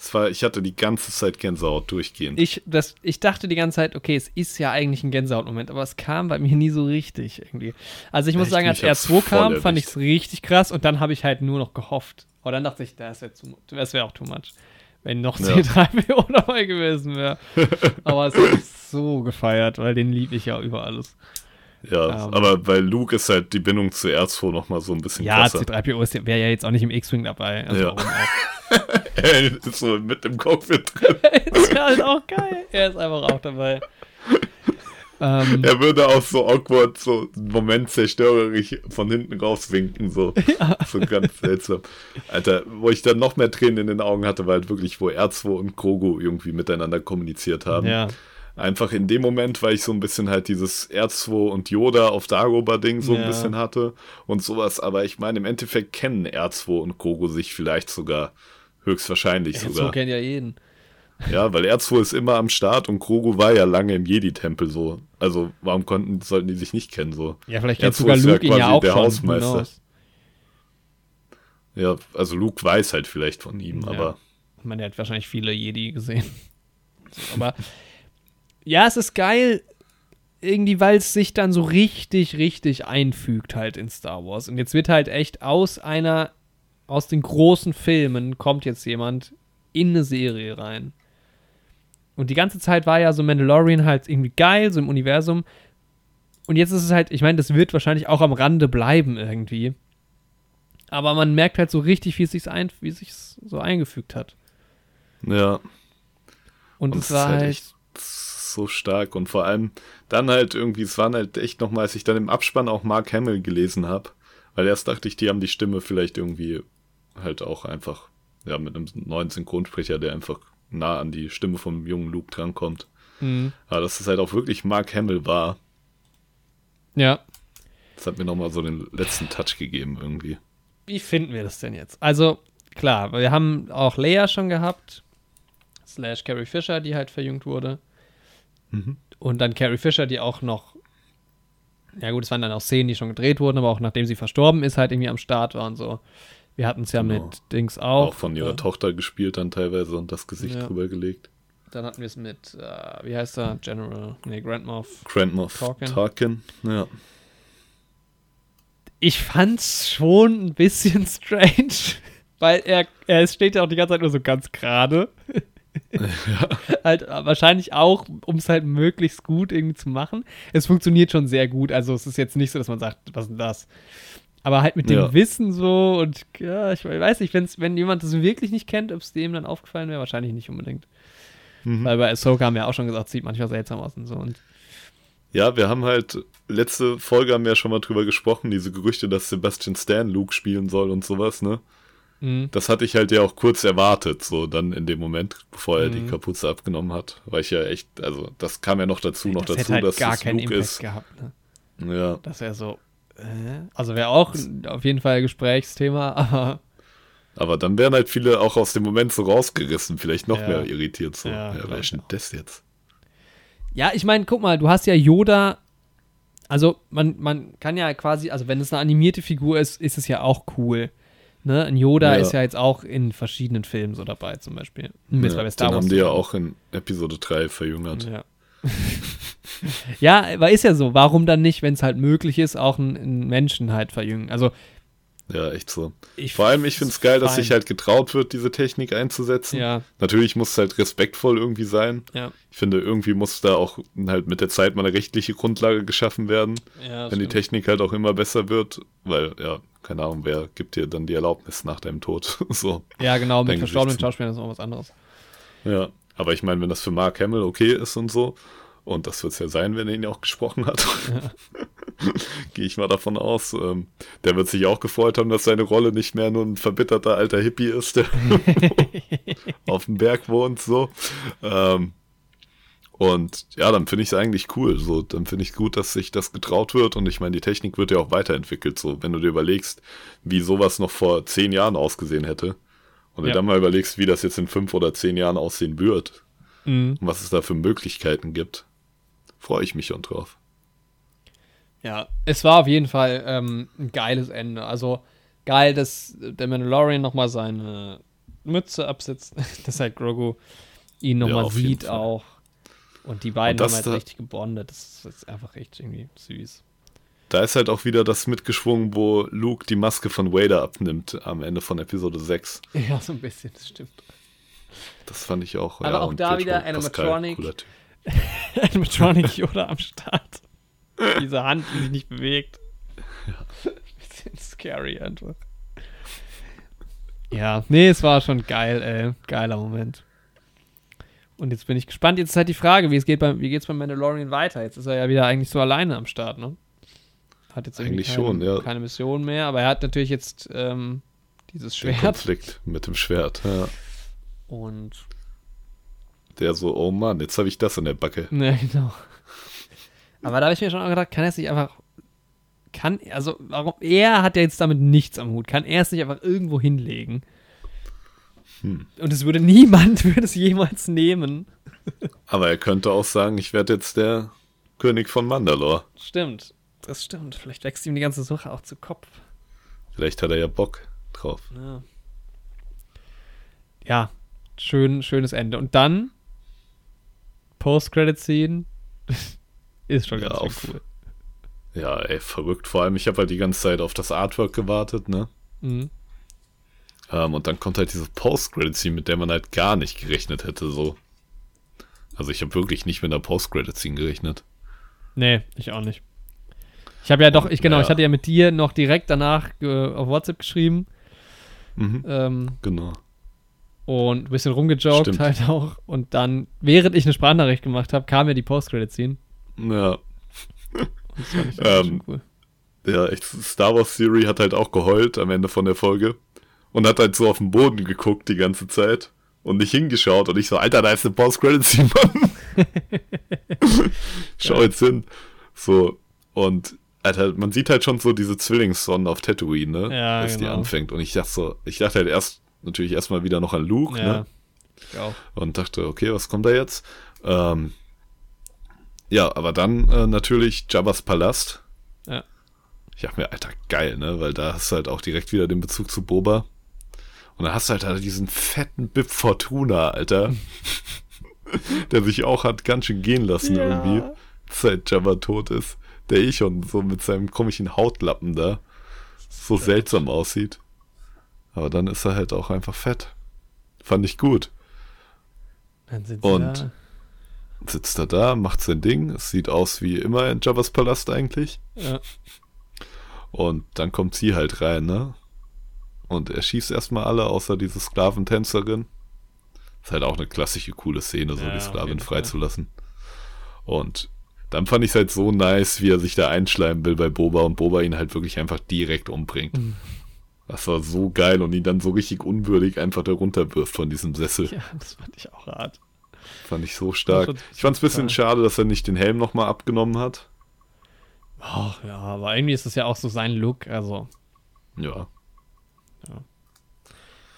[SPEAKER 1] Es war, ich hatte die ganze Zeit Gänsehaut durchgehend.
[SPEAKER 2] Ich, das, ich dachte die ganze Zeit, okay, es ist ja eigentlich ein Gänsehaut-Moment, aber es kam bei mir nie so richtig irgendwie. Also ich muss
[SPEAKER 1] Echt?
[SPEAKER 2] sagen, als
[SPEAKER 1] Mich hat's
[SPEAKER 2] R2
[SPEAKER 1] voll
[SPEAKER 2] kam, fand ich es richtig krass und dann habe ich halt nur noch gehofft. Aber dann dachte ich, das wäre wär auch too much. Wenn noch
[SPEAKER 1] Ja.
[SPEAKER 2] C3PO dabei gewesen wäre. aber es hat mich so gefeiert, weil den liebe ich ja über alles.
[SPEAKER 1] ja,
[SPEAKER 2] ähm,
[SPEAKER 1] aber bei Luke ist halt die Bindung zu R2 nochmal so ein bisschen
[SPEAKER 2] Ja,
[SPEAKER 1] krasser.
[SPEAKER 2] C3PO wäre ja jetzt auch nicht im X-Wing dabei. Also
[SPEAKER 1] Ja. Er ist so mit dem Cockpit drin.
[SPEAKER 2] ist ja halt auch geil. Er ist einfach auch dabei. ähm,
[SPEAKER 1] Er würde auch so awkward, so einen Moment zerstörerisch von hinten rauswinken, so. So ganz seltsam. Alter, wo ich dann noch mehr Tränen in den Augen hatte, war halt wirklich, wo R2 und Grogu irgendwie miteinander kommuniziert haben.
[SPEAKER 2] ja.
[SPEAKER 1] Einfach in dem Moment, weil ich so ein bisschen halt dieses R2 und Yoda auf Dagobah-Ding so ein
[SPEAKER 2] Ja.
[SPEAKER 1] bisschen hatte und sowas. Aber ich meine, im Endeffekt kennen R2 und Grogu sich vielleicht sogar höchstwahrscheinlich
[SPEAKER 2] So
[SPEAKER 1] sogar.
[SPEAKER 2] kennt ja jeden.
[SPEAKER 1] Ja, weil R2 ist immer am Start und Grogu war ja lange im Jedi-Tempel so. Also warum konnten, sollten die sich nicht kennen so?
[SPEAKER 2] Ja, vielleicht
[SPEAKER 1] R2
[SPEAKER 2] kennt sogar
[SPEAKER 1] ist ja
[SPEAKER 2] Luke ihn ja auch
[SPEAKER 1] der
[SPEAKER 2] schon.
[SPEAKER 1] Hausmeister. Ja, also Luke weiß halt vielleicht von ihm,
[SPEAKER 2] Ja.
[SPEAKER 1] aber
[SPEAKER 2] Ich meine, der hat wahrscheinlich viele Jedi gesehen. Aber ja, es ist geil, irgendwie, weil es sich dann so richtig, richtig einfügt halt in Star Wars. Und jetzt wird halt echt aus einer, aus den großen Filmen kommt jetzt jemand in eine Serie rein. Und die ganze Zeit war ja so Mandalorian halt irgendwie geil, so im Universum. Und jetzt ist es halt, ich meine, das wird wahrscheinlich auch am Rande bleiben irgendwie. Aber man merkt halt so richtig, wie es sich ein, wie so eingefügt hat.
[SPEAKER 1] ja.
[SPEAKER 2] Und,
[SPEAKER 1] Und
[SPEAKER 2] es war
[SPEAKER 1] halt
[SPEAKER 2] halt,
[SPEAKER 1] echt so stark und vor allem dann halt irgendwie, es waren halt echt nochmal, als ich dann im Abspann auch Mark Hamill gelesen habe, weil erst dachte ich, die haben die Stimme vielleicht irgendwie halt auch einfach, ja, mit einem neuen Synchronsprecher, der einfach nah an die Stimme vom jungen Luke drankommt.
[SPEAKER 2] mh,
[SPEAKER 1] Aber dass es halt auch wirklich Mark Hamill war,
[SPEAKER 2] ja.
[SPEAKER 1] das hat mir nochmal so den letzten Touch gegeben irgendwie.
[SPEAKER 2] Wie finden wir das denn jetzt? Also, klar, wir haben auch Leia schon gehabt, slash Carrie Fisher, die halt verjüngt wurde.
[SPEAKER 1] Mhm.
[SPEAKER 2] Und dann Carrie Fisher, die auch noch, ja gut, es waren dann auch Szenen, die schon gedreht wurden, aber auch nachdem sie verstorben ist, halt irgendwie am Start war und so. Wir hatten es ja
[SPEAKER 1] Genau.
[SPEAKER 2] mit Dings auch.
[SPEAKER 1] Auch von ihrer
[SPEAKER 2] äh,
[SPEAKER 1] Tochter gespielt dann teilweise und das Gesicht
[SPEAKER 2] Ja.
[SPEAKER 1] drüber gelegt.
[SPEAKER 2] Dann hatten wir es mit, äh, wie heißt er? General, nee, Grand Moff.
[SPEAKER 1] Grand Moff
[SPEAKER 2] Tarkin.
[SPEAKER 1] Tarkin, ja.
[SPEAKER 2] Ich fand's schon ein bisschen strange, weil er, er steht ja auch die ganze Zeit nur so ganz gerade. Halt äh, wahrscheinlich auch, um es halt möglichst gut irgendwie zu machen. Es funktioniert schon sehr gut, also es ist jetzt nicht so, dass man sagt, was ist denn das? Aber halt mit dem
[SPEAKER 1] Ja.
[SPEAKER 2] Wissen so und ja, ich weiß nicht, wenn's, wenn jemand das wirklich nicht kennt, ob es dem dann aufgefallen wäre, wahrscheinlich nicht unbedingt.
[SPEAKER 1] Mhm.
[SPEAKER 2] Weil bei Ahsoka haben wir auch schon gesagt, sieht manchmal seltsam aus und so. Und
[SPEAKER 1] Ja, wir haben halt, letzte Folge haben wir ja schon mal drüber gesprochen, diese Gerüchte, dass Sebastian Stan Luke spielen soll und sowas, ne?
[SPEAKER 2] mh,
[SPEAKER 1] Das hatte ich halt ja auch kurz erwartet, so dann in dem Moment, bevor er die
[SPEAKER 2] Mhm.
[SPEAKER 1] Kapuze abgenommen hat. Weil ich ja echt, also das kam ja noch dazu, noch
[SPEAKER 2] das
[SPEAKER 1] dazu,
[SPEAKER 2] halt
[SPEAKER 1] dass
[SPEAKER 2] gar
[SPEAKER 1] es
[SPEAKER 2] keinen
[SPEAKER 1] Luke
[SPEAKER 2] Impact
[SPEAKER 1] ist.
[SPEAKER 2] gehabt. Ne?
[SPEAKER 1] Ja,
[SPEAKER 2] Das wäre so. Also wäre auch auf jeden Fall Gesprächsthema, aber
[SPEAKER 1] aber dann wären halt viele auch aus dem Moment so rausgerissen, vielleicht noch
[SPEAKER 2] Ja.
[SPEAKER 1] mehr irritiert so.
[SPEAKER 2] Ja,
[SPEAKER 1] Ja, wer
[SPEAKER 2] ich
[SPEAKER 1] ist denn
[SPEAKER 2] auch.
[SPEAKER 1] das jetzt?
[SPEAKER 2] ja, ich meine, guck mal, du hast ja Yoda. Also man, man kann ja quasi, also wenn es eine animierte Figur ist, ist es ja auch cool. Ne? Ein Yoda
[SPEAKER 1] Ja.
[SPEAKER 2] ist ja jetzt auch in verschiedenen Filmen so dabei, zum Beispiel. Jetzt
[SPEAKER 1] Ja,
[SPEAKER 2] bei Star
[SPEAKER 1] den
[SPEAKER 2] Wars
[SPEAKER 1] haben die ja auch in Episode 3 verjüngert.
[SPEAKER 2] Ja. ja, aber ist ja so. Warum dann nicht, wenn es halt möglich ist, auch einen, Menschen halt verjüngen? Also
[SPEAKER 1] Ja, echt so.
[SPEAKER 2] ich
[SPEAKER 1] Vor allem, ich finde es geil, dass sich halt getraut wird, diese Technik einzusetzen.
[SPEAKER 2] Ja,
[SPEAKER 1] Natürlich muss es halt respektvoll irgendwie sein.
[SPEAKER 2] ja.
[SPEAKER 1] Ich finde, irgendwie muss da auch halt mit der Zeit mal eine rechtliche Grundlage geschaffen werden,
[SPEAKER 2] ja
[SPEAKER 1] wenn die
[SPEAKER 2] stimmt.
[SPEAKER 1] Technik halt auch immer besser wird, weil, ja, keine Ahnung, wer gibt dir dann die Erlaubnis nach deinem Tod? so,
[SPEAKER 2] Ja, genau, mit verstorbenen Schauspielern ist auch was anderes.
[SPEAKER 1] ja. Aber ich meine, wenn das für Mark Hamill okay ist und so, und das wird es ja sein, wenn er ihn auch gesprochen hat, Gehe ich mal davon aus. Ähm, der wird sich auch gefreut haben, dass seine Rolle nicht mehr nur ein verbitterter alter Hippie ist, der auf dem Berg wohnt, so. Ähm, und ja, dann finde ich es eigentlich cool. So, dann finde ich gut, dass sich das getraut wird. Und ich meine, die Technik wird ja auch weiterentwickelt. So, wenn du dir überlegst, wie sowas noch vor zehn Jahren ausgesehen hätte. Und ja. du dann mal überlegst, wie das jetzt in fünf oder zehn Jahren aussehen wird. Mhm. Und was es da für Möglichkeiten gibt. Freue ich mich schon drauf.
[SPEAKER 2] Ja, es war auf jeden Fall ähm, ein geiles Ende. Also geil, dass der Mandalorian nochmal seine Mütze absetzt, dass halt Grogu ihn nochmal ja, sieht auch. Und die beiden und haben halt richtig gebondet. Das ist einfach echt irgendwie süß.
[SPEAKER 1] Da ist halt auch wieder das mitgeschwungen, wo Luke die Maske von Vader abnimmt am Ende von Episode 6.
[SPEAKER 2] Ja, so ein bisschen, das stimmt.
[SPEAKER 1] Das fand ich auch.
[SPEAKER 2] Aber ja, auch da wieder Animatronic. Animatronic Yoda am Start. Diese Hand, die sich nicht bewegt. Ja. Bisschen scary einfach. Ja, nee, es war schon geil, ey. Geiler Moment. Und jetzt bin ich gespannt. Jetzt ist halt die Frage, wie es geht beim, wie geht's beim Mandalorian weiter? Jetzt ist er ja wieder eigentlich so alleine am Start, ne? Hat jetzt eigentlich keine, schon, ja. keine Mission mehr, aber er hat natürlich jetzt ähm, dieses Schwert. Den
[SPEAKER 1] Konflikt mit dem Schwert, ja.
[SPEAKER 2] Und
[SPEAKER 1] der so, oh Mann, jetzt habe ich das in der Backe.
[SPEAKER 2] Ne, genau. Aber da habe ich mir schon gedacht, kann er es nicht einfach. Kann, also, warum? Er hat ja jetzt damit nichts am Hut. Kann er es nicht einfach irgendwo hinlegen? Hm. Und es würde niemand würde es jemals nehmen.
[SPEAKER 1] Aber er könnte auch sagen, ich werde jetzt der König von Mandalore.
[SPEAKER 2] Stimmt. Das stimmt. Vielleicht wächst ihm die ganze Suche auch zu Kopf.
[SPEAKER 1] Vielleicht hat er ja Bock drauf.
[SPEAKER 2] Ja. Ja, schön, schönes Ende. Und dann Post-Credit-Scene ist schon ja, ganz auf, cool.
[SPEAKER 1] Ja, ey, verrückt. Vor allem, ich habe halt die ganze Zeit auf das Artwork gewartet, ne? Mhm. Um, ähm, und dann kommt halt diese Post-Credit-Scene, mit der man halt gar nicht gerechnet hätte, so. Also ich habe wirklich nicht mit einer Post-Credit-Scene gerechnet.
[SPEAKER 2] Nee, ich auch nicht. Ich habe ja doch, ich genau, ja. ich hatte ja mit dir noch direkt danach äh, auf WhatsApp geschrieben.
[SPEAKER 1] Mhm. Ähm, genau.
[SPEAKER 2] Und ein bisschen rumgejoked Stimmt. halt auch. Und dann, während ich eine Sprachnachricht gemacht habe, kam ja die Post-Credit-Scene.
[SPEAKER 1] Ja. das fand ich ähm, cool. Ja, echt, Star Wars Theory hat halt auch geheult am Ende von der Folge und hat halt so auf den Boden geguckt die ganze Zeit und nicht hingeschaut. Und ich so, Alter, da ist eine Post-Credit-Scene, Mann. Schau jetzt hin. So, und Alter, man sieht halt schon so diese Zwillingssonne auf Tatooine, ne? Ja, als genau. die anfängt. Und ich dachte so, ich dachte halt erst natürlich erstmal wieder noch an Luke, ja. ne? Ich auch. Und dachte, okay, was kommt da jetzt? Ähm, ja, aber dann äh, natürlich Jabba's Palast.
[SPEAKER 2] Ja.
[SPEAKER 1] Ich dachte mir, Alter, geil, ne? Weil da hast du halt auch direkt wieder den Bezug zu Boba. Und dann hast du halt, halt diesen fetten Bib Fortuna, Alter. der sich auch hat ganz schön gehen lassen ja. irgendwie, seit Jabba tot ist. Der eh schon so mit seinem komischen Hautlappen da so seltsam aussieht. Aber dann ist er halt auch einfach fett. Fand ich gut.
[SPEAKER 2] Dann sind
[SPEAKER 1] Und da. sitzt er da, macht sein Ding. Es sieht aus wie immer in Javas Palast eigentlich.
[SPEAKER 2] Ja.
[SPEAKER 1] Und dann kommt sie halt rein, ne? Und er schießt erstmal alle, außer diese Sklaventänzerin. Ist halt auch eine klassische, coole Szene, so ja, die Sklavin freizulassen. Und dann fand ich es halt so nice, wie er sich da einschleimen will bei Boba und Boba ihn halt wirklich einfach direkt umbringt. Mhm. Das war so geil und ihn dann so richtig unwürdig einfach da runterwirft von diesem Sessel.
[SPEAKER 2] Ja, das fand ich auch hart.
[SPEAKER 1] Fand ich so stark. Ich fand es ein bisschen schade, dass er nicht den Helm nochmal abgenommen hat.
[SPEAKER 2] Ach ja, aber irgendwie ist das ja auch so sein Look, also.
[SPEAKER 1] Ja.
[SPEAKER 2] Ja,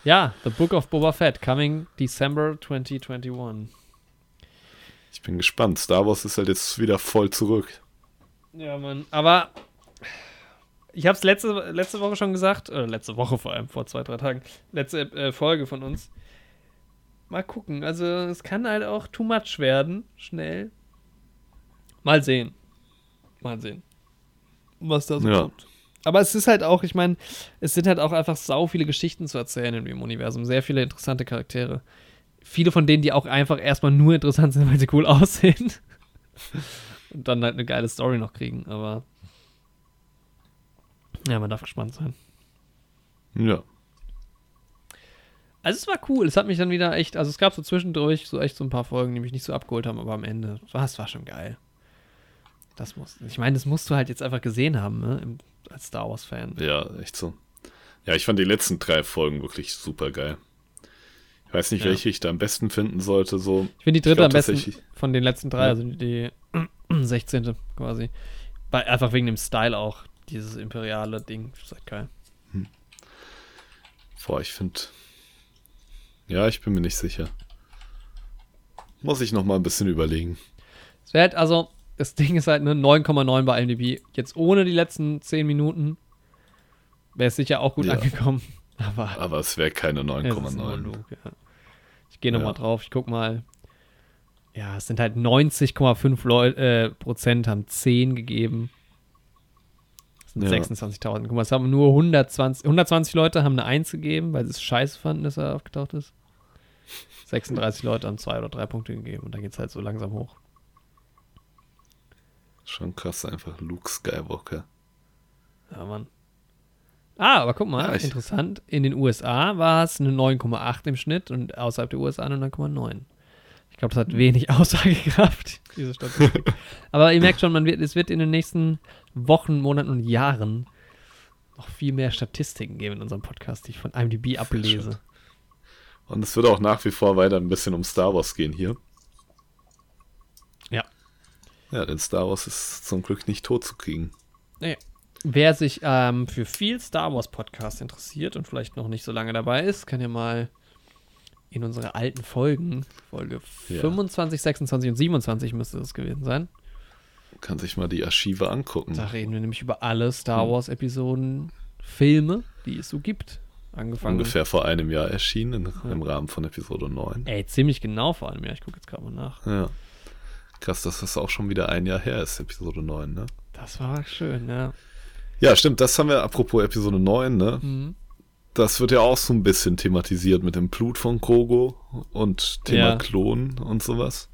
[SPEAKER 2] ja The Book of Boba Fett, coming December 2021.
[SPEAKER 1] Ich bin gespannt. Star Wars ist halt jetzt wieder voll zurück.
[SPEAKER 2] Ja, Mann. Aber ich habe es letzte, letzte Woche schon gesagt, äh, letzte Woche vor allem, vor zwei, drei Tagen, letzte äh, Folge von uns. Mal gucken, also es kann halt auch too much werden, schnell. Mal sehen. Mal sehen, was da so ja. kommt. Aber es ist halt auch, ich meine, es sind halt auch einfach sau viele Geschichten zu erzählen im Universum, sehr viele interessante Charaktere. Viele von denen, die auch einfach erstmal nur interessant sind, weil sie cool aussehen. Und dann halt eine geile Story noch kriegen, aber ja, man darf gespannt sein.
[SPEAKER 1] Ja.
[SPEAKER 2] Also es war cool. Es hat mich dann wieder echt, also es gab so zwischendurch so echt so ein paar Folgen, die mich nicht so abgeholt haben, aber am Ende war es war schon geil. Das muss. Ich meine, das musst du halt jetzt einfach gesehen haben, ne? Als Star Wars-Fan.
[SPEAKER 1] Ja, echt so. Ja, ich fand die letzten drei Folgen wirklich super geil. Ich weiß nicht,
[SPEAKER 2] Ja.
[SPEAKER 1] welche ich da am besten finden sollte. So,
[SPEAKER 2] Ich finde die dritte
[SPEAKER 1] glaub
[SPEAKER 2] am besten von den letzten drei,
[SPEAKER 1] Ja.
[SPEAKER 2] also die 16. quasi. Weil, einfach wegen dem Style auch, dieses imperiale Ding. Ist halt geil.
[SPEAKER 1] boah, ich finde. Ja, ich bin mir nicht sicher. Muss ich noch mal ein bisschen überlegen.
[SPEAKER 2] Es wäre halt, also, das Ding ist halt eine 9,9 bei IMDb. Jetzt ohne die letzten 10 Minuten wäre es sicher auch gut
[SPEAKER 1] Ja.
[SPEAKER 2] angekommen. Aber
[SPEAKER 1] Aber es wäre keine
[SPEAKER 2] es ist ein
[SPEAKER 1] 9,9.
[SPEAKER 2] Monolog, ja. Ich gehe nochmal
[SPEAKER 1] Ja.
[SPEAKER 2] drauf, ich guck mal. Ja, es sind halt 90,5 Leu- äh, Prozent haben 10 gegeben.
[SPEAKER 1] Ja.
[SPEAKER 2] 26.000. Guck mal, es haben nur 120, 120 Leute haben eine 1 gegeben, weil sie es scheiße fanden, dass er aufgetaucht ist. 36 Leute haben 2 oder 3 Punkte gegeben und dann geht es halt so langsam hoch.
[SPEAKER 1] Schon krass, einfach Luke Skywalker.
[SPEAKER 2] Ja, Mann. Ah, aber guck mal,
[SPEAKER 1] Ja,
[SPEAKER 2] interessant. In den USA war es eine 9,8 im Schnitt und außerhalb der USA eine 9,9. Ich glaube, das hat wenig Aussagekraft, diese Statistik. aber ihr merkt schon, man wird, es wird in den nächsten Wochen, Monaten und Jahren noch viel mehr Statistiken geben in unserem Podcast, die ich von IMDb ablese.
[SPEAKER 1] Und es wird auch nach wie vor weiter ein bisschen um Star Wars gehen hier.
[SPEAKER 2] Ja.
[SPEAKER 1] Ja, denn Star Wars ist zum Glück nicht tot zu kriegen.
[SPEAKER 2] Nee. Wer sich ähm, für viel Star Wars Podcast interessiert und vielleicht noch nicht so lange dabei ist, kann ja mal in unsere alten Folgen, Folge
[SPEAKER 1] Ja.
[SPEAKER 2] 25, 26 und 27 müsste das gewesen sein.
[SPEAKER 1] Kann sich mal die Archive angucken.
[SPEAKER 2] Da reden wir nämlich über alle Star
[SPEAKER 1] Hm.
[SPEAKER 2] Wars Episoden, Filme, die es so gibt. Angefangen.
[SPEAKER 1] Ungefähr vor einem Jahr erschienen, in, im Rahmen von Episode 9.
[SPEAKER 2] Ey, ziemlich genau vor allem. Ja, ich gucke jetzt gerade mal nach.
[SPEAKER 1] Ja. Krass, dass das auch schon wieder ein Jahr her ist, Episode 9, ne?
[SPEAKER 2] Das war schön, ja.
[SPEAKER 1] Ja, stimmt, das haben wir apropos Episode 9, ne?
[SPEAKER 2] Mhm.
[SPEAKER 1] Das wird ja auch so ein bisschen thematisiert mit dem Blut von Krogo und Thema
[SPEAKER 2] Ja.
[SPEAKER 1] Klonen und sowas.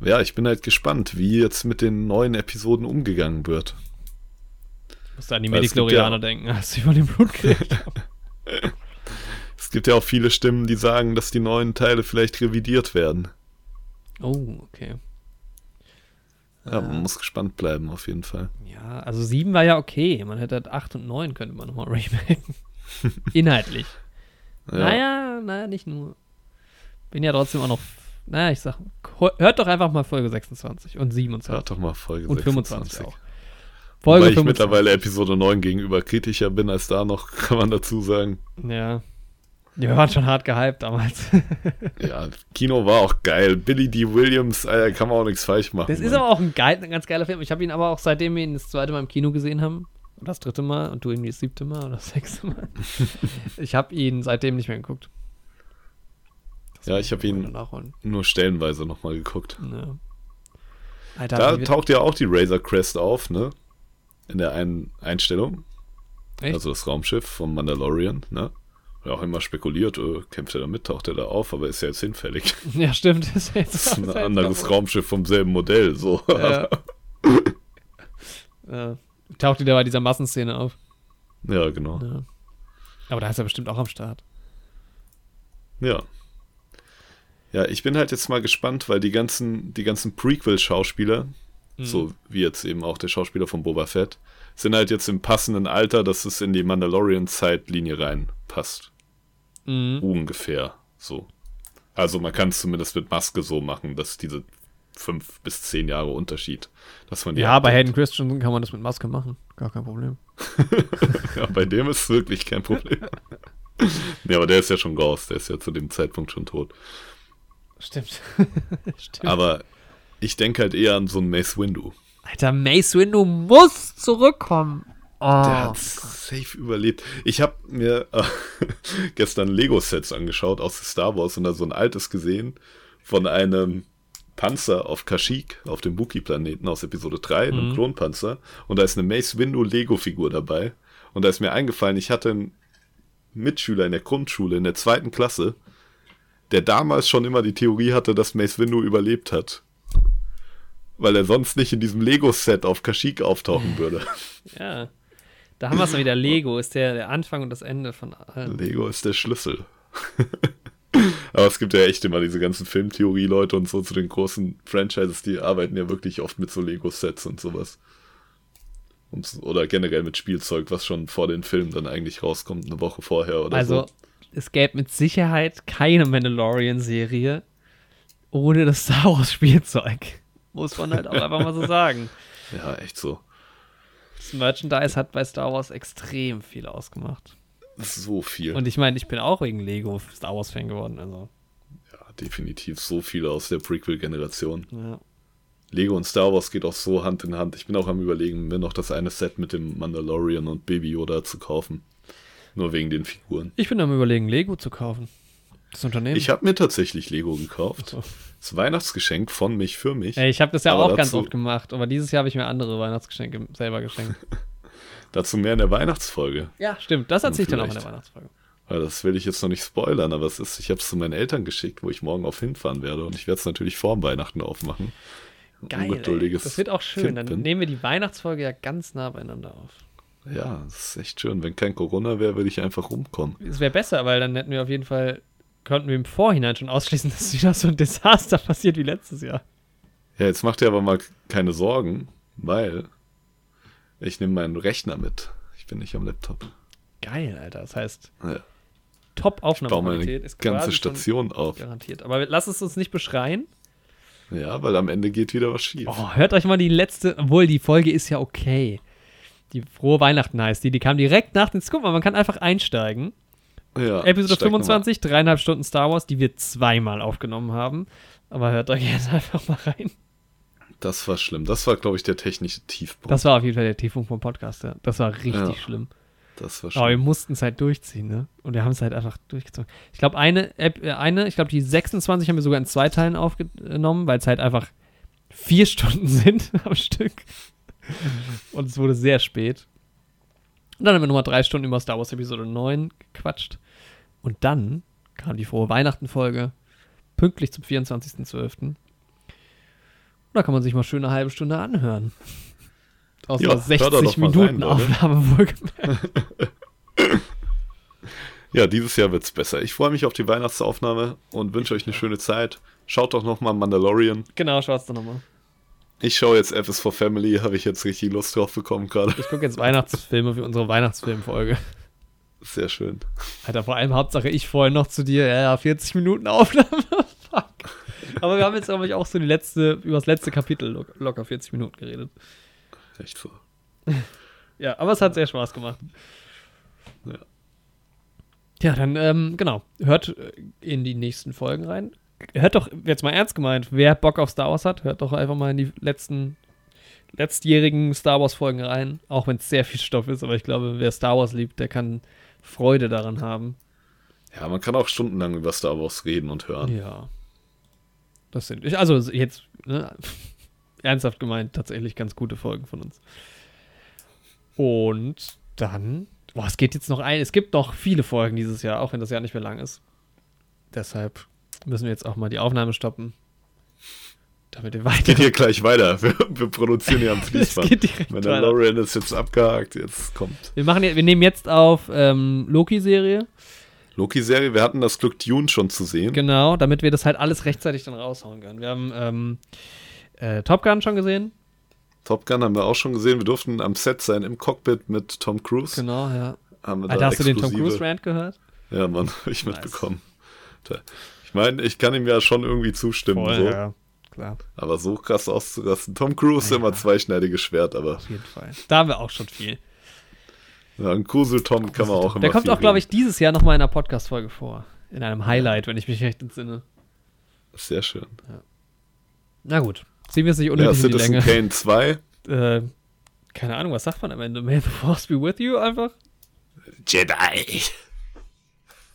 [SPEAKER 1] Ja, ich bin halt gespannt, wie jetzt mit den neuen Episoden umgegangen wird.
[SPEAKER 2] Ich musste an die Mediklorianer
[SPEAKER 1] ja-
[SPEAKER 2] denken, als sie von dem Blut geredet haben.
[SPEAKER 1] Es gibt ja auch viele Stimmen, die sagen, dass die neuen Teile vielleicht revidiert werden.
[SPEAKER 2] Oh, okay.
[SPEAKER 1] Ja,
[SPEAKER 2] Ah.
[SPEAKER 1] man muss gespannt bleiben, auf jeden Fall.
[SPEAKER 2] Ja, also 7 war ja okay. Man hätte halt 8 und 9 könnte man nochmal remaken. Inhaltlich.
[SPEAKER 1] Ja,
[SPEAKER 2] Naja, naja, nicht nur. Bin ja trotzdem auch noch. Naja, ich sag, hört doch einfach mal Folge 26 und 27.
[SPEAKER 1] hört doch mal Folge
[SPEAKER 2] und
[SPEAKER 1] 26.
[SPEAKER 2] 25 auch. Folge
[SPEAKER 1] ich
[SPEAKER 2] 25.
[SPEAKER 1] mittlerweile Episode 9 gegenüber kritischer bin als da noch, kann man dazu sagen.
[SPEAKER 2] Ja. Wir waren schon hart gehypt damals.
[SPEAKER 1] Ja, Kino war auch geil. Billy D. Williams, Alter, kann man auch nichts falsch machen.
[SPEAKER 2] Das ist aber auch ein, geil, ein ganz geiler Film. Ich habe ihn aber auch seitdem wir ihn das zweite Mal im Kino gesehen haben, oder das dritte Mal und du irgendwie das siebte Mal oder das sechste Mal. ich habe ihn seitdem nicht mehr geguckt. Das
[SPEAKER 1] Ja, ich hab
[SPEAKER 2] mal
[SPEAKER 1] ihn- nur stellenweise nochmal geguckt.
[SPEAKER 2] Ja. Alter,
[SPEAKER 1] Da taucht ja auch die Razor Crest auf, ne? In der einen Einstellung.
[SPEAKER 2] Echt?
[SPEAKER 1] Also das Raumschiff vom Mandalorian, ne? Ja, auch immer spekuliert, äh, kämpft er da mit, taucht er da auf, aber ist ja jetzt hinfällig.
[SPEAKER 2] ja, stimmt. Ist, jetzt
[SPEAKER 1] Das ist ein
[SPEAKER 2] jetzt
[SPEAKER 1] anderes Raumschiff vom selben Modell, so.
[SPEAKER 2] Ja. ja. Taucht wieder bei dieser Massenszene auf.
[SPEAKER 1] ja, genau.
[SPEAKER 2] Ja. Aber da ist er bestimmt auch am Start.
[SPEAKER 1] Ja. Ja, ich bin halt jetzt mal gespannt, weil die ganzen, die ganzen Prequel-Schauspieler,
[SPEAKER 2] Mhm.
[SPEAKER 1] so wie jetzt eben auch der Schauspieler von Boba Fett, sind halt jetzt im passenden Alter, dass es in die Mandalorian-Zeitlinie reinpasst.
[SPEAKER 2] Mhm.
[SPEAKER 1] Ungefähr so. Also man kann es zumindest mit Maske so machen, dass diese fünf bis zehn Jahre Unterschied, dass man die
[SPEAKER 2] Ja, bei
[SPEAKER 1] abdeckt.
[SPEAKER 2] Hayden Christensen kann man das mit Maske machen. Gar kein Problem.
[SPEAKER 1] ja, bei dem ist es wirklich kein Problem. ja, aber der ist ja schon raus, der ist ja zu dem Zeitpunkt schon tot.
[SPEAKER 2] Stimmt. Stimmt.
[SPEAKER 1] Aber ich denke halt eher an so einen Mace Windu.
[SPEAKER 2] Alter, Mace Windu muss zurückkommen. Oh.
[SPEAKER 1] Der hat safe überlebt. Ich habe mir äh, gestern Lego-Sets angeschaut aus Star Wars und da so ein altes gesehen von einem Panzer auf Kashyyyk, auf dem Wookiee-Planeten aus Episode 3, einem
[SPEAKER 2] Mhm.
[SPEAKER 1] Klonpanzer. Und da ist eine Mace Windu Lego-Figur dabei. Und da ist mir eingefallen, ich hatte einen Mitschüler in der Grundschule, in der zweiten Klasse, der damals schon immer die Theorie hatte, dass Mace Windu überlebt hat. Weil er sonst nicht in diesem Lego-Set auf Kashyyyk auftauchen würde.
[SPEAKER 2] Ja. Da haben wir es wieder. Lego ist der, der Anfang und das Ende von allem.
[SPEAKER 1] Lego ist der Schlüssel. Aber es gibt ja echt immer diese ganzen Filmtheorie-Leute und so zu den großen Franchises, die arbeiten ja wirklich oft mit so Lego-Sets und sowas. Und, oder generell mit Spielzeug, was schon vor den Filmen dann eigentlich rauskommt, eine Woche vorher oder
[SPEAKER 2] Also,
[SPEAKER 1] so.
[SPEAKER 2] es gäbe mit Sicherheit keine Mandalorian-Serie ohne das Star Wars-Spielzeug. Muss man halt auch einfach mal so sagen.
[SPEAKER 1] Ja, echt so.
[SPEAKER 2] Das Merchandise hat bei Star Wars extrem viel ausgemacht.
[SPEAKER 1] So viel.
[SPEAKER 2] Und ich meine, ich bin auch wegen Lego Star Wars-Fan geworden. Also,
[SPEAKER 1] ja, definitiv so viel aus der Prequel-Generation.
[SPEAKER 2] ja.
[SPEAKER 1] Lego und Star Wars geht auch so Hand in Hand. Ich bin auch am überlegen, mir noch das eine Set mit dem Mandalorian und Baby Yoda zu kaufen. Nur wegen den Figuren.
[SPEAKER 2] Ich bin am überlegen, Lego zu kaufen. Das Unternehmen.
[SPEAKER 1] Ich habe mir tatsächlich Lego gekauft.
[SPEAKER 2] So.
[SPEAKER 1] Das Weihnachtsgeschenk von mich für mich.
[SPEAKER 2] Ey, ich habe das ja
[SPEAKER 1] Aber
[SPEAKER 2] auch ganz oft gemacht, aber dieses Jahr habe ich mir andere Weihnachtsgeschenke selber geschenkt.
[SPEAKER 1] Dazu mehr in der Weihnachtsfolge.
[SPEAKER 2] ja, stimmt. Das erzähle ich dann auch in der. Weihnachtsfolge.
[SPEAKER 1] Weil das will ich jetzt noch nicht spoilern, aber es ist, ich habe es zu meinen Eltern geschickt, wo ich morgen auf hinfahren werde und ich werde es natürlich vor Weihnachten aufmachen.
[SPEAKER 2] Geil. Ey. Das wird auch schön.
[SPEAKER 1] Kind
[SPEAKER 2] Dann
[SPEAKER 1] bin.
[SPEAKER 2] nehmen wir die Weihnachtsfolge ja ganz nah beieinander auf.
[SPEAKER 1] Ja, das ist echt schön. Wenn kein Corona wäre, würde ich einfach rumkommen.
[SPEAKER 2] Es wäre besser, weil dann hätten wir auf jeden Fall, könnten wir im Vorhinein schon ausschließen, dass wieder so ein Desaster passiert wie letztes Jahr.
[SPEAKER 1] Ja, jetzt macht ihr aber mal keine Sorgen, weil ich nehme meinen Rechner mit. Ich bin nicht am Laptop.
[SPEAKER 2] Geil, Alter. Das heißt,
[SPEAKER 1] Ja,
[SPEAKER 2] top
[SPEAKER 1] ich baue meine
[SPEAKER 2] Aufnahmequalität ist
[SPEAKER 1] ganze Station auf.
[SPEAKER 2] garantiert. Aber lass es uns nicht beschreien.
[SPEAKER 1] Ja, weil am Ende geht wieder was schief.
[SPEAKER 2] Oh, hört euch mal die letzte, obwohl die Folge ist ja okay. Die frohe Weihnachten heißt die. Die kam direkt nach den. Guck mal, man kann einfach einsteigen.
[SPEAKER 1] ja,
[SPEAKER 2] Episode
[SPEAKER 1] steig noch mal.
[SPEAKER 2] 25, dreieinhalb Stunden Star Wars, die wir zweimal aufgenommen haben. Aber hört euch jetzt einfach mal rein.
[SPEAKER 1] Das war schlimm. Das war, glaube ich, der technische Tiefpunkt.
[SPEAKER 2] Das war auf jeden Fall der Tiefpunkt vom Podcast, ja. Das war richtig
[SPEAKER 1] Ja.
[SPEAKER 2] schlimm.
[SPEAKER 1] Das war
[SPEAKER 2] Aber wir
[SPEAKER 1] schlimm.
[SPEAKER 2] mussten es halt durchziehen, ne? Und wir haben es halt einfach durchgezogen. Ich glaube, eine, Ep- äh, eine, ich glaube, die 26 haben wir sogar in zwei Teilen aufgenommen, weil es halt einfach vier Stunden sind am Stück. Und es wurde sehr spät. Und dann haben wir nochmal drei Stunden über Star Wars Episode 9 gequatscht. Und dann kam die frohe Weihnachten-Folge, pünktlich zum 24.12. Da kann man sich mal schön eine halbe Stunde anhören. Aus
[SPEAKER 1] Ja,
[SPEAKER 2] einer
[SPEAKER 1] hört da doch
[SPEAKER 2] 60
[SPEAKER 1] mal
[SPEAKER 2] Minuten
[SPEAKER 1] rein.
[SPEAKER 2] Aufnahme wohlgemerkt.
[SPEAKER 1] Ja, dieses Jahr wird's besser. Ich freue mich auf die Weihnachtsaufnahme und wünsche euch eine schöne Zeit. Schaut doch noch mal Mandalorian.
[SPEAKER 2] Genau, schaut's doch nochmal.
[SPEAKER 1] Ich schaue jetzt F is for Family, habe ich jetzt richtig Lust drauf bekommen gerade.
[SPEAKER 2] Ich gucke jetzt Weihnachtsfilme für unsere Weihnachtsfilmfolge.
[SPEAKER 1] Sehr schön.
[SPEAKER 2] Alter, vor allem Hauptsache ich vorher noch zu dir, ja, ja, 40 Minuten Aufnahme. Aber wir haben jetzt, glaube ich, auch so die letzte, über das letzte Kapitel lo locker 40 Minuten geredet.
[SPEAKER 1] Echt so.
[SPEAKER 2] Ja, aber es hat sehr Spaß gemacht.
[SPEAKER 1] Ja.
[SPEAKER 2] Ja, dann, ähm, genau. Hört äh, in die nächsten Folgen rein. Hört doch, jetzt mal ernst gemeint, wer Bock auf Star Wars hat, hört doch einfach mal in die letzten, letztjährigen Star Wars-Folgen rein. Auch wenn es sehr viel Stoff ist, aber ich glaube, wer Star Wars liebt, der kann Freude daran haben.
[SPEAKER 1] Ja, man kann auch stundenlang über Star Wars reden und hören.
[SPEAKER 2] Ja. Das sind, also jetzt, ne, ernsthaft gemeint, tatsächlich ganz gute Folgen von uns. Und dann, boah, es geht jetzt noch ein, es gibt noch viele Folgen dieses Jahr, auch wenn das Jahr nicht mehr lang ist. Deshalb müssen wir jetzt auch mal die Aufnahme stoppen. Damit wir weiter.
[SPEAKER 1] Geht hier gleich weiter. Wir, wir produzieren hier am Fließband.
[SPEAKER 2] geht direkt weiter.
[SPEAKER 1] Mandalorian ist jetzt abgehakt, jetzt kommt.
[SPEAKER 2] Wir, machen, wir nehmen jetzt auf ähm, Loki-Serie.
[SPEAKER 1] Loki-Serie, wir hatten das Glück, Dune schon zu sehen.
[SPEAKER 2] Genau, damit wir das halt alles rechtzeitig dann raushauen können. Wir haben ähm, äh, Top Gun schon gesehen.
[SPEAKER 1] Top Gun haben wir auch schon gesehen. Wir durften am Set sein im Cockpit mit Tom Cruise.
[SPEAKER 2] Genau, ja.
[SPEAKER 1] Haben wir
[SPEAKER 2] Alter, hast du den Tom
[SPEAKER 1] exklusive-
[SPEAKER 2] Cruise Rant gehört?
[SPEAKER 1] Ja, Mann, hab ich
[SPEAKER 2] Nice.
[SPEAKER 1] mitbekommen. Da- Ich meine, ich kann ihm ja schon irgendwie zustimmen, so.
[SPEAKER 2] ja. Klar,
[SPEAKER 1] aber so krass auszurasten. Tom Cruise
[SPEAKER 2] Ja.
[SPEAKER 1] immer zweischneidiges Schwert, aber
[SPEAKER 2] auf jeden Fall. Da haben wir auch schon viel.
[SPEAKER 1] Ja, ein Kusel Tom kann man auch immer
[SPEAKER 2] Der kommt auch, glaube ich, dieses Jahr nochmal in einer Podcast-Folge vor. In einem Highlight, wenn ich mich recht entsinne.
[SPEAKER 1] Sehr schön.
[SPEAKER 2] Na gut, ziehen wir es nicht
[SPEAKER 1] Ja,
[SPEAKER 2] unnötig in die
[SPEAKER 1] Citizen
[SPEAKER 2] Länge.
[SPEAKER 1] Kane 2.
[SPEAKER 2] Äh, keine Ahnung, was sagt man am Ende? May the Force be with you einfach?
[SPEAKER 1] Jedi.